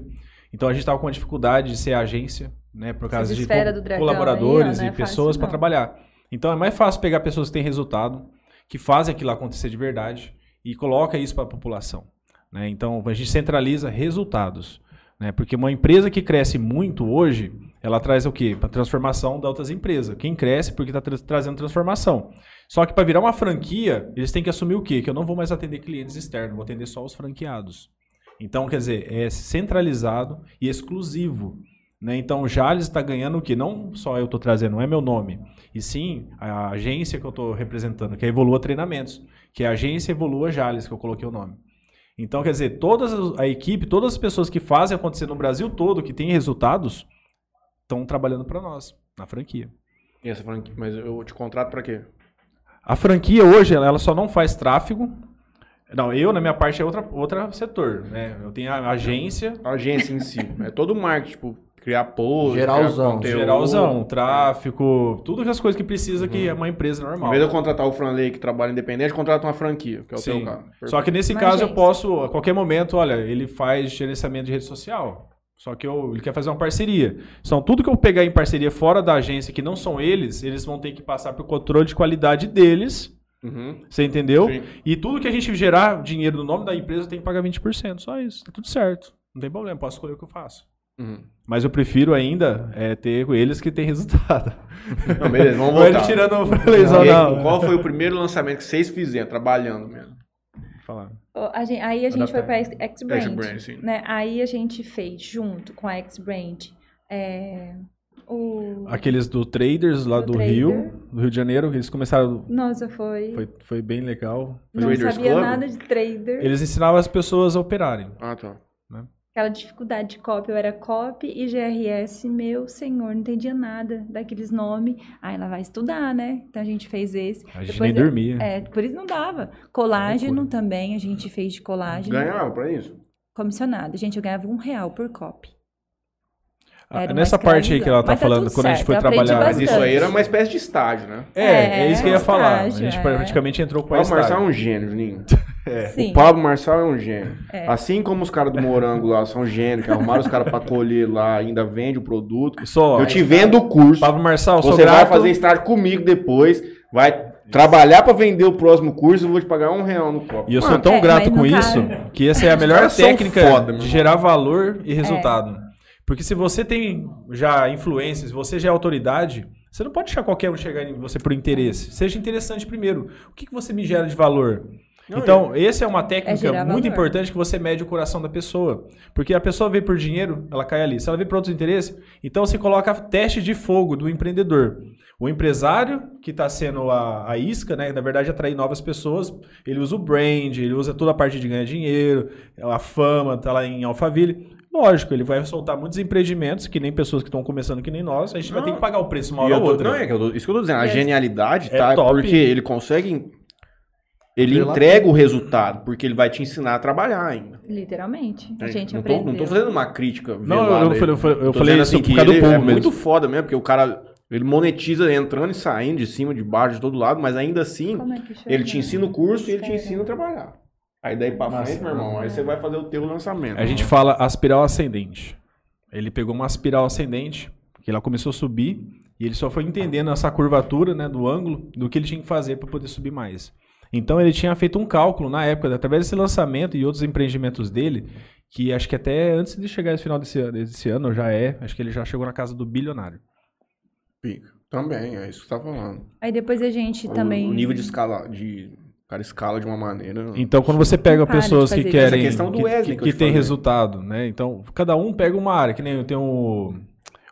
Então a gente estava com uma dificuldade de ser agência, né? Por causa de dragão colaboradores aí, ó, não e é pessoas para trabalhar. Então é mais fácil pegar pessoas que têm resultado, que fazem aquilo acontecer de verdade e coloca isso para a população. Né? Então, a gente centraliza resultados. Né? Porque uma empresa que cresce muito hoje, ela traz o quê? Para transformação da outras empresas. Quem cresce porque está tra trazendo transformação. Só que para virar uma franquia, eles têm que assumir o quê? Que eu não vou mais atender clientes externos, vou atender só os franqueados. Então, quer dizer, é centralizado e exclusivo. Né? Então, o Jales está ganhando o quê? Não só eu estou trazendo, não é meu nome. E sim a agência que eu estou representando, que é Evolua Treinamentos. Que é a agência Evolua Jales, que eu coloquei o nome. Então, quer dizer, toda a equipe, todas as pessoas que fazem acontecer no Brasil todo, que têm resultados, estão trabalhando para nós, na franquia. E essa franquia, mas eu te contrato para quê? A franquia hoje, ela só não faz tráfego. Não, eu, na minha parte, é outra, outra setor, né? Eu tenho a agência. A agência em si. É todo o marketing, tipo, criar post, Geralzão. criar conteúdo. Geralzão, tráfico, tudo as coisas que precisa que é uma empresa Em normal. vez de eu contratar o Franley que trabalha independente, contrata uma franquia, que é o teu Sim. caso. Só que nesse caso eu posso, a qualquer momento, olha, ele faz gerenciamento de rede social. Só que eu, ele quer fazer uma parceria. Então, tudo que eu pegar em parceria fora da agência, que não são eles, eles vão ter que passar pelo controle de qualidade deles. Uhum. Você entendeu? Sim. E tudo que a gente gerar dinheiro no nome da empresa tem que pagar 20%. Só isso. Tá tudo certo. Não tem problema, posso escolher o que eu faço. Uhum. Mas eu prefiro ainda é, ter eles que têm resultado. Não, beleza, vamos Ou ele voltar. tirando o lesão, aí, não. Qual foi o primeiro lançamento que vocês fizeram, trabalhando mesmo? Falar. A gen- aí a gente foi para X-Brand. X-Brand. Né? Aí a gente fez, junto com a X-Brand, é, o... Aqueles do Traders lá Do do, Trader. Rio, do Rio de Janeiro, eles começaram. Nossa, foi... Foi, foi bem legal. Não Traders sabia Club? nada de trader. Eles ensinavam as pessoas a operarem. Ah, tá. Aquela dificuldade de copy, eu era copy e GRS, meu senhor, não entendia nada daqueles nomes. Aí ela vai estudar, né? Então a gente fez esse. A gente Depois nem eu- dormia. É, por isso não dava. Colágeno também, a gente fez de colágeno. Ganhava pra isso? Comissionado. Gente, eu ganhava um real por copy. Ah, Era Nessa parte aí que ela tá tá falando, quando a gente certo, foi trabalhar. Mas isso aí era uma espécie de estágio, né? É, é, É, isso que eu ia falar. estágio, a gente é. praticamente entrou com O a Pablo Marçal é estágio. um gênio, Juninho. Sim. O Pablo Marçal é um gênio. É. Assim como os caras do Morango lá são gênios, que arrumaram os caras pra colher lá, ainda vende o produto. Só, Eu te vendo o curso. Pablo Marçal, sou Você vai grato. fazer estágio comigo depois, vai trabalhar pra vender o próximo curso eu vou te pagar um real no copo. E eu sou Mano, tão É, grato com isso caso- que essa é a melhor técnica foda, de gerar valor É. e resultado. Porque se você tem já influência, se você já é autoridade, você não pode deixar qualquer um chegar em você por interesse. Seja interessante primeiro. O que, que você me gera de valor? Não, então, essa é uma técnica gerar muito valor. importante que você mede o coração da pessoa. Porque a pessoa vê por dinheiro, ela cai ali. Se ela vê por outros interesses, então você coloca teste de fogo do empreendedor. O empresário, que está sendo a, a isca, né? Na verdade, atrair novas pessoas, ele usa o brand, ele usa toda a parte de ganhar dinheiro, a fama, tá lá em Alphaville. Lógico, ele vai soltar muitos empreendimentos, que nem pessoas que estão começando que nem nós. A gente vai Não. ter que pagar o preço uma E hora ou outra. Não, é que eu tô- isso que eu tô dizendo. A É. genialidade É tá top. porque ele consegue. Ele entrega o resultado, porque ele vai te ensinar a trabalhar ainda. Literalmente. A gente não, tô, aprendeu. não tô fazendo uma crítica. Não, eu- eu eu falei- eu Tô falei por que causa do ele povo é mesmo. muito foda mesmo, porque o cara ele monetiza entrando e saindo de cima, de baixo, de todo lado, mas ainda assim, é ele te ensina o curso e ele te ensina a trabalhar. Aí daí pra frente, meu irmão, aí você vai fazer o teu lançamento. A gente fala aspiral ascendente. Ele pegou uma aspiral ascendente, que ela começou a subir, e ele só foi entendendo essa curvatura, né, do ângulo, do que ele tinha que fazer para poder subir mais. Então ele tinha feito um cálculo na época, através desse lançamento e outros empreendimentos dele, que acho que até antes de chegar esse final desse, ano- desse ano já é, acho que ele já chegou na casa do bilionário. Pica. Também, é isso que você tá falando. Aí depois a gente O- também... O nível de escala, de. O cara escala de uma maneira. Então, quando você pega Para pessoas que querem. Essa questão do que, Wesley que, que que tem falei. resultado, né? Então, cada um pega uma área, que nem eu tenho o,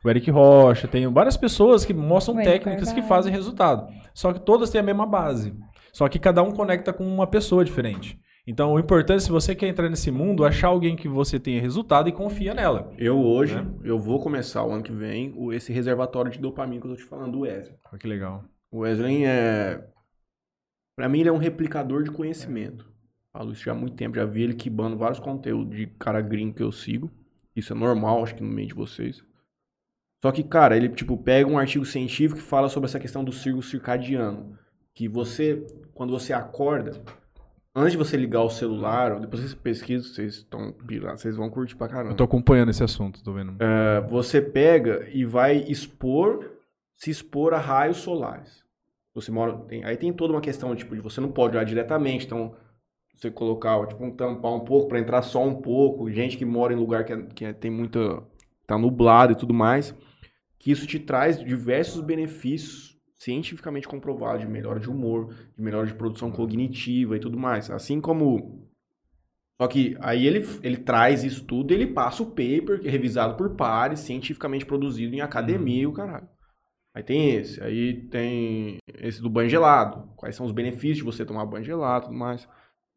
o Eric Rocha, tenho várias pessoas que mostram técnicas que fazem resultado. Só que todas têm a mesma base. Só que cada um conecta com uma pessoa diferente. Então, o importante, se você quer entrar nesse mundo, achar alguém que você tenha resultado e confia nela. Eu hoje, Né? eu vou começar o ano que vem esse reservatório de dopamina que eu tô te falando, do Wesley. Olha que legal. O Wesley é. Pra mim, ele é um replicador de conhecimento. Falo isso já há muito tempo. Já vi ele quibando vários conteúdos de cara gringo que eu sigo. Isso é normal, acho que no meio de vocês. Só que, cara, ele, tipo, pega um artigo científico que fala sobre essa questão do círculo circadiano. Que você, quando você acorda, antes de você ligar o celular, ou depois você pesquisa, vocês estão vocês vão curtir pra caramba. Eu tô acompanhando esse assunto, tô vendo. É, você pega e vai expor, se expor a raios solares. Você mora, tem- aí tem toda uma questão tipo de você não pode olhar diretamente, então você colocar, tipo, um tampar um pouco para entrar só um pouco, gente que mora em lugar que, é, que é, tem muita tá nublado e tudo mais, que isso te traz diversos benefícios cientificamente comprovados de melhora de humor, de melhora de produção cognitiva e tudo mais. Assim como só que aí ele, ele traz isso tudo, ele passa o paper, que é revisado por pares, cientificamente produzido em academia, o caralho. Aí tem esse, aí tem esse do banho gelado. Quais são os benefícios de você tomar banho gelado e tudo mais.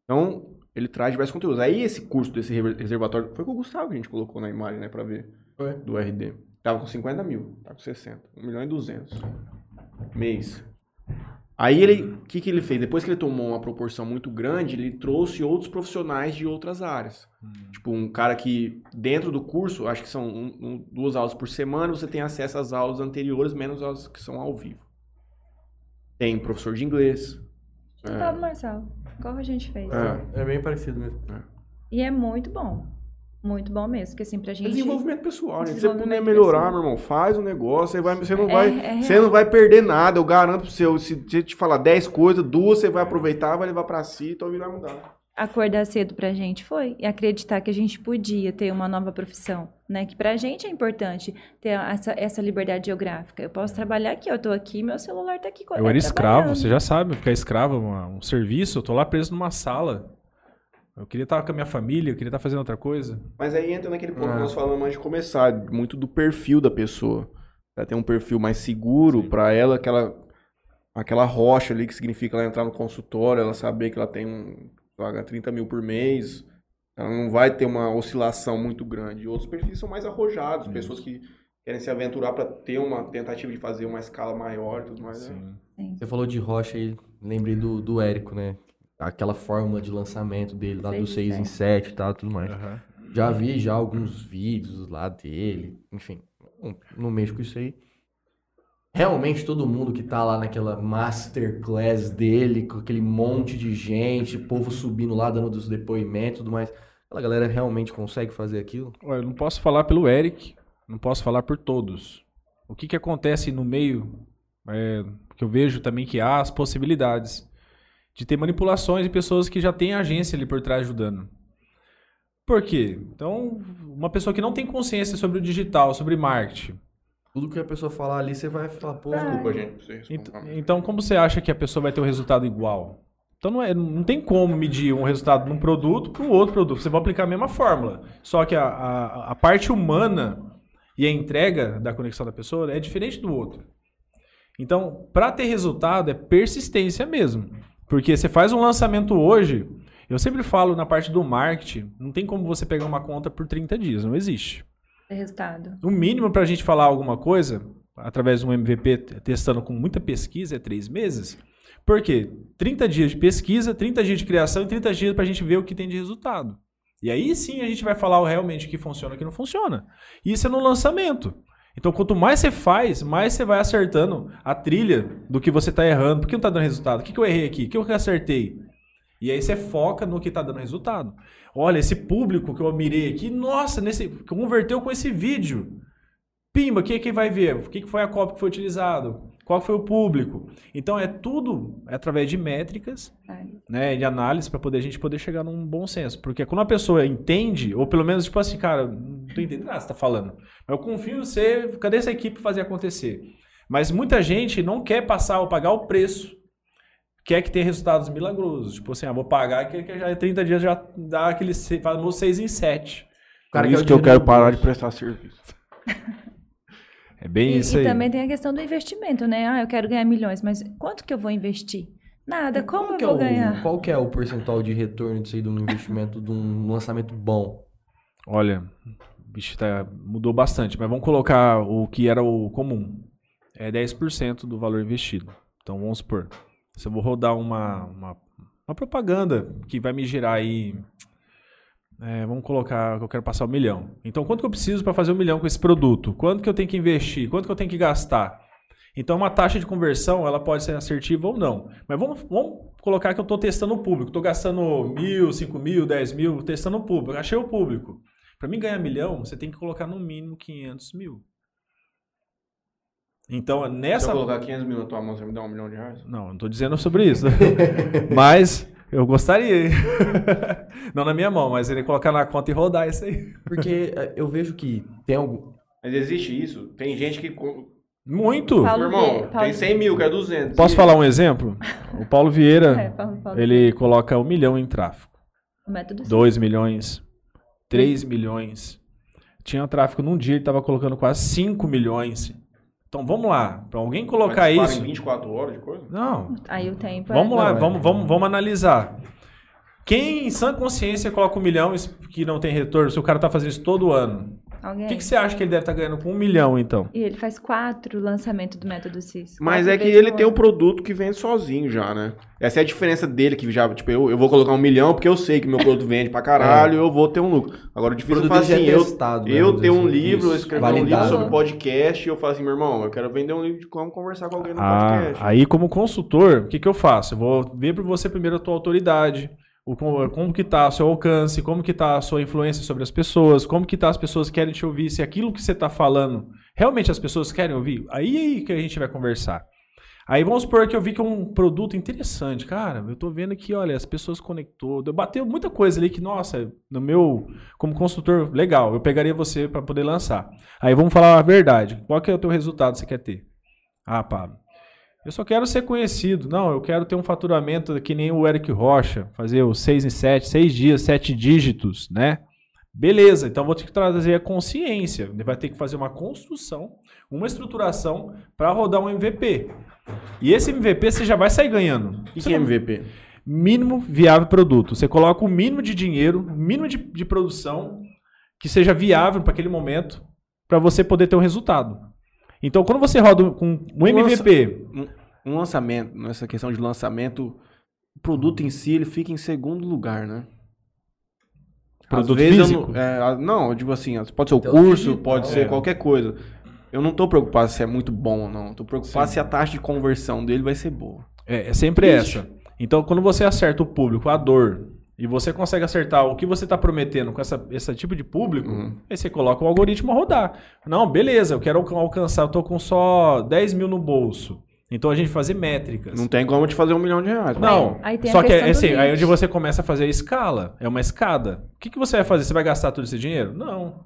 Então, ele traz diversos conteúdos. Aí esse curso desse reservatório, foi com o Gustavo que a gente colocou na imagem, né, pra ver. Foi. Do RD. Tava com 50 mil, tá com 60. 1 milhão e 200. Mês. Aí ele, o que, que ele fez? Depois que ele tomou uma proporção muito grande, ele trouxe outros profissionais de outras áreas. Hum. Tipo, um cara que dentro do curso, acho que são um, um, duas aulas por semana, você tem acesso às aulas anteriores, menos as que são ao vivo. Tem professor de inglês. É. Pablo Marcelo, como a gente fez. É, é bem parecido mesmo. É. E é muito bom. Muito bom mesmo, porque assim, pra gente... Desenvolvimento pessoal, né? Se você puder melhorar, pessoal. meu irmão, faz o um negócio, você, vai, você, não, é, vai, é você não vai perder nada, eu garanto pro seu. Se você te falar 10 coisas, duas você vai aproveitar, vai levar pra si, então vai mudar. Acordar cedo pra gente foi, e acreditar que a gente podia ter uma nova profissão, né? Que pra gente é importante ter essa, essa liberdade geográfica. Eu posso trabalhar aqui, eu tô aqui, meu celular tá aqui. Eu era escravo, você já sabe, ficar escravo, um, um serviço, eu tô lá preso numa sala. Eu queria estar com a minha família, eu queria estar fazendo outra coisa. Mas aí entra naquele ponto ah. que nós falamos antes de começar, muito do perfil da pessoa. Ela tem um perfil mais seguro para ela, aquela, aquela rocha ali que significa ela entrar no consultório, ela saber que ela tem um, paga 30 mil por mês, ela não vai ter uma oscilação muito grande. Outros perfis são mais arrojados, Isso. pessoas que querem se aventurar para ter uma tentativa de fazer uma escala maior e tudo mais. Né? Você falou de rocha aí, lembrei do, do Érico, né? Aquela fórmula de lançamento dele lá do 6 em 7 e tal, tudo mais. Uhum. Já vi já alguns vídeos lá dele, enfim, não mexo com isso aí. Realmente todo mundo que tá lá naquela masterclass dele, com aquele monte de gente, povo subindo lá, dando os depoimentos e tudo mais, aquela galera realmente consegue fazer aquilo? Olha, eu não posso falar pelo Eric, não posso falar por todos. O que que acontece no meio, é, que eu vejo também que há as possibilidades de ter manipulações de pessoas que já têm agência ali por trás ajudando. Por quê? Então, uma pessoa que não tem consciência sobre o digital, sobre marketing. Tudo que a pessoa falar ali, você vai falar, pô, desculpa, gente. Então, então, como você acha que a pessoa vai ter um resultado igual? Então, não, é, não tem como medir um resultado de um produto para o outro produto. Você vai aplicar a mesma fórmula. Só que a, a, a parte humana e a entrega da conexão da pessoa é diferente do outro. Então, para ter resultado, é persistência mesmo. Porque você faz um lançamento hoje, eu sempre falo na parte do marketing, não tem como você pegar uma conta por 30 dias, não existe. É resultado. O mínimo para a gente falar alguma coisa, através de um MVP testando com muita pesquisa, é três meses. Por quê? 30 dias de pesquisa, 30 dias de criação e 30 dias para a gente ver o que tem de resultado. E aí sim a gente vai falar realmente o que funciona e o que não funciona. Isso é no lançamento. Então, quanto mais você faz, mais você vai acertando a trilha do que você está errando. Por que não está dando resultado? O que, que eu errei aqui? O que eu acertei? E aí você foca no que está dando resultado. Olha, esse público que eu mirei aqui, nossa, nesse, converteu com esse vídeo. Pimba, quem, quem vai ver? O que, que foi a cópia que foi utilizado? Qual foi o público? Então é tudo através de métricas, né, de análise para poder a gente poder chegar num bom senso, porque quando a pessoa entende, ou pelo menos tipo assim, cara, não tô entendendo nada que você tá falando. Eu confio em você, cadê essa equipe fazer acontecer? Mas muita gente não quer passar ou pagar o preço. Quer que tenha resultados milagrosos. Tipo assim, ah, vou pagar que, que já em 30 dias já dá aquele famoso 6 em 7. Cara, Por isso que eu quero parar de prestar serviço. É bem e, isso aí. E também tem a questão do investimento, né? Ah, eu quero ganhar milhões, mas quanto que eu vou investir? Nada, como eu vou é o, ganhar? Qual que é o percentual de retorno disso aí de um investimento, de um lançamento bom? Olha, bicho, tá, mudou bastante, mas vamos colocar o que era o comum. É 10% do valor investido. Então vamos supor, se eu vou rodar uma, uma, uma propaganda que vai me gerar aí é, vamos colocar que eu quero passar um milhão. Então, quanto que eu preciso para fazer um milhão com esse produto? Quanto que eu tenho que investir? Quanto que eu tenho que gastar? Então, uma taxa de conversão, ela pode ser assertiva ou não. Mas vamos, vamos colocar que eu estou testando o público. Estou gastando mil, cinco mil, dez mil, testando o público. Achei o público. Para mim ganhar milhão, você tem que colocar no mínimo 500 mil. Então, nessa... Se eu colocar 500 mil na tua mão, você me dá um milhão de reais? Não, não estou dizendo sobre isso. Mas Eu gostaria. Não na minha mão, mas ele colocar na conta e rodar isso aí. Porque é, eu vejo que tem algum. Mas existe isso? Tem gente que. Muito. Paulo Meu irmão, Paulo tem 100 mil, que é 200. Posso E- falar um exemplo? O Paulo É, Vieira, Paulo- Paulo- ele coloca um milhão em tráfego. O método 2 milhões, 3 milhões. Tinha tráfego num dia, ele estava colocando quase 5 milhões. Então vamos lá, para alguém colocar Mas para isso. em 24 horas de coisa? Não, Aí o tempo é- vamos lá, Não, é- vamos, vamos, vamos analisar. Quem em sã consciência coloca um milhão que não tem retorno, se o cara tá fazendo isso todo ano, o Alguém. que, que você acha que ele deve estar ganhando com um milhão, então? E ele faz quatro lançamentos do método CIS. Mas é que ele tem o ano. produto que vende sozinho já, né? Essa é a diferença dele, que já, tipo, eu, eu vou colocar um milhão porque eu sei que meu produto vende pra caralho e eu vou ter um lucro. Agora, o difícil é falar assim, é eu, testado, né, eu vamos tenho um assim. livro, eu escrevi um livro sobre podcast e eu falo assim, meu irmão, eu quero vender um livro de como conversar com alguém no Ah, podcast. aí como consultor, o que, que eu faço? Eu vou ver para você primeiro a tua autoridade, o, como, que tá o seu alcance, como que tá a sua influência sobre as pessoas, como que tá as pessoas querem te ouvir, se aquilo que você está falando, realmente as pessoas querem ouvir, aí, aí que a gente vai conversar. Aí vamos supor que eu vi que é um produto interessante, cara, eu tô vendo que, olha, as pessoas conectou, eu bateu muita coisa ali que, nossa, no meu, como consultor, legal, eu pegaria você para poder lançar. Aí vamos falar a verdade, qual que é o teu resultado que você quer ter? Ah, Pablo, eu só quero ser conhecido. Não, eu quero ter um faturamento que nem o Eric Rocha, fazer os 6 em 7, 6 dias, 7 dígitos, né? Beleza, então vou ter que trazer a consciência. Vai ter que fazer uma construção, uma estruturação para rodar um MVP. E esse MVP você já vai sair ganhando. Você que é MVP? mínimo viável produto. Você coloca o mínimo de dinheiro, o mínimo de, de produção que seja viável para aquele momento, para você poder ter um resultado. Então, quando você roda com um MVP, Um lançamento, nessa questão de lançamento, o produto em si, ele fica em segundo lugar, né? Produto Às vezes eu físico? não, é, não, eu digo assim, pode ser o Então, curso, digital, pode ser é. qualquer coisa. Eu não tô preocupado se é muito bom ou não. Tô preocupado Sim. se a taxa de conversão dele vai ser boa. é, é sempre essa. Então, quando você acerta o público, a dor, e você consegue acertar o que você está prometendo com essa, esse tipo de público, Uhum. aí você coloca o algoritmo a rodar. Não, beleza, eu quero alcan- alcançar, eu tô com só 10 mil no bolso. Então a gente fazer métricas. Não tem como te fazer um milhão de reais. Não, Aí tem a só que é assim, aí onde você começa a fazer a escala, é uma escada. O que, que você vai fazer? Você vai gastar todo esse dinheiro? Não.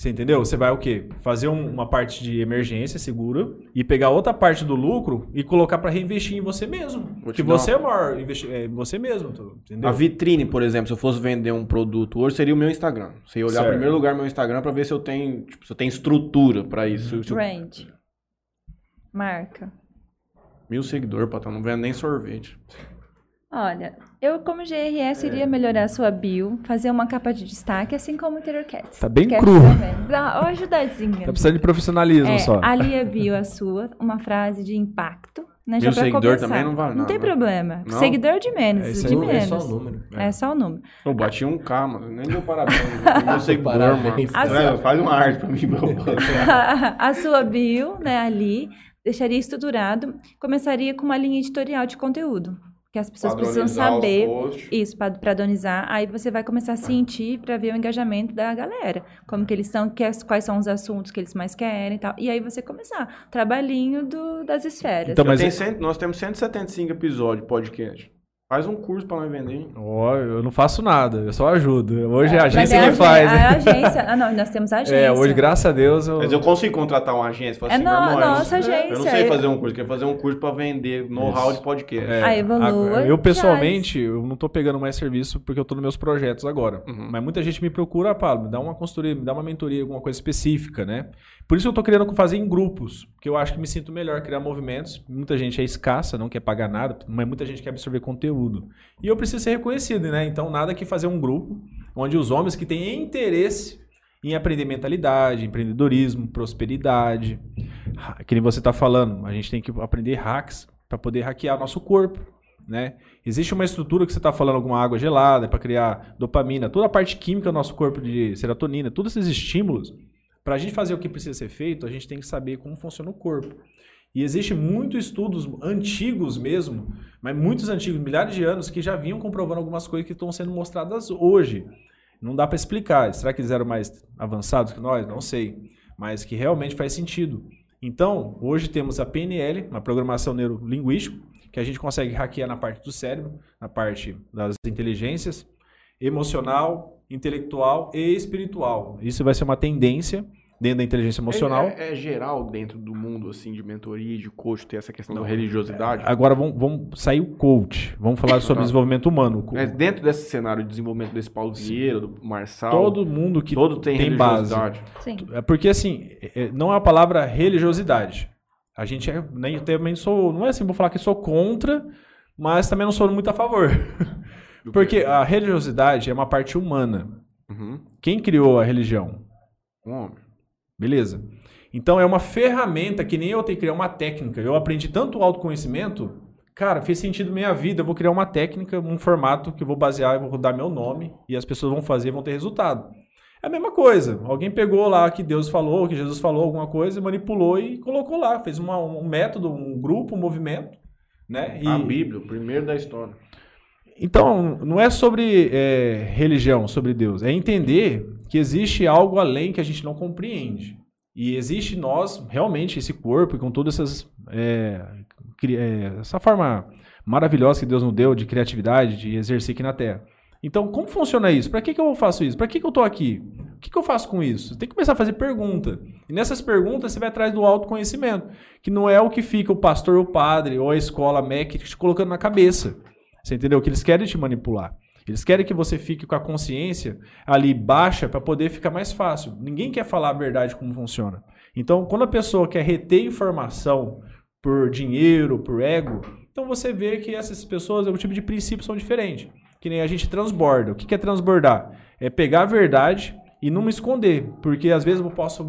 Você entendeu? Você vai o quê? Fazer um- uma parte de emergência segura e pegar outra parte do lucro e colocar para reinvestir em você mesmo. Dar você é o maior investi- é você mesmo, entendeu? A vitrine, por exemplo, se eu fosse vender um produto hoje, seria o meu Instagram. Você ia olhar Certo. em primeiro lugar meu Instagram pra ver se eu tenho, tipo, se eu tenho estrutura pra isso. Eu- Brand. Marca. Mil seguidores, patrão, não vendo nem sorvete. Olha, eu como GRS iria melhorar a sua bio, fazer uma capa de destaque, assim como o Interior Cats. Tá bem cru. também. Dá uma ajudazinha. Tá precisando de profissionalismo É, só. ali a bio a sua, uma frase de impacto, né? Mil Já seguidor começar. também não vale Não nada, tem né? problema. Não? Seguidor de menos, É de aí. É menos. só o número. É só o número. Eu bati um K, mano. Nem deu parabéns. Meu seguidor, Parabéns. mano. A É, Faz uma arte pra mim, meu. a sua bio, né, ali, deixaria estruturado, começaria com uma linha editorial de conteúdo, que as pessoas precisam saber isso para padronizar. Aí você vai começar a sentir para ver o engajamento da galera, como que eles estão, quais são os assuntos que eles mais querem e tal. E aí você começar trabalhinho do, das esferas. Então, mas é- cento- nós temos 175 episódios de podcast. Faz um curso pra nós vender. hein? Ó, eu não faço nada, eu só ajudo. Hoje é a agência é que faz. A né? agência. Ah, não, nós temos a agência. É, hoje, graças a Deus, eu... Mas eu consigo contratar uma agência. Falar É assim, no- irmão, eu não- nossa agência. Eu não sei fazer um curso, eu quero fazer um curso pra vender know-how de podcast. É, A Evolua a- Eu, pessoalmente, eu não tô pegando mais serviço porque eu tô nos meus projetos agora. Uhum. Mas muita gente me procura, ah, Pablo, me dá uma consultoria, me dá uma mentoria, alguma coisa específica, né? Por isso eu tô querendo fazer em grupos, porque eu acho que me sinto melhor criar movimentos. Muita gente é escassa, não quer pagar nada, mas muita gente quer absorver conteúdo. E eu preciso ser reconhecido, né? Então, nada que fazer um grupo onde os homens que têm interesse em aprender mentalidade, empreendedorismo, prosperidade, que nem você está falando, a gente tem que aprender hacks para poder hackear nosso corpo, né? Existe uma estrutura que você está falando, alguma água gelada para criar dopamina, toda a parte química do nosso corpo de serotonina, todos esses estímulos. Para a gente fazer o que precisa ser feito, a gente tem que saber como funciona o corpo. E existe muitos estudos antigos mesmo, mas muitos antigos, milhares de anos, que já vinham comprovando algumas coisas que estão sendo mostradas hoje. Não dá para explicar. Será que eles eram mais avançados que nós? Não sei. Mas que realmente faz sentido. Então, hoje temos a PNL, uma programação neurolinguística, que a gente consegue hackear na parte do cérebro, na parte das inteligências, emocional, intelectual e espiritual. Isso vai ser uma tendência dentro da inteligência emocional. É, é, é, geral dentro do mundo, assim, de mentoria, de coach, ter essa questão Não, da religiosidade? agora vamos, vamos sair o coach. Vamos falar sobre desenvolvimento humano. Mas dentro desse cenário de desenvolvimento desse Paulo Vieira, do Marçal... Todo mundo que todo tem, tem base. Sim. É porque, assim, é, não é a palavra religiosidade. A gente é, nem, também sou... Não é assim, vou falar que sou contra, mas também não sou muito a favor. porque a religiosidade é uma parte humana. Uhum. Quem criou a religião? Um homem. Beleza. Então é uma ferramenta que nem eu tenho que criar uma técnica. Eu aprendi tanto autoconhecimento, cara, fez sentido minha vida. Eu vou criar uma técnica, um formato que eu vou basear, eu vou dar meu nome e as pessoas vão fazer, vão ter resultado. É a mesma coisa. Alguém pegou lá que Deus falou, que Jesus falou alguma coisa, manipulou e colocou lá. Fez uma, um método, um grupo, um movimento. Né? E... A Bíblia, o primeiro da história. Então, não é sobre é, religião, sobre Deus. É entender que existe algo além que a gente não compreende. E existe nós, realmente, esse corpo, com todas essas. É, é, essa forma maravilhosa que Deus nos deu de criatividade, de exercer aqui na Terra. Então, como funciona isso? Para que, que eu faço isso? Para que, que eu estou aqui? O que, que eu faço com isso? Tem que começar a fazer pergunta. E nessas perguntas você vai atrás do autoconhecimento, que não é o que fica o pastor, o padre ou a escola MEC te colocando na cabeça. Você entendeu? Que eles querem te manipular. Eles querem que você fique com a consciência ali baixa para poder ficar mais fácil. Ninguém quer falar a verdade como funciona. Então, quando a pessoa quer reter informação por dinheiro, por ego, então você vê que essas pessoas, o tipo de princípios são diferentes. Que nem a gente transborda. O que é transbordar? É pegar a verdade e não me esconder, porque às vezes eu posso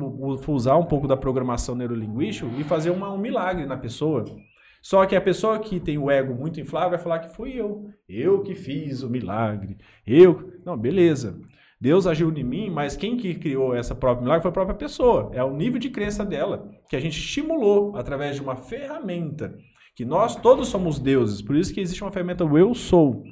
usar um pouco da programação neurolinguística e fazer uma, um milagre na pessoa só que a pessoa que tem o ego muito inflado vai falar que fui eu. Eu que fiz o milagre. Eu. Não, beleza. Deus agiu em mim, mas quem que criou essa própria milagre foi a própria pessoa. É o nível de crença dela, que a gente estimulou através de uma ferramenta. Que nós todos somos deuses. Por isso que existe uma ferramenta o eu sou.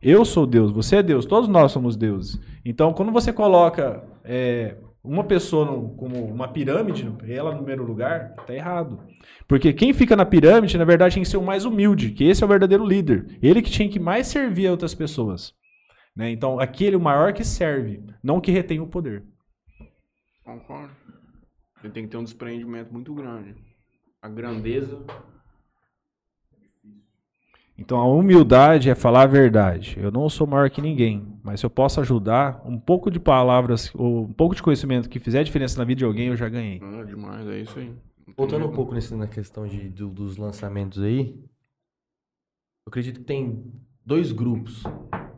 Eu sou Deus, você é Deus, todos nós somos deuses. Então, quando você coloca é, uma pessoa no, como uma pirâmide, ela no primeiro lugar, tá errado. Porque quem fica na pirâmide, na verdade, tem que ser o mais humilde, que esse é o verdadeiro líder. Ele que tinha que mais servir a outras pessoas. Né? Então, aquele o maior que serve, não que retém o poder. Concordo. Ele tem que ter um desprendimento muito grande. A grandeza então a humildade é falar a verdade. Eu não sou maior que ninguém, mas se eu posso ajudar, um pouco de palavras, ou um pouco de conhecimento que fizer diferença na vida de alguém, eu já ganhei. Ah, demais, é isso aí. Voltando um pouco nesse, na questão de, do, dos lançamentos aí, eu acredito que tem dois grupos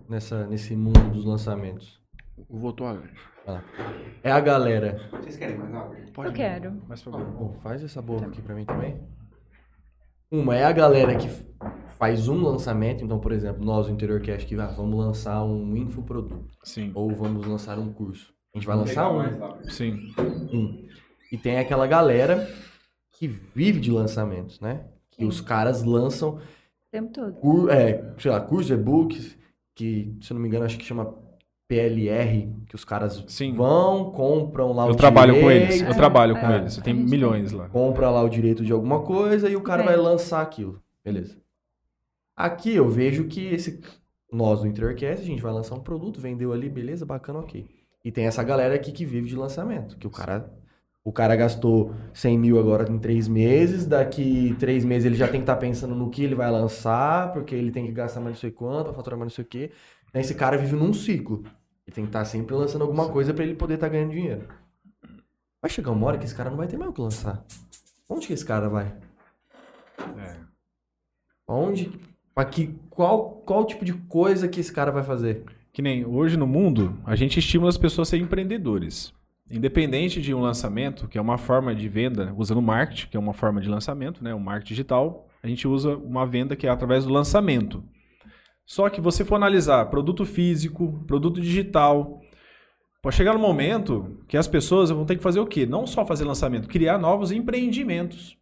nessa, nesse mundo dos lançamentos. Votou a ah. É a galera. Vocês querem mais água? Pode eu quero. Mais favor. Bom, faz essa boca aqui pra mim também. Uma é a galera que faz um lançamento, então, por exemplo, nós, o Interior Cash, que ah, vamos lançar um infoproduto. Sim. Ou vamos lançar um curso. A gente vai lançar um. Sim. Um. E tem aquela galera que vive de lançamentos, né? Que Sim. os caras lançam. O tempo todo. Cur, é, sei lá, cursos, e-books, que, se eu não me engano, acho que chama PLR, que os caras Sim. vão, compram lá eu o trabalho direito. com eles, eu trabalho é, com eles, eu tenho milhões lá. Compra lá o direito de alguma coisa e o cara é. vai lançar aquilo. Beleza. Aqui eu vejo que esse nós do Interiorcast, a gente vai lançar um produto, vendeu ali, beleza, bacana, ok. E tem essa galera aqui que vive de lançamento, que o cara o cara gastou 100 mil agora em três meses, daqui três meses ele já tem que estar tá pensando no que ele vai lançar, porque ele tem que gastar mais não sei quanto, faturar mais não sei o quê. Esse cara vive num ciclo. Ele tem que estar tá sempre lançando alguma coisa para ele poder estar tá ganhando dinheiro. Vai chegar uma hora que esse cara não vai ter mais o que lançar. Onde que esse cara vai? É. Onde? Pra que, qual, qual tipo de coisa que esse cara vai fazer? Que nem hoje no mundo, a gente estimula as pessoas a serem empreendedores. Independente de um lançamento, que é uma forma de venda, usando marketing, que é uma forma de lançamento, né, o marketing digital, a gente usa uma venda que é através do lançamento. Só que você for analisar produto físico, produto digital, pode chegar no momento que as pessoas vão ter que fazer o quê? Não só fazer lançamento, criar novos empreendimentos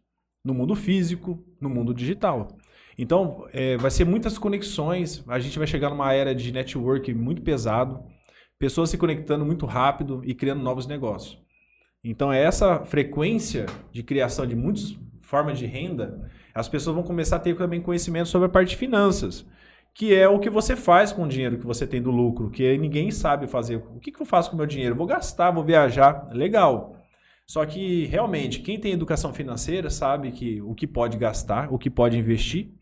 no mundo físico, no mundo digital. Então, é, vai ser muitas conexões, a gente vai chegar numa era de network muito pesado, pessoas se conectando muito rápido e criando novos negócios. Então, é essa frequência de criação de muitos forma de renda, as pessoas vão começar a ter também conhecimento sobre a parte de finanças, que é o que você faz com o dinheiro que você tem do lucro, que ninguém sabe fazer. O que, que eu faço com o meu dinheiro? Vou gastar, vou viajar, legal. Só que realmente, quem tem educação financeira sabe que o que pode gastar, o que pode investir,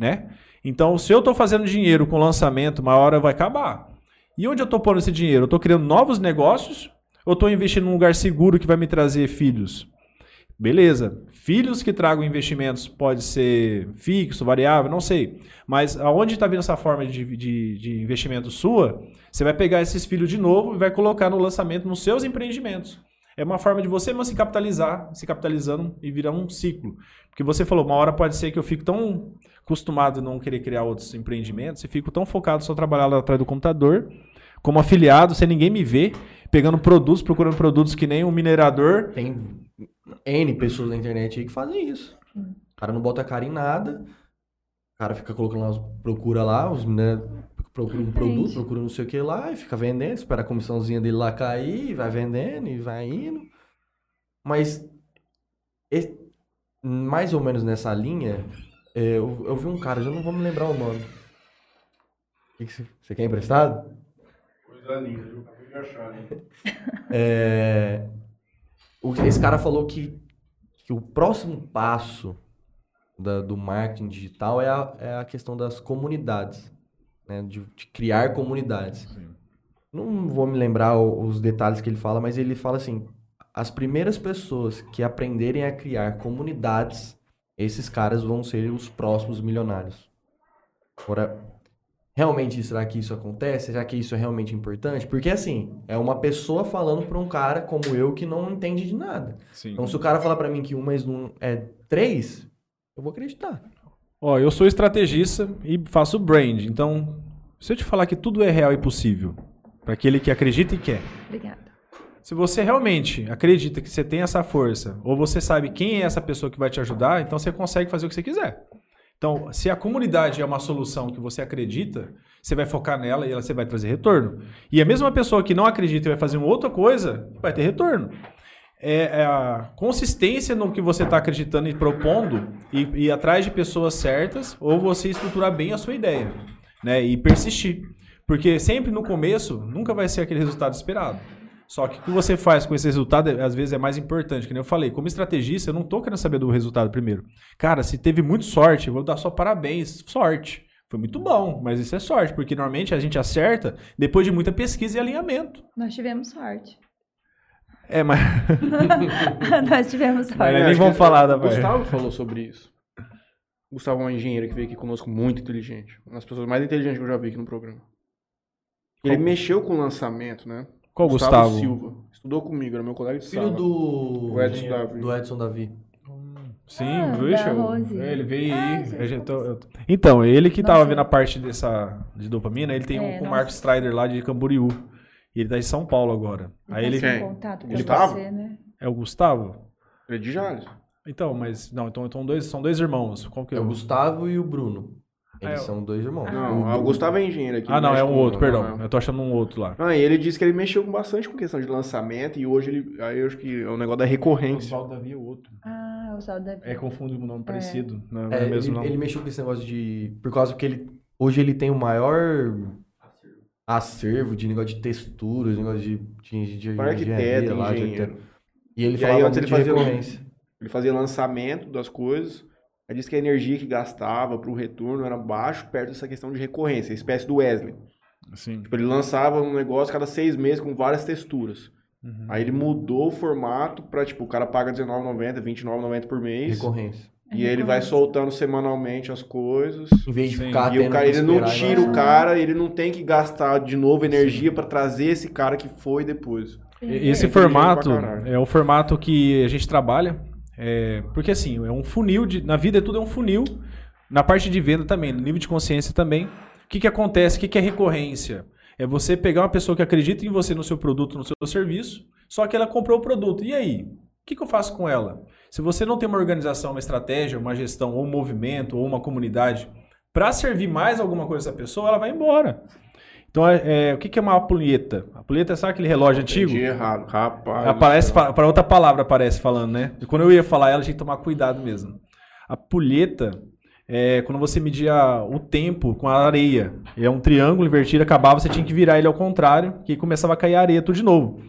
né? Então, se eu estou fazendo dinheiro com lançamento, uma hora vai acabar. E onde eu estou pondo esse dinheiro? Eu estou criando novos negócios ou estou investindo num lugar seguro que vai me trazer filhos? Beleza. Filhos que tragam investimentos pode ser fixo, variável, não sei. Mas aonde está vindo essa forma de, de, de investimento sua, você vai pegar esses filhos de novo e vai colocar no lançamento nos seus empreendimentos. É uma forma de você mesmo se capitalizar, se capitalizando e virar um ciclo. Porque você falou, uma hora pode ser que eu fico tão acostumado a não querer criar outros empreendimentos e fico tão focado só trabalhar lá atrás do computador, como afiliado, sem ninguém me ver, pegando produtos, procurando produtos que nem um minerador. Tem N pessoas na internet aí que fazem isso. O cara não bota cara em nada, o cara fica colocando lá, procura lá, os minérios procura um produto, procura não sei o que lá, e fica vendendo, espera a comissãozinha dele lá cair, vai vendendo e vai indo. Mas mais ou menos nessa linha, é, eu, eu vi um cara, já não vou me lembrar o nome. Que que você, você quer emprestado? Coisa linda, eu acabei de achar, né? É, esse cara falou que, que o próximo passo da, do marketing digital é a, é a questão das comunidades né, de, de criar comunidades. Sim. Não vou me lembrar os detalhes que ele fala, mas ele fala assim: as primeiras pessoas que aprenderem a criar comunidades, esses caras vão ser os próximos milionários. Agora, realmente será que isso acontece? Será que isso é realmente importante? Porque assim, é uma pessoa falando para um cara como eu que não entende de nada. Sim. Então, se o cara falar para mim que um mais um é três, eu vou acreditar. Ó, eu sou estrategista e faço brand. Então, se eu te falar que tudo é real e possível, para aquele que acredita e quer. Obrigada. Se você realmente acredita que você tem essa força, ou você sabe quem é essa pessoa que vai te ajudar, então você consegue fazer o que você quiser. Então, se a comunidade é uma solução que você acredita, você vai focar nela e ela você vai trazer retorno. E a mesma pessoa que não acredita e vai fazer uma outra coisa, vai ter retorno é, é a consistência no que você está acreditando e propondo e ir atrás de pessoas certas ou você estruturar bem a sua ideia, né? E persistir. Porque sempre no começo nunca vai ser aquele resultado esperado. Só que o que você faz com esse resultado, às vezes, é mais importante. Que eu falei, como estrategista, eu não tô querendo saber do resultado primeiro. Cara, se teve muito sorte, eu vou dar só parabéns. Sorte. Foi muito bom, mas isso é sorte, porque normalmente a gente acerta depois de muita pesquisa e alinhamento. Nós tivemos sorte. É, mas. Nós tivemos sorte. Mas nem vamos falar da O Gustavo falou sobre isso. O Gustavo é um engenheiro que veio aqui conosco muito inteligente. Uma das pessoas mais inteligentes que eu já vi aqui no programa. Ele Qual? mexeu com o lançamento, né? Qual Gustavo? Gustavo Silva. Estudou comigo, era meu colega de Filho sala. do... O Edson Davi. Do Edson Davi. Sim, ah, viu? Ele veio ah, aí. Tô... Então, ele que Nossa. tava vendo a parte dessa de dopamina, ele tem é, um com o Mark Strider lá de Camboriú. E ele tá em São Paulo agora. Ele Aí ele. Quem? Contato com Gustavo? Você, né? É o Gustavo? Ele é de Jales. Então, mas. Não, então, então dois, são dois irmãos. Qual que é, é o Gustavo e o Bruno. Eles ah, são dois irmãos. Não, o, o Gustavo é engenheiro aqui. Ah, não, é um outro, perdão. Eu tô achando um outro lá. Ah, e ele disse que ele mexeu bastante com questão de lançamento e hoje ele. Aí eu acho que é o negócio da recorrência. O Oswaldo Davi é outro. Ah, o Oswaldo Davi. É, confunde um nome é. parecido. Não é, é mesmo ele, nome. ele mexeu com esse negócio de. Por causa que ele. Hoje ele tem o maior acervo de negócio de texturas, negócio de, de, de, de arquiteto, lá, engenheiro. E ele e falava aí, ele fazia, recorrência. Ele fazia lançamento das coisas. Aí disse que a energia que gastava para o retorno era baixo, perto dessa questão de recorrência, a espécie do Wesley. Sim. Tipo, ele lançava um negócio cada seis meses com várias texturas. Uhum. Aí ele mudou o formato para, tipo, o cara paga R$19,90, R$29,90 por mês. Recorrência. E ele vai soltando semanalmente as coisas. Em vez de ficar E o cara, ele não tira o cara, ele não tem que gastar de novo energia para trazer esse cara que foi depois. Esse é formato é o formato que a gente trabalha. É, porque assim, é um funil de. Na vida tudo é um funil. Na parte de venda também, no nível de consciência também. O que, que acontece? O que, que é recorrência? É você pegar uma pessoa que acredita em você, no seu produto, no seu serviço, só que ela comprou o produto. E aí? O que, que eu faço com ela? Se você não tem uma organização, uma estratégia, uma gestão, ou um movimento, ou uma comunidade para servir mais alguma coisa essa pessoa, ela vai embora. Então, é, é, o que, que é uma ampulheta? A ampulheta é sabe aquele relógio antigo? errado, rapaz. Aparece para outra palavra, aparece falando, né? E quando eu ia falar ela, a gente tomar cuidado mesmo. A pulheta é quando você media o tempo com a areia. É um triângulo invertido, acabava, você tinha que virar ele ao contrário, que começava a cair a areia tudo de novo.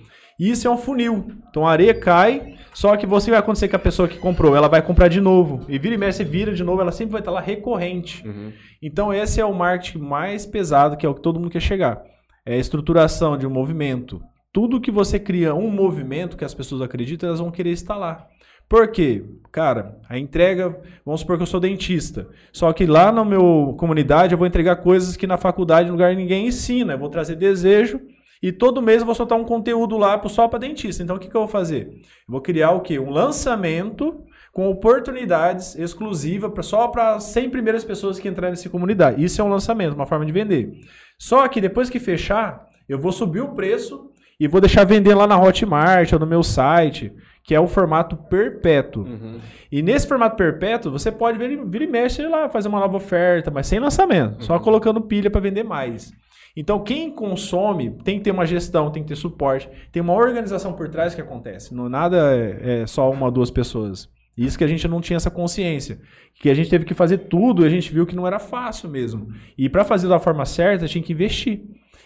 Isso é um funil. Então a areia cai, só que você vai acontecer com a pessoa que comprou, ela vai comprar de novo. E vira e mexe, vira de novo, ela sempre vai estar lá recorrente. Uhum. Então esse é o marketing mais pesado, que é o que todo mundo quer chegar. É a estruturação de um movimento. Tudo que você cria um movimento que as pessoas acreditam, elas vão querer estar lá. Por quê? Cara, a entrega, vamos supor que eu sou dentista. Só que lá na minha comunidade eu vou entregar coisas que na faculdade, no lugar ninguém ensina. Eu vou trazer desejo e todo mês eu vou soltar um conteúdo lá só para dentista. Então o que, que eu vou fazer? Eu vou criar o quê? Um lançamento com oportunidades exclusivas só para 100 primeiras pessoas que entrarem nessa comunidade. Isso é um lançamento, uma forma de vender. Só que depois que fechar, eu vou subir o preço e vou deixar vender lá na Hotmart ou no meu site, que é o formato perpétuo. Uhum. E nesse formato perpétuo, você pode vir, vir e mexe lá, fazer uma nova oferta, mas sem lançamento, só colocando pilha para vender mais. Então, quem consome tem que ter uma gestão, tem que ter suporte, tem uma organização por trás que acontece. Não nada é, é só uma ou duas pessoas. Isso que a gente não tinha essa consciência. Que a gente teve que fazer tudo e a gente viu que não era fácil mesmo. E para fazer da forma certa, tinha que investir.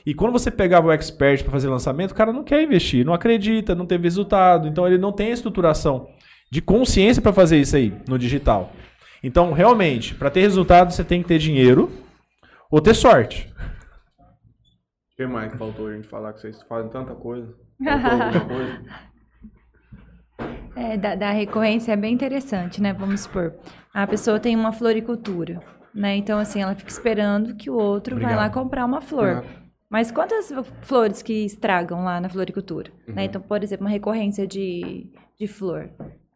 E quando você pegava o expert para fazer lançamento, o cara não quer investir, não acredita, não teve resultado. Então ele não tem a estruturação de consciência para fazer isso aí no digital. Então, realmente, para ter resultado, você tem que ter dinheiro ou ter sorte. O que mais que faltou a gente falar que vocês fazem tanta coisa? Coisa? É, da, da recorrência é bem interessante, né? Vamos supor, a pessoa tem uma floricultura, né? Então, assim, ela fica esperando que o outro vai lá comprar uma flor. Ah, Mas quantas flores que estragam lá na floricultura? Uhum. né? Então, por exemplo, uma recorrência de, de flor.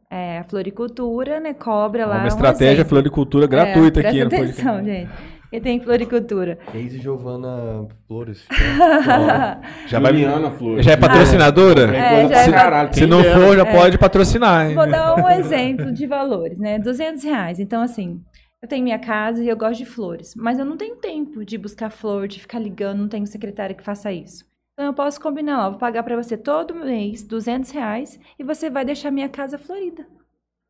É, a floricultura, né, cobra lá uma um estratégia exemplo. floricultura gratuita é, aqui no atenção, podcast. gente. E tem floricultura. Ex e Giovana Flores. Já vai Juliana Flores. Já é patrocinadora? É, já pra é- caralho. Se não for, já pode patrocinar. hein? Vou dar um exemplo de valores, né? 200 reais. Então, assim, eu tenho minha casa e eu gosto de flores. Mas eu não tenho tempo de buscar flor, de ficar ligando, não tenho secretária que faça isso. Então, eu posso combinar lá, vou pagar para você todo mês 200 reais e você vai deixar minha casa florida.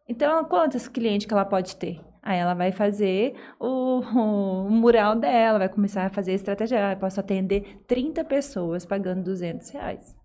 Então, quantos clientes que ela pode ter? Aí ela vai fazer o, o mural dela, vai começar a fazer a estratégia. Eu posso atender 30 pessoas pagando 200 reais.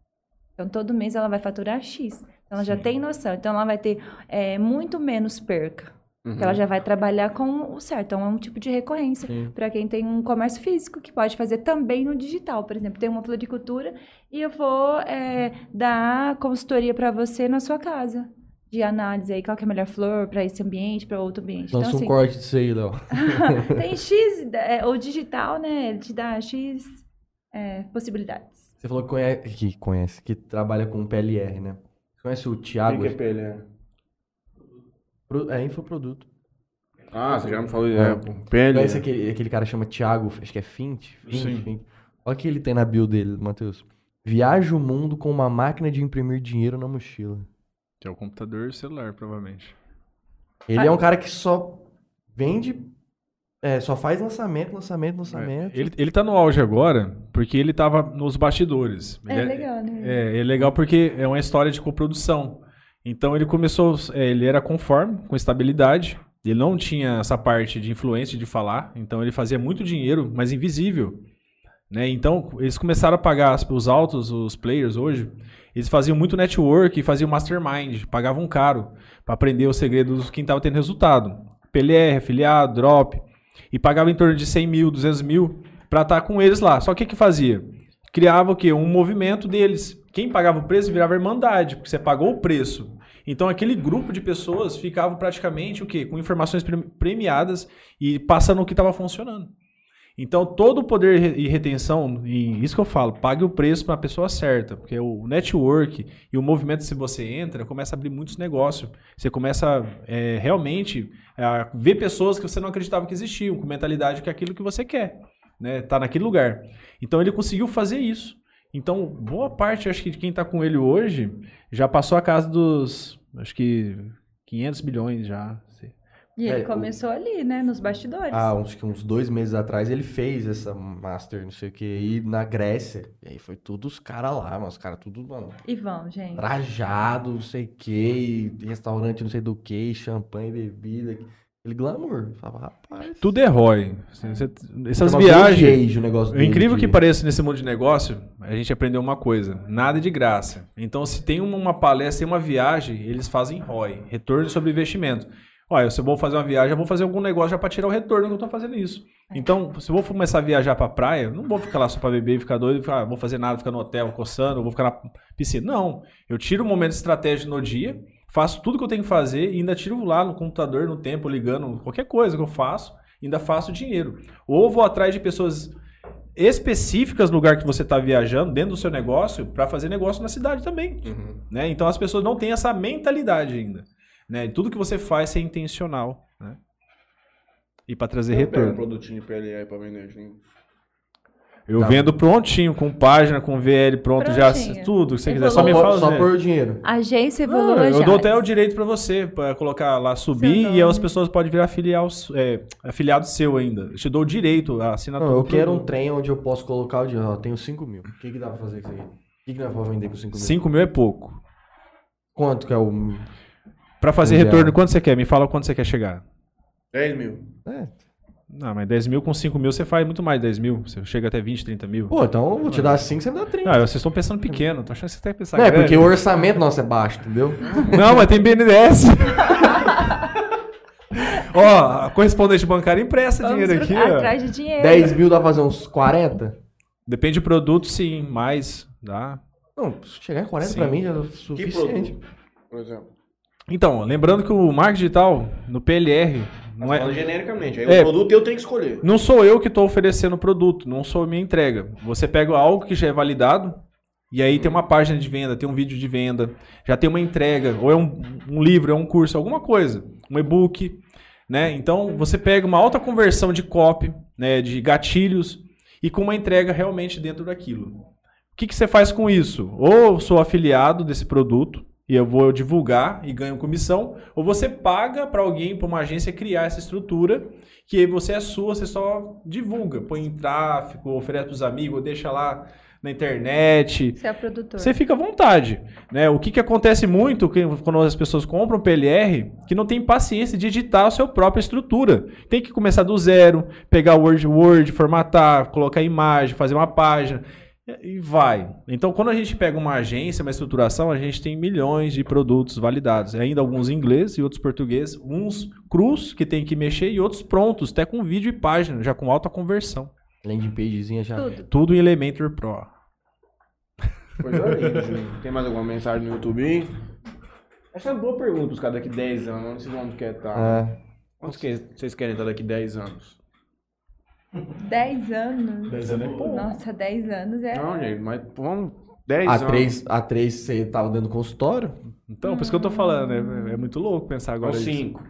Então, todo mês ela vai faturar X. Então, ela já tem noção. Então, ela vai ter é, muito menos perca. Porque ela já vai trabalhar com o certo. Então, é um tipo de recorrência Sim. para quem tem um comércio físico, que pode fazer também no digital. Por exemplo, tem uma floricultura e eu vou é, dar consultoria para você na sua casa. De análise aí, qual que é a melhor flor para esse ambiente, para outro ambiente. Lança então, um corte disso aí, Léo. tem X, é, o digital, né? Ele te dá X é, possibilidades. Você falou que conhece, que conhece, que trabalha com PLR, né? Você conhece o O Thiago? que que é PLR? Pro- É infoproduto. Ah, você já me falou. É. É, PLR. Conhece aquele, aquele cara que chama Thiago, acho que é Fint? Fint, Sim. Fint. Olha o que ele tem na bio dele, Matheus. Viaja o mundo com uma máquina de imprimir dinheiro na mochila. Que é o computador e o celular, provavelmente. Ele é um cara que só vende, é, só faz lançamento, lançamento, lançamento. Ele, ele tá no auge agora porque ele tava nos bastidores. É Ele legal, né? É, é legal porque é uma história de coprodução. Então ele começou, é, ele era conforme, com estabilidade. Ele não tinha essa parte de influência de falar, então ele fazia muito dinheiro, mas invisível. Né? Então eles começaram a pagar os altos, os players hoje. Eles faziam muito network e faziam mastermind, pagavam caro para aprender os segredos de quem estava tendo resultado. PLR, afiliado, drop. E pagava em torno de 100 mil, 200 mil para estar com eles lá. Só que o que fazia? Criava o quê? Um movimento deles. Quem pagava o preço virava irmandade, porque você pagou o preço. Então aquele grupo de pessoas ficava praticamente o quê? Com informações pre- premiadas e passando o que estava funcionando. Então todo o poder e retenção, e isso que eu falo, pague o preço para a pessoa certa, porque o network e o movimento, se você entra, começa a abrir muitos negócios. Você começa é, realmente a ver pessoas que você não acreditava que existiam, com mentalidade que é aquilo que você quer, né? Tá naquele lugar. Então ele conseguiu fazer isso. Então, boa parte, acho que de quem está com ele hoje já passou a casa dos, acho que 500 milhões já. E ele É, o- começou ali, né? Nos bastidores. Ah, uns, uns dois meses atrás ele fez essa Master, não sei o que, aí na Grécia. E aí foi tudo os caras lá, mano. Os caras tudo, mano, E vão, gente. trajado, não sei o que, restaurante não sei do que, champanhe, bebida. Aquele glamour. Eu Falava, rapaz. Tudo é ROI. Você- Essas viagens. O negócio O incrível que pareça nesse mundo de negócio, a gente aprendeu uma coisa: nada é de graça. Então, se tem uma, uma palestra, tem uma viagem, eles fazem ROI retorno sobre investimento. Olha, se eu vou fazer uma viagem, eu vou fazer algum negócio já para tirar o retorno que eu estou fazendo isso. Então, se eu vou começar a viajar para praia, não vou ficar lá só para beber e ficar doido, ficar, ah, vou fazer nada, ficar no hotel coçando, vou ficar na piscina. Não, eu tiro um momento estratégico no dia, faço tudo que eu tenho que fazer e ainda tiro lá no computador, no tempo, ligando, qualquer coisa que eu faço, ainda faço dinheiro. Ou vou atrás de pessoas específicas no lugar que você está viajando, dentro do seu negócio, para fazer negócio na cidade também. Uhum. Né? Então as pessoas não têm essa mentalidade ainda. Né? Tudo que você faz é intencional. Né? E para trazer Eu pego um retorno. produtinho de PLA pra vender. Eu Tá. vendo prontinho, com página, com VL pronto, já Prontinho. tudo que você quiser. Só me fala. só por dinheiro. Agência Evolua eu dou até o direito para você, para colocar lá, subir, e aí as pessoas podem virar filial, é, afiliado seu ainda. Eu te dou o direito, a assinatura. Não, eu quero um trem onde eu posso colocar o dinheiro. Ó, tenho 5 mil. O que, que dá pra fazer com isso aí? O que, que dá pra vender com 5 mil? 5 mil é pouco. Quanto que é o. Para fazer Mundial. retorno, quanto você quer? Me fala quanto você quer chegar. 10 mil. É. Não, mas 10 mil com 5 mil você faz muito mais de 10 mil. Você chega até 20, 30 mil. Pô, então eu vou te dar 5, você me dá 30. Ah, vocês estão pensando pequeno. Tô achando que você tem que pensar Não, é grande. porque o orçamento nosso é baixo, entendeu? Não, mas tem BNDES. ó, correspondente bancária empresta Vamos dinheiro aqui. pro- ó. atrás de dinheiro. 10 mil dá pra fazer uns 40? Depende do produto, sim. Mais, dá. Não, se chegar em 40 Sim. pra mim já é suficiente. produto, por exemplo? Então, lembrando que o marketing digital, no PLR, não Não é... genericamente. Aí É. o produto eu tenho que escolher. Não sou eu que estou oferecendo o produto, não sou a minha entrega. Você pega algo que já é validado, e aí tem uma página de venda, tem um vídeo de venda, já tem uma entrega, ou é um, um livro, é um curso, alguma coisa, um e-book, né? Então você pega uma alta conversão de copy, né, de gatilhos, e com uma entrega realmente dentro daquilo. O que, que você faz com isso? Ou sou afiliado desse produto e eu vou divulgar e ganho comissão, ou você paga para alguém, para uma agência criar essa estrutura que aí você é sua, você só divulga, põe em tráfego, oferece para os amigos, deixa lá na internet. Você é produtor. Você fica à vontade. Né? O que, que acontece muito que- quando as pessoas compram PLR, que não tem paciência de editar a sua própria estrutura. Tem que começar do zero, pegar o Word, Word, formatar, colocar imagem, fazer uma página. E vai. Então, quando a gente pega uma agência, uma estruturação, a gente tem milhões de produtos validados. Ainda alguns em inglês e outros português. Uns crus, que tem que mexer, e outros prontos, até com vídeo e página, já com alta conversão. Landing pagezinha já. Tudo. Tudo em Elementor Pro. Coisa linda, Juninho. Tem mais alguma mensagem no YouTube? aí? Essa é uma boa pergunta pros caras daqui 10 anos. Onde vocês vão querer estar? É. Onde que vocês querem estar daqui 10 anos? 10 anos. 10 anos é pouco. Nossa, 10 anos é. Não, gente, mas vamos. 10 A anos. 3, a 3 você tava dando consultório? Então, por isso que eu tô falando, é, é muito louco pensar agora Ou isso. 5.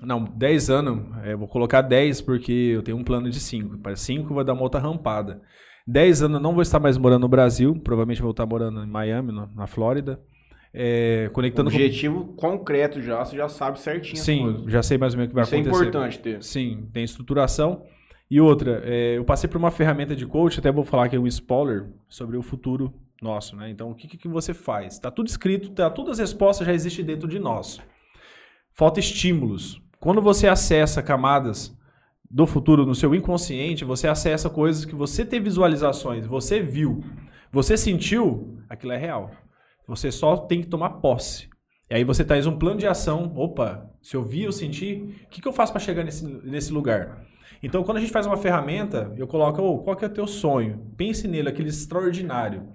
Não, 10 anos, é, vou colocar 10 porque eu tenho um plano de 5. Para 5 vai dar uma outra rampada. 10 anos eu não vou estar mais morando no Brasil, provavelmente vou estar morando em Miami, na, na Flórida. É, conectando com... Objetivo concreto já, você já sabe certinho Sim, já sei mais ou menos o que vai Isso é acontecer. importante ter. Sim, tem estruturação. E outra, é, eu passei por uma ferramenta de coach, até vou falar que é um spoiler sobre o futuro nosso, né? Então, o que, que você faz? Tá tudo escrito, tá, todas as respostas já existem dentro de nós. Falta estímulos. Quando você acessa camadas do futuro no seu inconsciente, você acessa coisas que você tem visualizações, você viu, você sentiu, aquilo é real. Você só tem que tomar posse. E aí você traz um plano de ação. Opa, se eu vi, eu senti, o que, que eu faço para chegar nesse, nesse lugar? Então, quando a gente faz uma ferramenta, eu coloco, "Ô, qual que é o teu sonho? Pense nele, aquele extraordinário.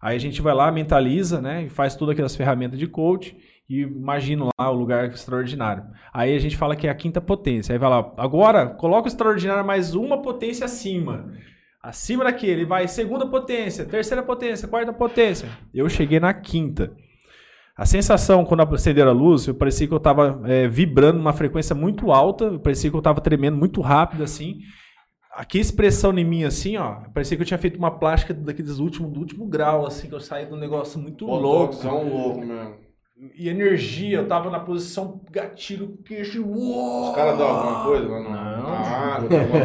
Aí a gente vai lá, mentaliza, né? E faz todas aquelas ferramentas de coach e imagina lá o lugar extraordinário. Aí a gente fala que é a quinta potência. Aí vai lá, agora coloca o extraordinário mais uma potência acima. Acima daquele, vai segunda potência, terceira potência, quarta potência. Eu cheguei na quinta. A sensação quando acenderam a luz, eu parecia que eu estava vibrando numa frequência muito alta, eu parecia que eu estava tremendo muito rápido assim. Aqui expressão em mim assim, ó, parecia que eu tinha feito uma plástica daqueles últimos do último grau assim, que eu saí de um negócio muito louco. Botoxão louco mesmo. e energia, eu tava na posição gatilho, queixo. Os caras dão alguma coisa lá no. Não. Ah,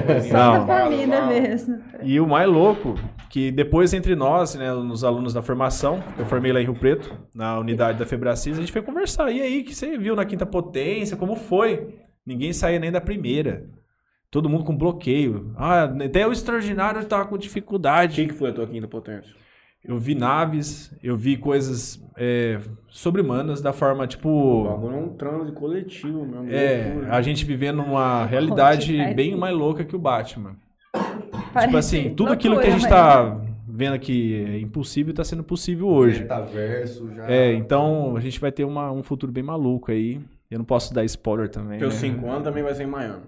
coisinha Só Não. da família mesmo. E o mais louco, que depois entre nós, né, nos alunos da formação, que eu formei lá em Rio Preto, na unidade da Febracis, a gente foi conversar. E aí, que você viu na quinta potência, como foi? Ninguém saía nem da primeira. Todo mundo com bloqueio. Ah, até o extraordinário tava com O dificuldade. que, que foi a tua quinta potência? Eu vi naves, eu vi coisas é, sobre-humanas da forma, O tipo... bagulho é um transe coletivo mesmo. É, loucura. a gente vivendo uma realidade bem mais louca que o Batman. Tipo Parece assim, tudo aquilo que a loucura, gente mas- tá vendo que é impossível tá sendo possível hoje. Metaverso já. É, então a gente vai ter uma- um futuro bem maluco aí. Eu não posso dar spoiler também. Teus né? 5 anos também vai ser em Miami.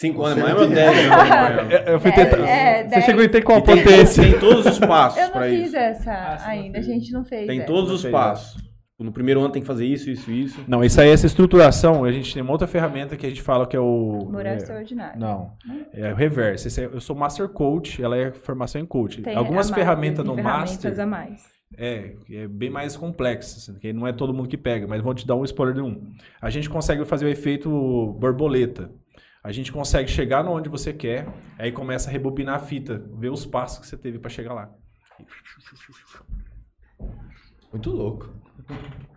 5 anos em Você Miami ou que- 10 anos em Miami? Eu, fui É, tentar. é, Você dez. chegou em ter qual tem, potência? tem todos os passos Eu não pra fiz isso. essa Ah, você ainda, a gente não fez. Tem essa. todos os passos. No primeiro ano tem que fazer isso, isso, isso. Não, isso aí, essa estruturação, a gente tem uma outra ferramenta que a gente fala que é o. Morar é, extraordinário. Não, é o reverso. Esse é- eu sou Master Coach, ela é formação em coach. Tem Algumas a mais, ferramentas tem no ferramentas Master a mais. é, é bem mais complexas, assim, que não é todo mundo que pega, mas vou te dar um spoiler de um. A gente consegue fazer o efeito borboleta. A gente consegue chegar no onde você quer, aí começa a rebobinar a fita, ver os passos que você teve para chegar lá. Muito louco.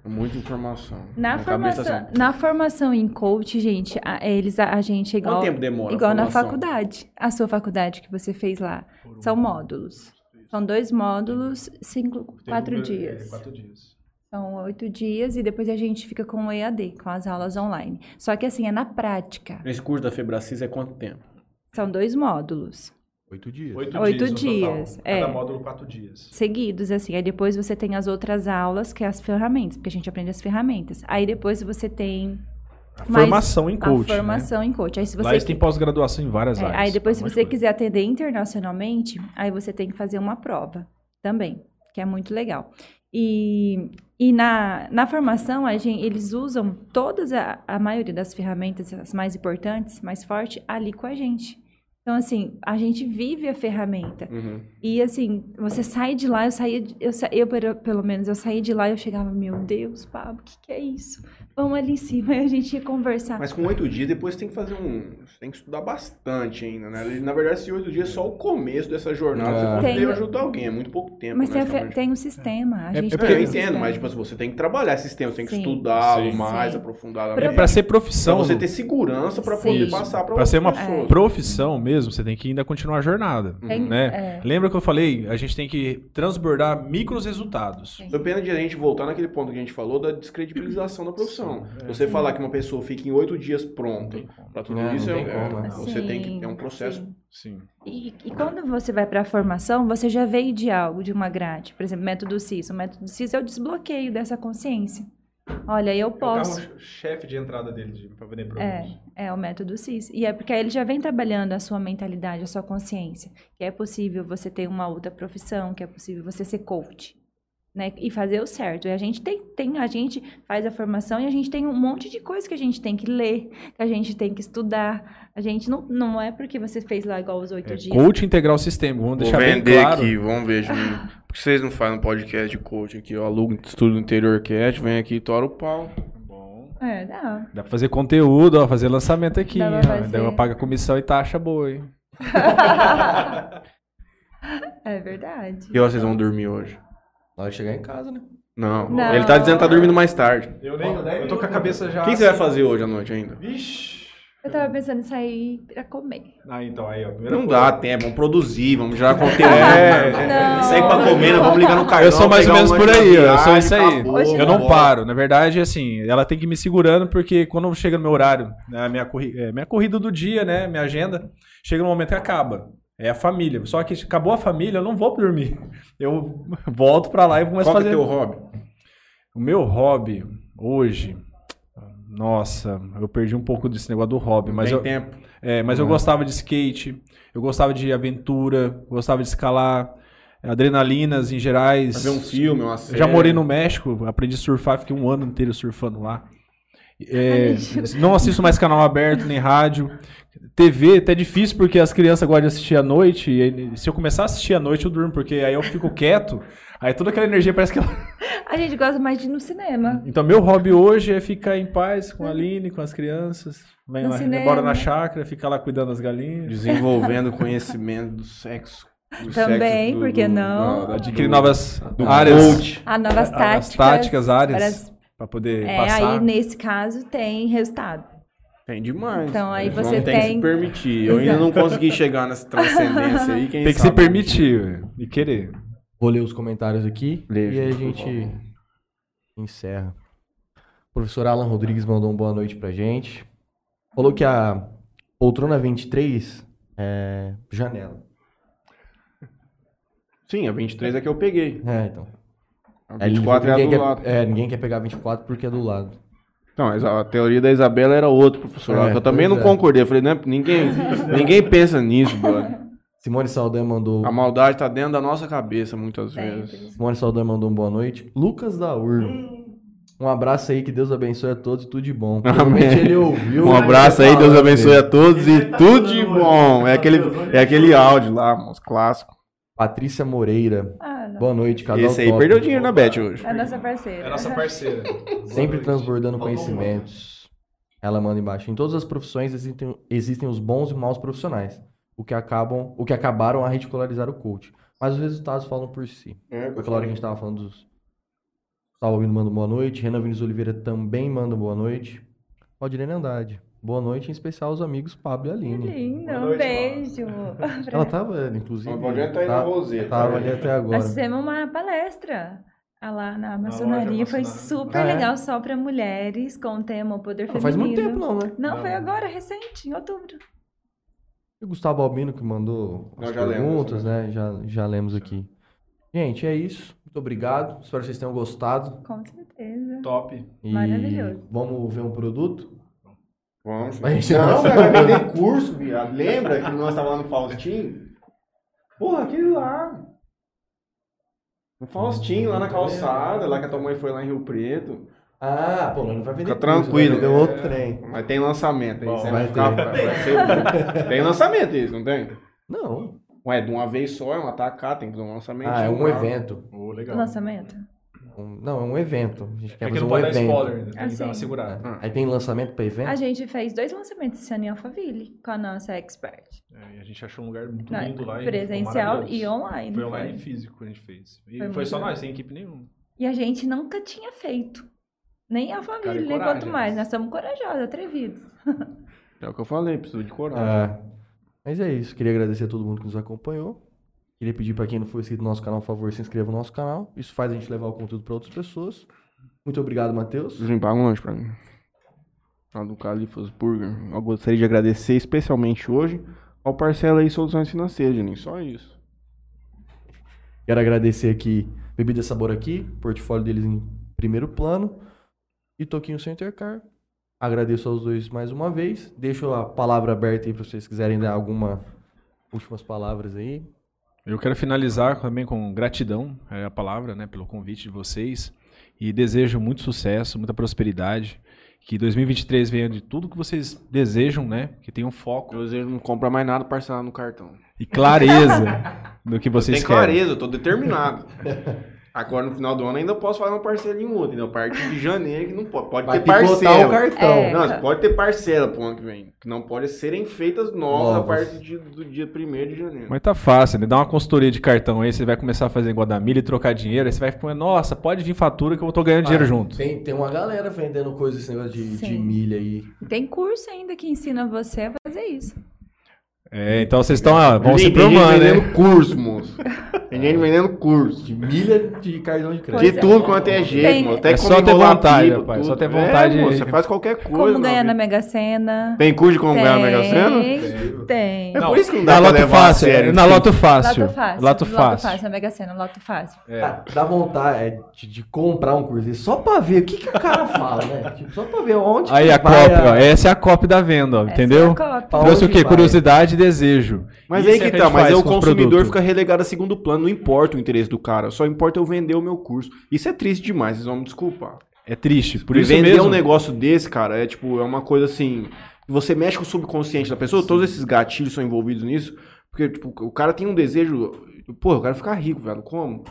Muita informação. Na cabeça formação, assim, na formação em coach, gente, a, eles, a, a gente é igual, Quanto tempo demora? a igual na faculdade. A sua faculdade que você fez lá. São módulos. São dois módulos, cinco, quatro É, dias. quatro dias. São oito dias e depois a gente fica com o EAD, com as aulas online. Só que assim, é na prática. Esse curso da Febracis é quanto tempo? São dois módulos Oito dias. Oito, Oito dias. dias, Total. é. Cada módulo, quatro dias. seguidos, assim. Aí depois você tem as outras aulas, que é as ferramentas, porque a gente aprende as ferramentas. Aí depois você tem A Mas formação em coach. a formação em coach. Aí se Né? Lá você eles têm pós-graduação em várias É, áreas. aí depois, se você coisa. quiser atender internacionalmente, aí você tem que fazer uma prova também, que é muito legal. E, e na, na formação, a gente, eles usam todas, a, a maioria das ferramentas, as mais importantes, mais fortes, ali com a gente. Então, assim, a gente vive a ferramenta. Uhum. E, assim, você sai de lá, eu saía, eu, eu pelo- pelo menos, eu saí de lá e eu chegava, meu Deus, Pablo, o que, que é isso? Vamos ali em cima, e a gente ia conversar. Mas com oito dias, depois tem que fazer um. Você tem que estudar bastante ainda, né? Na verdade, esses oito dias é só o começo dessa jornada. É. Você pode Tem- ajudar alguém, é muito pouco tempo. Mas tem, a fe- honestamente. tem um sistema, a É- gente é tem É, eu entendo, sistema. mas tipo, assim, você tem que trabalhar esse sistema, você tem que estudá-lo mais aprofundadamente. É pra ser Pra profissão. você ter segurança pra poder Sim. passar pra Pra ser uma pessoas. profissão mesmo, você tem que ainda continuar a jornada. Tem- né? é. Lembra que eu falei? A gente tem que transbordar micros resultados. Sim. Foi pena de a gente voltar naquele ponto que a gente falou da descredibilização da profissão. Sim, é. Você falar que uma pessoa fica em oito dias pronta pra tudo É, isso, não é, tem é- como, né? você tem que ter um Sim, processo. sim. Sim. E, e quando você vai para a formação, você já veio de algo, de uma grade. Por exemplo, método CIS. O método CIS é o desbloqueio dessa consciência. Olha, eu posso. chefe de entrada dele para vender É, é o método CIS. E é porque aí ele já vem trabalhando a sua mentalidade, a sua consciência. Que é possível você ter uma outra profissão, que é possível você ser coach. Né? E fazer o certo. E a gente tem, tem, a gente faz a formação e a gente tem um monte de coisa que a gente tem que ler, que a gente tem que estudar. A gente não, não é porque você fez lá igual os oito dias. É, Coach integral sistema. Vamos deixar bem claro. vamos ver, Juninho. Por que vocês não fazem um podcast de coach aqui? Eu alugo estudo no interior cast, vem aqui e tora o pau. Bom. É, dá. Dá pra fazer conteúdo, ó, fazer lançamento aqui. Dá pra ó. fazer. Daí eu pago a comissão e taxa boa, hein? É verdade. Que horas vocês vão dormir hoje? Na hora de chegar em casa, né? Não. Não. Ele tá dizendo que tá dormindo mais tarde. Eu nem. Eu tô com a cabeça já. O que você vai fazer hoje à noite ainda? Vixe. Eu tava pensando em sair pra comer. Ah, então aí, ó. Não coisa. dá tempo, vamos produzir, vamos gerar conteúdo. É, Não. Sair pra comer, nós vamos ligar no cartão. Eu sou mais ou menos por aí, eu sou isso aí. Eu não paro. Na verdade, assim, ela tem que ir me segurando, porque quando chega no meu horário, né, minha, corri é, minha corrida do dia, né? Minha agenda, chega no momento que acaba. É a família. Só que acabou a família, eu não vou dormir. Eu volto pra lá e começo a Qual que é fazer. teu hobby? O meu hobby hoje. Nossa, eu perdi um pouco desse negócio do hobby, mas Tem eu, tempo. é, mas eu gostava de skate, eu gostava de aventura, gostava de escalar, adrenalinas em gerais. Pra ver um filme, uma Eu série. já morei no México, aprendi a surfar, fiquei um ano inteiro surfando lá. É, não assisto mais canal aberto, nem rádio. TV até difícil, porque as crianças gostam de assistir à noite. E se eu começar a assistir à noite, eu durmo, porque aí eu fico quieto. Aí toda aquela energia parece que ela. A gente gosta mais de ir no cinema. Então, meu hobby hoje é ficar em paz com a Aline, com as crianças. Vem No lá, cinema. embora na chácara, ficar lá cuidando das galinhas. Desenvolvendo conhecimento do sexo. do Também, sexo do- por que do- não? Adquirir novas do áreas. coach. Há novas As táticas. táticas, áreas. Para poder É, passar. aí nesse caso tem resultado. Tem demais. Então, aí você vão ter que se tem- permitir. Eu ainda não consegui chegar nessa transcendência aí. Quem Tem que sabe se permitir velho, e querer. Vou ler os comentários aqui Lê, e aí a gente encerra. O professor Alan Rodrigues mandou uma boa noite pra gente. Falou que a poltrona 23 é janela. Sim, a 23 é que eu peguei. É, então. A Aí 24 é a ninguém do quer, lado. É, ninguém quer pegar 24 porque é do lado. Então, mas a teoria da Isabela era outra, professor. É, eu também não é. concordei. Eu falei, não, ninguém, ninguém pensa nisso, brother. Simone Saldanha mandou. A maldade tá dentro da nossa cabeça, muitas Sempre. vezes. Simone Saldanha mandou um boa noite. Lucas da UR. Um abraço aí, que Deus abençoe a todos e tudo de bom. Amém. ele ouviu. Um abraço aí, Deus abençoe a todos e tudo de bom. É aquele, é aquele áudio lá, os clássicos. Patrícia Moreira. Ah, não. Boa noite, casal Esse aí top. perdeu dinheiro na Bet hoje. É a nossa parceira. É nossa parceira. Sempre transbordando conhecimentos. Ela manda embaixo. Em todas as profissões existem, existem os bons e maus profissionais, o que acabam, o que acabaram a ridicularizar o coach. Mas os resultados falam por si. É, aquela hora que a gente tava falando dos. Salvo Albino manda boa noite. Renan Vinícius Oliveira também manda boa noite. Valdirene Andrade. Boa noite, em especial aos amigos Pablo e Que Aline. lindo, Boa um beijo. Ela tava, inclusive. A Valdirene tá aí na Roseta. Tava ali até agora. Nós fizemos uma palestra ah, lá na maçonaria, foi super Ah, é? legal, só para mulheres, com o tema o poder Não feminino. faz muito tempo, não, né? Não, foi Não. agora, recente, em outubro. E o Gustavo Albino que mandou as já lemos, perguntas, né? Já, já lemos aqui. Gente, é isso. Muito obrigado. Espero que vocês tenham gostado. Com certeza. Top. E Maravilhoso. vamos ver um produto? Vamos. Mas- Não, vai vender curso, viado. Lembra que nós tava lá no Faustinho? Porra, aquele lá. No Faustinho, lá na calçada, lá que a tua mãe foi lá em Rio Preto. Ah, pô, não vai vender Fica tranquilo. Deu outro trem. Mas tem lançamento aí. Bom, você vai ficar, ter. vai ser- Tem lançamento isso, não tem? Não. Ué, de uma vez só, é um atacar, tem que fazer um lançamento. Ah, é um evento. Oh, legal. Lançamento? Um- não, é um evento. A gente quer É que fazer não um pode dar evento. spoiler, né? tem que Ah, dar uma sim. segurada. Aí tem lançamento pra evento? A gente fez dois lançamentos esse ano em Alphaville, com a nossa expert. É, e a gente achou um lugar muito Não, lindo lá. e presencial e online. Foi online e físico que a gente fez. E Foi foi, só legal. nós, sem equipe nenhuma. E a gente nunca tinha feito. Nem a família, nem coragem, quanto mais. Nós somos corajosos, atrevidos. É o que eu falei, preciso de coragem. É. Mas é isso. Queria agradecer a todo mundo que nos acompanhou. Queria pedir pra quem não for inscrito no nosso canal, por favor, se inscreva no nosso canal. Isso faz a gente levar o conteúdo pra outras pessoas. Muito obrigado, Matheus. Limpar um lanche pra mim. Lá do Califas Burger. Eu gostaria de agradecer especialmente hoje ao Parcela aí Soluções Financeiras, nem só isso. Quero agradecer aqui Bebida Sabor aqui, portfólio deles em primeiro plano. E Toquinho Center Car. Agradeço aos dois mais uma vez. Deixo a palavra aberta aí para vocês quiserem dar alguma últimas palavras aí. Eu quero finalizar também com gratidão, é a palavra, né, pelo convite de vocês. E desejo muito sucesso, muita prosperidade. Que 2023 venha de tudo que vocês desejam, né? Que tenham foco Eu desejo não comprar mais nada parcelado no cartão. e clareza do que vocês Tem querem. clareza, eu tô determinado. Agora no final do ano ainda posso fazer uma parcela em outro, entendeu? A partir de janeiro que não pode. Pode Vai ter parcela. o cartão. É. Não, pode ter parcela pro ano que vem. Que não pode serem feitas novas, a partir de- do dia 1 de janeiro. Mas tá fácil, né? Dá uma consultoria de cartão aí, você vai começar a fazer igual da milha e trocar dinheiro, aí você vai ficar, nossa, pode vir fatura que eu tô ganhando dinheiro Ah, junto. Tem, tem uma galera vendendo coisas, esse negócio de, de milha aí. Tem curso ainda que ensina você a fazer isso. É, então vocês estão, ah, vão se Gente, tem gente provando, né? vendendo curso, moço. Tem gente vendendo curso. De milha de cartão de crédito. De é. tudo quanto é jeito, Tem- mano. Até É só ter vontade, pipa, rapaz, tudo. só ter vontade É, moço, você faz qualquer coisa. Como ganhar na Mega Sena. Tem curso de como ganhar na Mega Sena? Tem. Tem. É por isso que não Na dá pra Loto levar a Fácil, sério. na Loto Fácil. Loto fácil. Loto Fácil. na Mega Sena, Loto fácil. É. Dá, dá vontade é, de, de comprar um curso só pra ver o que, que o cara fala, né? Tipo, só pra ver onde Aí que a copy, ó, essa é a copy da venda, ó, Essa entendeu? é cópia. Trouxe o quê? Curiosidade desejo. Mas Isso aí é que tá, mas aí o consumidor fica relegado a segundo plano, não importa o interesse do cara, só importa eu vender o meu curso. Isso é triste demais, vocês vão me desculpar. É triste, por E isso vender mesmo. um negócio desse, cara, é tipo, é uma coisa assim, você mexe com o subconsciente da pessoa, todos esses gatilhos são envolvidos nisso, porque tipo, o cara tem um desejo, pô, eu quero ficar rico, velho, como?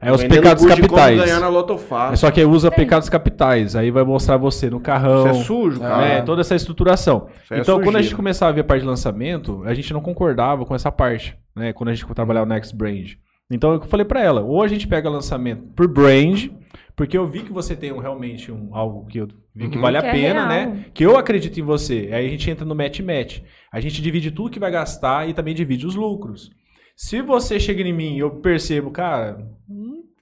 É os pecados capitais. ganhar na Loto É só que usa Tem. pecados capitais. Aí vai mostrar você no carrão. Isso é sujo, cara. né, toda essa estruturação. Isso é então, quando a gente começava a ver a parte de lançamento, a gente não concordava com essa parte, né? Quando a gente trabalhava no Next Brand. Então, eu falei pra ela, ou a gente pega lançamento por brand, porque eu vi que você tem um, realmente um, algo que eu vi que Uhum. vale a Que é pena, real. né? Que eu acredito em você. Aí a gente entra no match-match. A gente divide tudo que vai gastar e também divide os lucros. Se você chega em mim e eu percebo, cara,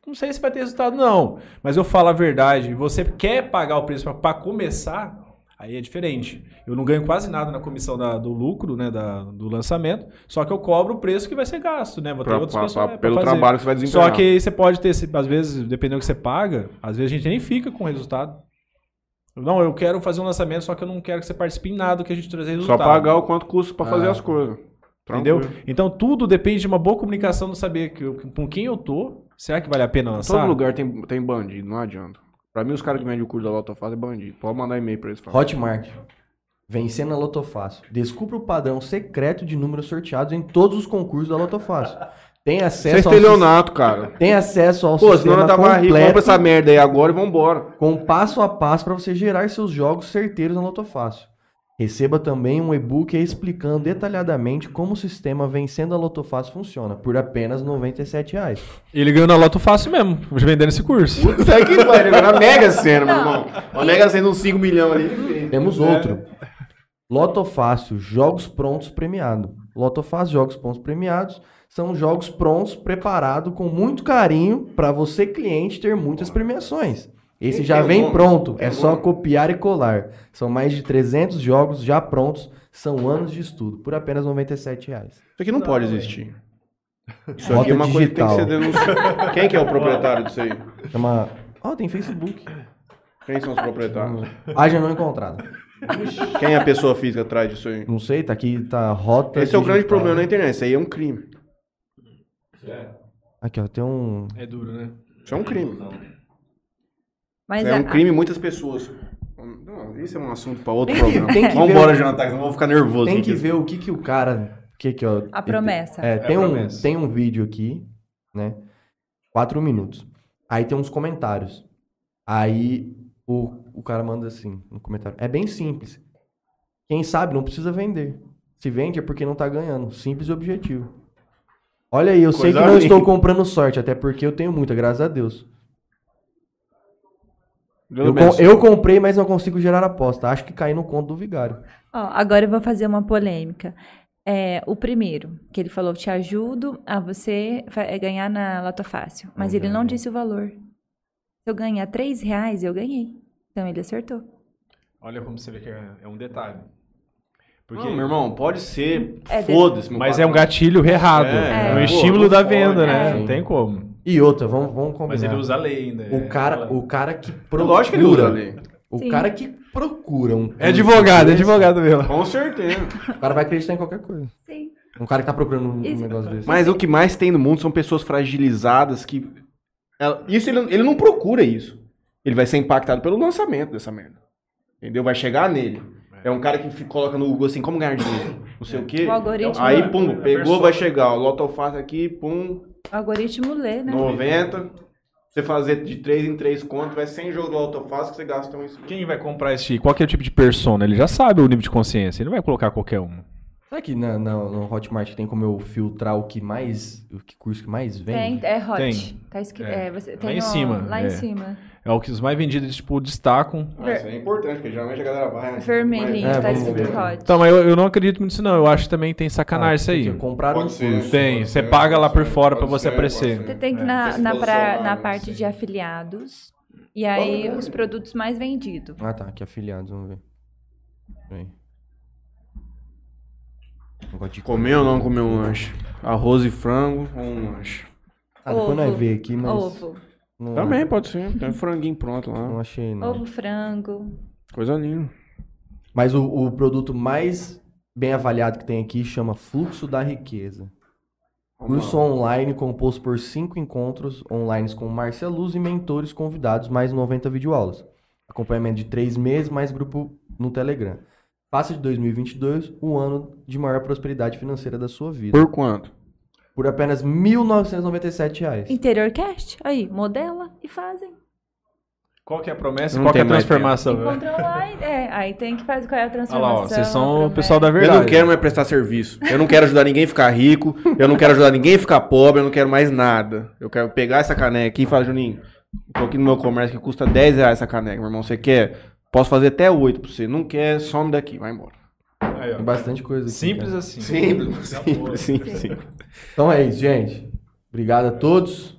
não sei se vai ter resultado, não. Mas eu falo a verdade você quer pagar o preço para começar, aí é diferente. Eu não ganho quase nada na comissão da- do lucro, né, da- do lançamento, só que eu cobro o preço que vai ser gasto, né? Vou ter Pra- outras pra- pessoas pra- né, pra pelo fazer. trabalho que você vai desempenhar. Só que aí você pode ter, às vezes, dependendo do que você paga, às vezes a gente nem fica com o resultado. Não, eu quero fazer um lançamento, só que eu não quero que você participe em nada que a gente trazer Só resultado. pagar o quanto custa pra fazer Ah. as coisas. Entendeu? Tranquilo. Então tudo depende de uma boa comunicação, de saber que eu- com quem eu tô. Será que vale a pena lançar? Todo lugar tem, tem bandido, não adianta. Pra mim, os caras que vendem o curso da Loto Fácil é bandido. Pode mandar e-mail pra eles. falar. Hotmart. Vencendo a Lotofácil. Descubra o padrão secreto de números sorteados em todos os concursos da Lotofácil. Tem Você é acesso ao, estelionato, cara. tem acesso ao Pô, senão sistema nós tava rico. completo Compra essa merda aí agora e vambora. com passo a passo para você gerar seus jogos certeiros na Lotofácil. Receba também um e-book explicando detalhadamente como o sistema Vencendo a Lotofácil funciona, por apenas 97 reais. Ele ganhou na Loto Fácil mesmo, vendendo esse curso. Sabe que vai, né? Na Mega Sena, meu irmão. A Mega Sena uns 5 milhões ali. Temos outro. Lotofácil, jogos prontos premiado. Lotofácil, jogos prontos premiados são jogos prontos, preparados com muito carinho para você, cliente, ter muitas premiações. Esse já vem pronto, é só copiar e colar. São mais de 300 jogos já prontos, são anos de estudo, por apenas 97 reais. Isso aqui não, pode existir. Isso Rota aqui é uma coisa que tem que digital. ser denunciada. Quem que é o proprietário disso aí? Chama... Ó, tem Facebook. Quem são os proprietários? Haja não encontrado. Quem é a pessoa física atrás disso aí? Não sei, tá aqui, tá rota Esse é o grande digital. problema na internet. Isso aí é um crime. Aqui, ó, tem um... É duro, né? Isso é um crime. Mas é a- um crime e muitas pessoas. Não, isso é um assunto pra outro Tem que- programa. tem que Vambora ver- jantar, que senão eu vou ficar nervoso. Tem aqui. que ver o que que o cara... Que que, ó, A promessa. É, tem, a um, promessa. tem um vídeo aqui, né? Quatro minutos. Aí tem uns comentários. Aí o, o cara manda assim, no comentário. É bem simples. Quem sabe não precisa vender. Se vende é porque não tá ganhando. Simples e objetivo. Olha aí, eu sei Coisa que não estou comprando sorte, até porque eu tenho muita, graças a Deus. Eu, eu comprei, mas não consigo gerar aposta. Acho que caí no conto do vigário. Ó, agora eu vou fazer uma polêmica. É, o primeiro, que ele falou, te ajudo a você é, ganhar na Loto Fácil. Mas ele não disse o valor. Se eu ganhar três reais, eu ganhei. Então ele acertou. Olha como você vê que é, é um detalhe. Porque, Não, meu irmão, pode ser. É, Foda-se, meu mas é um patrão. gatilho errado. É, É, um pô, estímulo da venda, né? Não tem como. E outra, vamos, vamos combinar. Mas ele usa a lei ainda. O é, cara, o cara que procura... Lógico que ele usa ali. O Sim. cara que procura um... É advogado, é advogado mesmo. Com certeza. O cara vai acreditar em qualquer coisa. Sim. Um cara que tá procurando um Isso. negócio desse. Mas o que mais tem no mundo são pessoas fragilizadas que. ela- Isso ele, ele não procura isso. Ele vai ser impactado pelo lançamento dessa merda. Entendeu? Vai chegar nele. É um cara que fica- coloca no Google assim, como ganhar dinheiro? Não sei o quê. O algoritmo, Aí, É pum, a pegou, vai chegar. O Loto faz aqui, pum, o algoritmo lê, né? 90. Você fazer de 3 em 3 contas, vai 100 jogos do faz que você gasta um isso. Quem vai comprar esse qualquer tipo de persona, ele já sabe o nível de consciência. Ele não vai colocar qualquer um. Será que na, na- no Hotmart tem como eu filtrar o que mais. O que curso que mais vende? Tem, é hot. Tem. Tá escrito, É. é, você, Lá tem em no- cima, Lá é. em cima. É o que os mais vendidos, tipo, destacam. Ah, isso é importante, porque geralmente a galera vai. né? Vermelhinho, É, tá escrito hot. Então, mas eu, eu não acredito muito nisso, não. Eu acho que também tem sacanagem isso aí. Comprar um Pode ser. curso. Tem, Pode você ser, paga lá por fora pra você ser, aparecer. Você tem que ir É, na, na, pra- na parte Sim. de afiliados. E aí, os produtos mais vendidos. Ah, tá. Aqui afiliados, vamos ver. Peraí. Comer ou não comer um lanche? Arroz e frango ou um lanche? Ah, depois nós Ovo. ver aqui, mas. Ovo. Não, Também pode ser. Tem um franguinho pronto lá. Não achei, não. Ovo, frango. Coisa linda. Mas o, o produto mais bem avaliado que tem aqui chama Fluxo da Riqueza. Curso online composto por cinco encontros online com Márcia Luz e mentores convidados, mais 90 videoaulas. Acompanhamento de três meses, mais grupo no Telegram. Faça de 2022 o ano de maior prosperidade financeira da sua vida. Por quanto? por apenas 1.997 reais. Interior Cast, aí, modela e fazem. Qual que é a promessa? Não Qual que é a transformação? lá, é, aí tem que fazer qual é a Olha transformação. lá, ó, vocês são o pessoal da Eu verdade. não quero mais prestar serviço. Eu não quero ajudar ninguém a ficar rico. Eu não quero ajudar ninguém a ficar pobre. Eu não quero mais nada. Eu quero pegar essa caneca aqui e falar, Juninho, tô aqui no meu comércio que custa 10 reais essa caneca, meu irmão. Você quer? Posso fazer até 8 pra você. Não quer, some daqui, vai embora. Aí, ó. Tem bastante coisa aqui. Simples cara. assim. Simples, simples, simples, simples. Então é isso, gente. Obrigado a todos.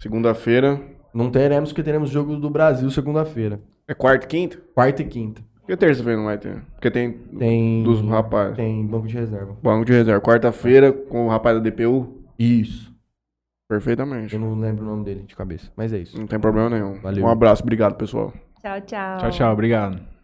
Segunda-feira. Não teremos, porque teremos jogo do Brasil segunda-feira. É quarta e quinta? Quarta e quinta. Que terça-feira não vai ter? Porque tem, Tem. dos rapazes. Tem banco de reserva. Banco de reserva. Quarta-feira com o rapaz da DPU. Isso. Perfeitamente. Eu não lembro o nome dele de cabeça. Mas é isso. Não tem problema nenhum. Valeu. Um abraço, obrigado, pessoal. Tchau, tchau. Tchau, tchau. Obrigado.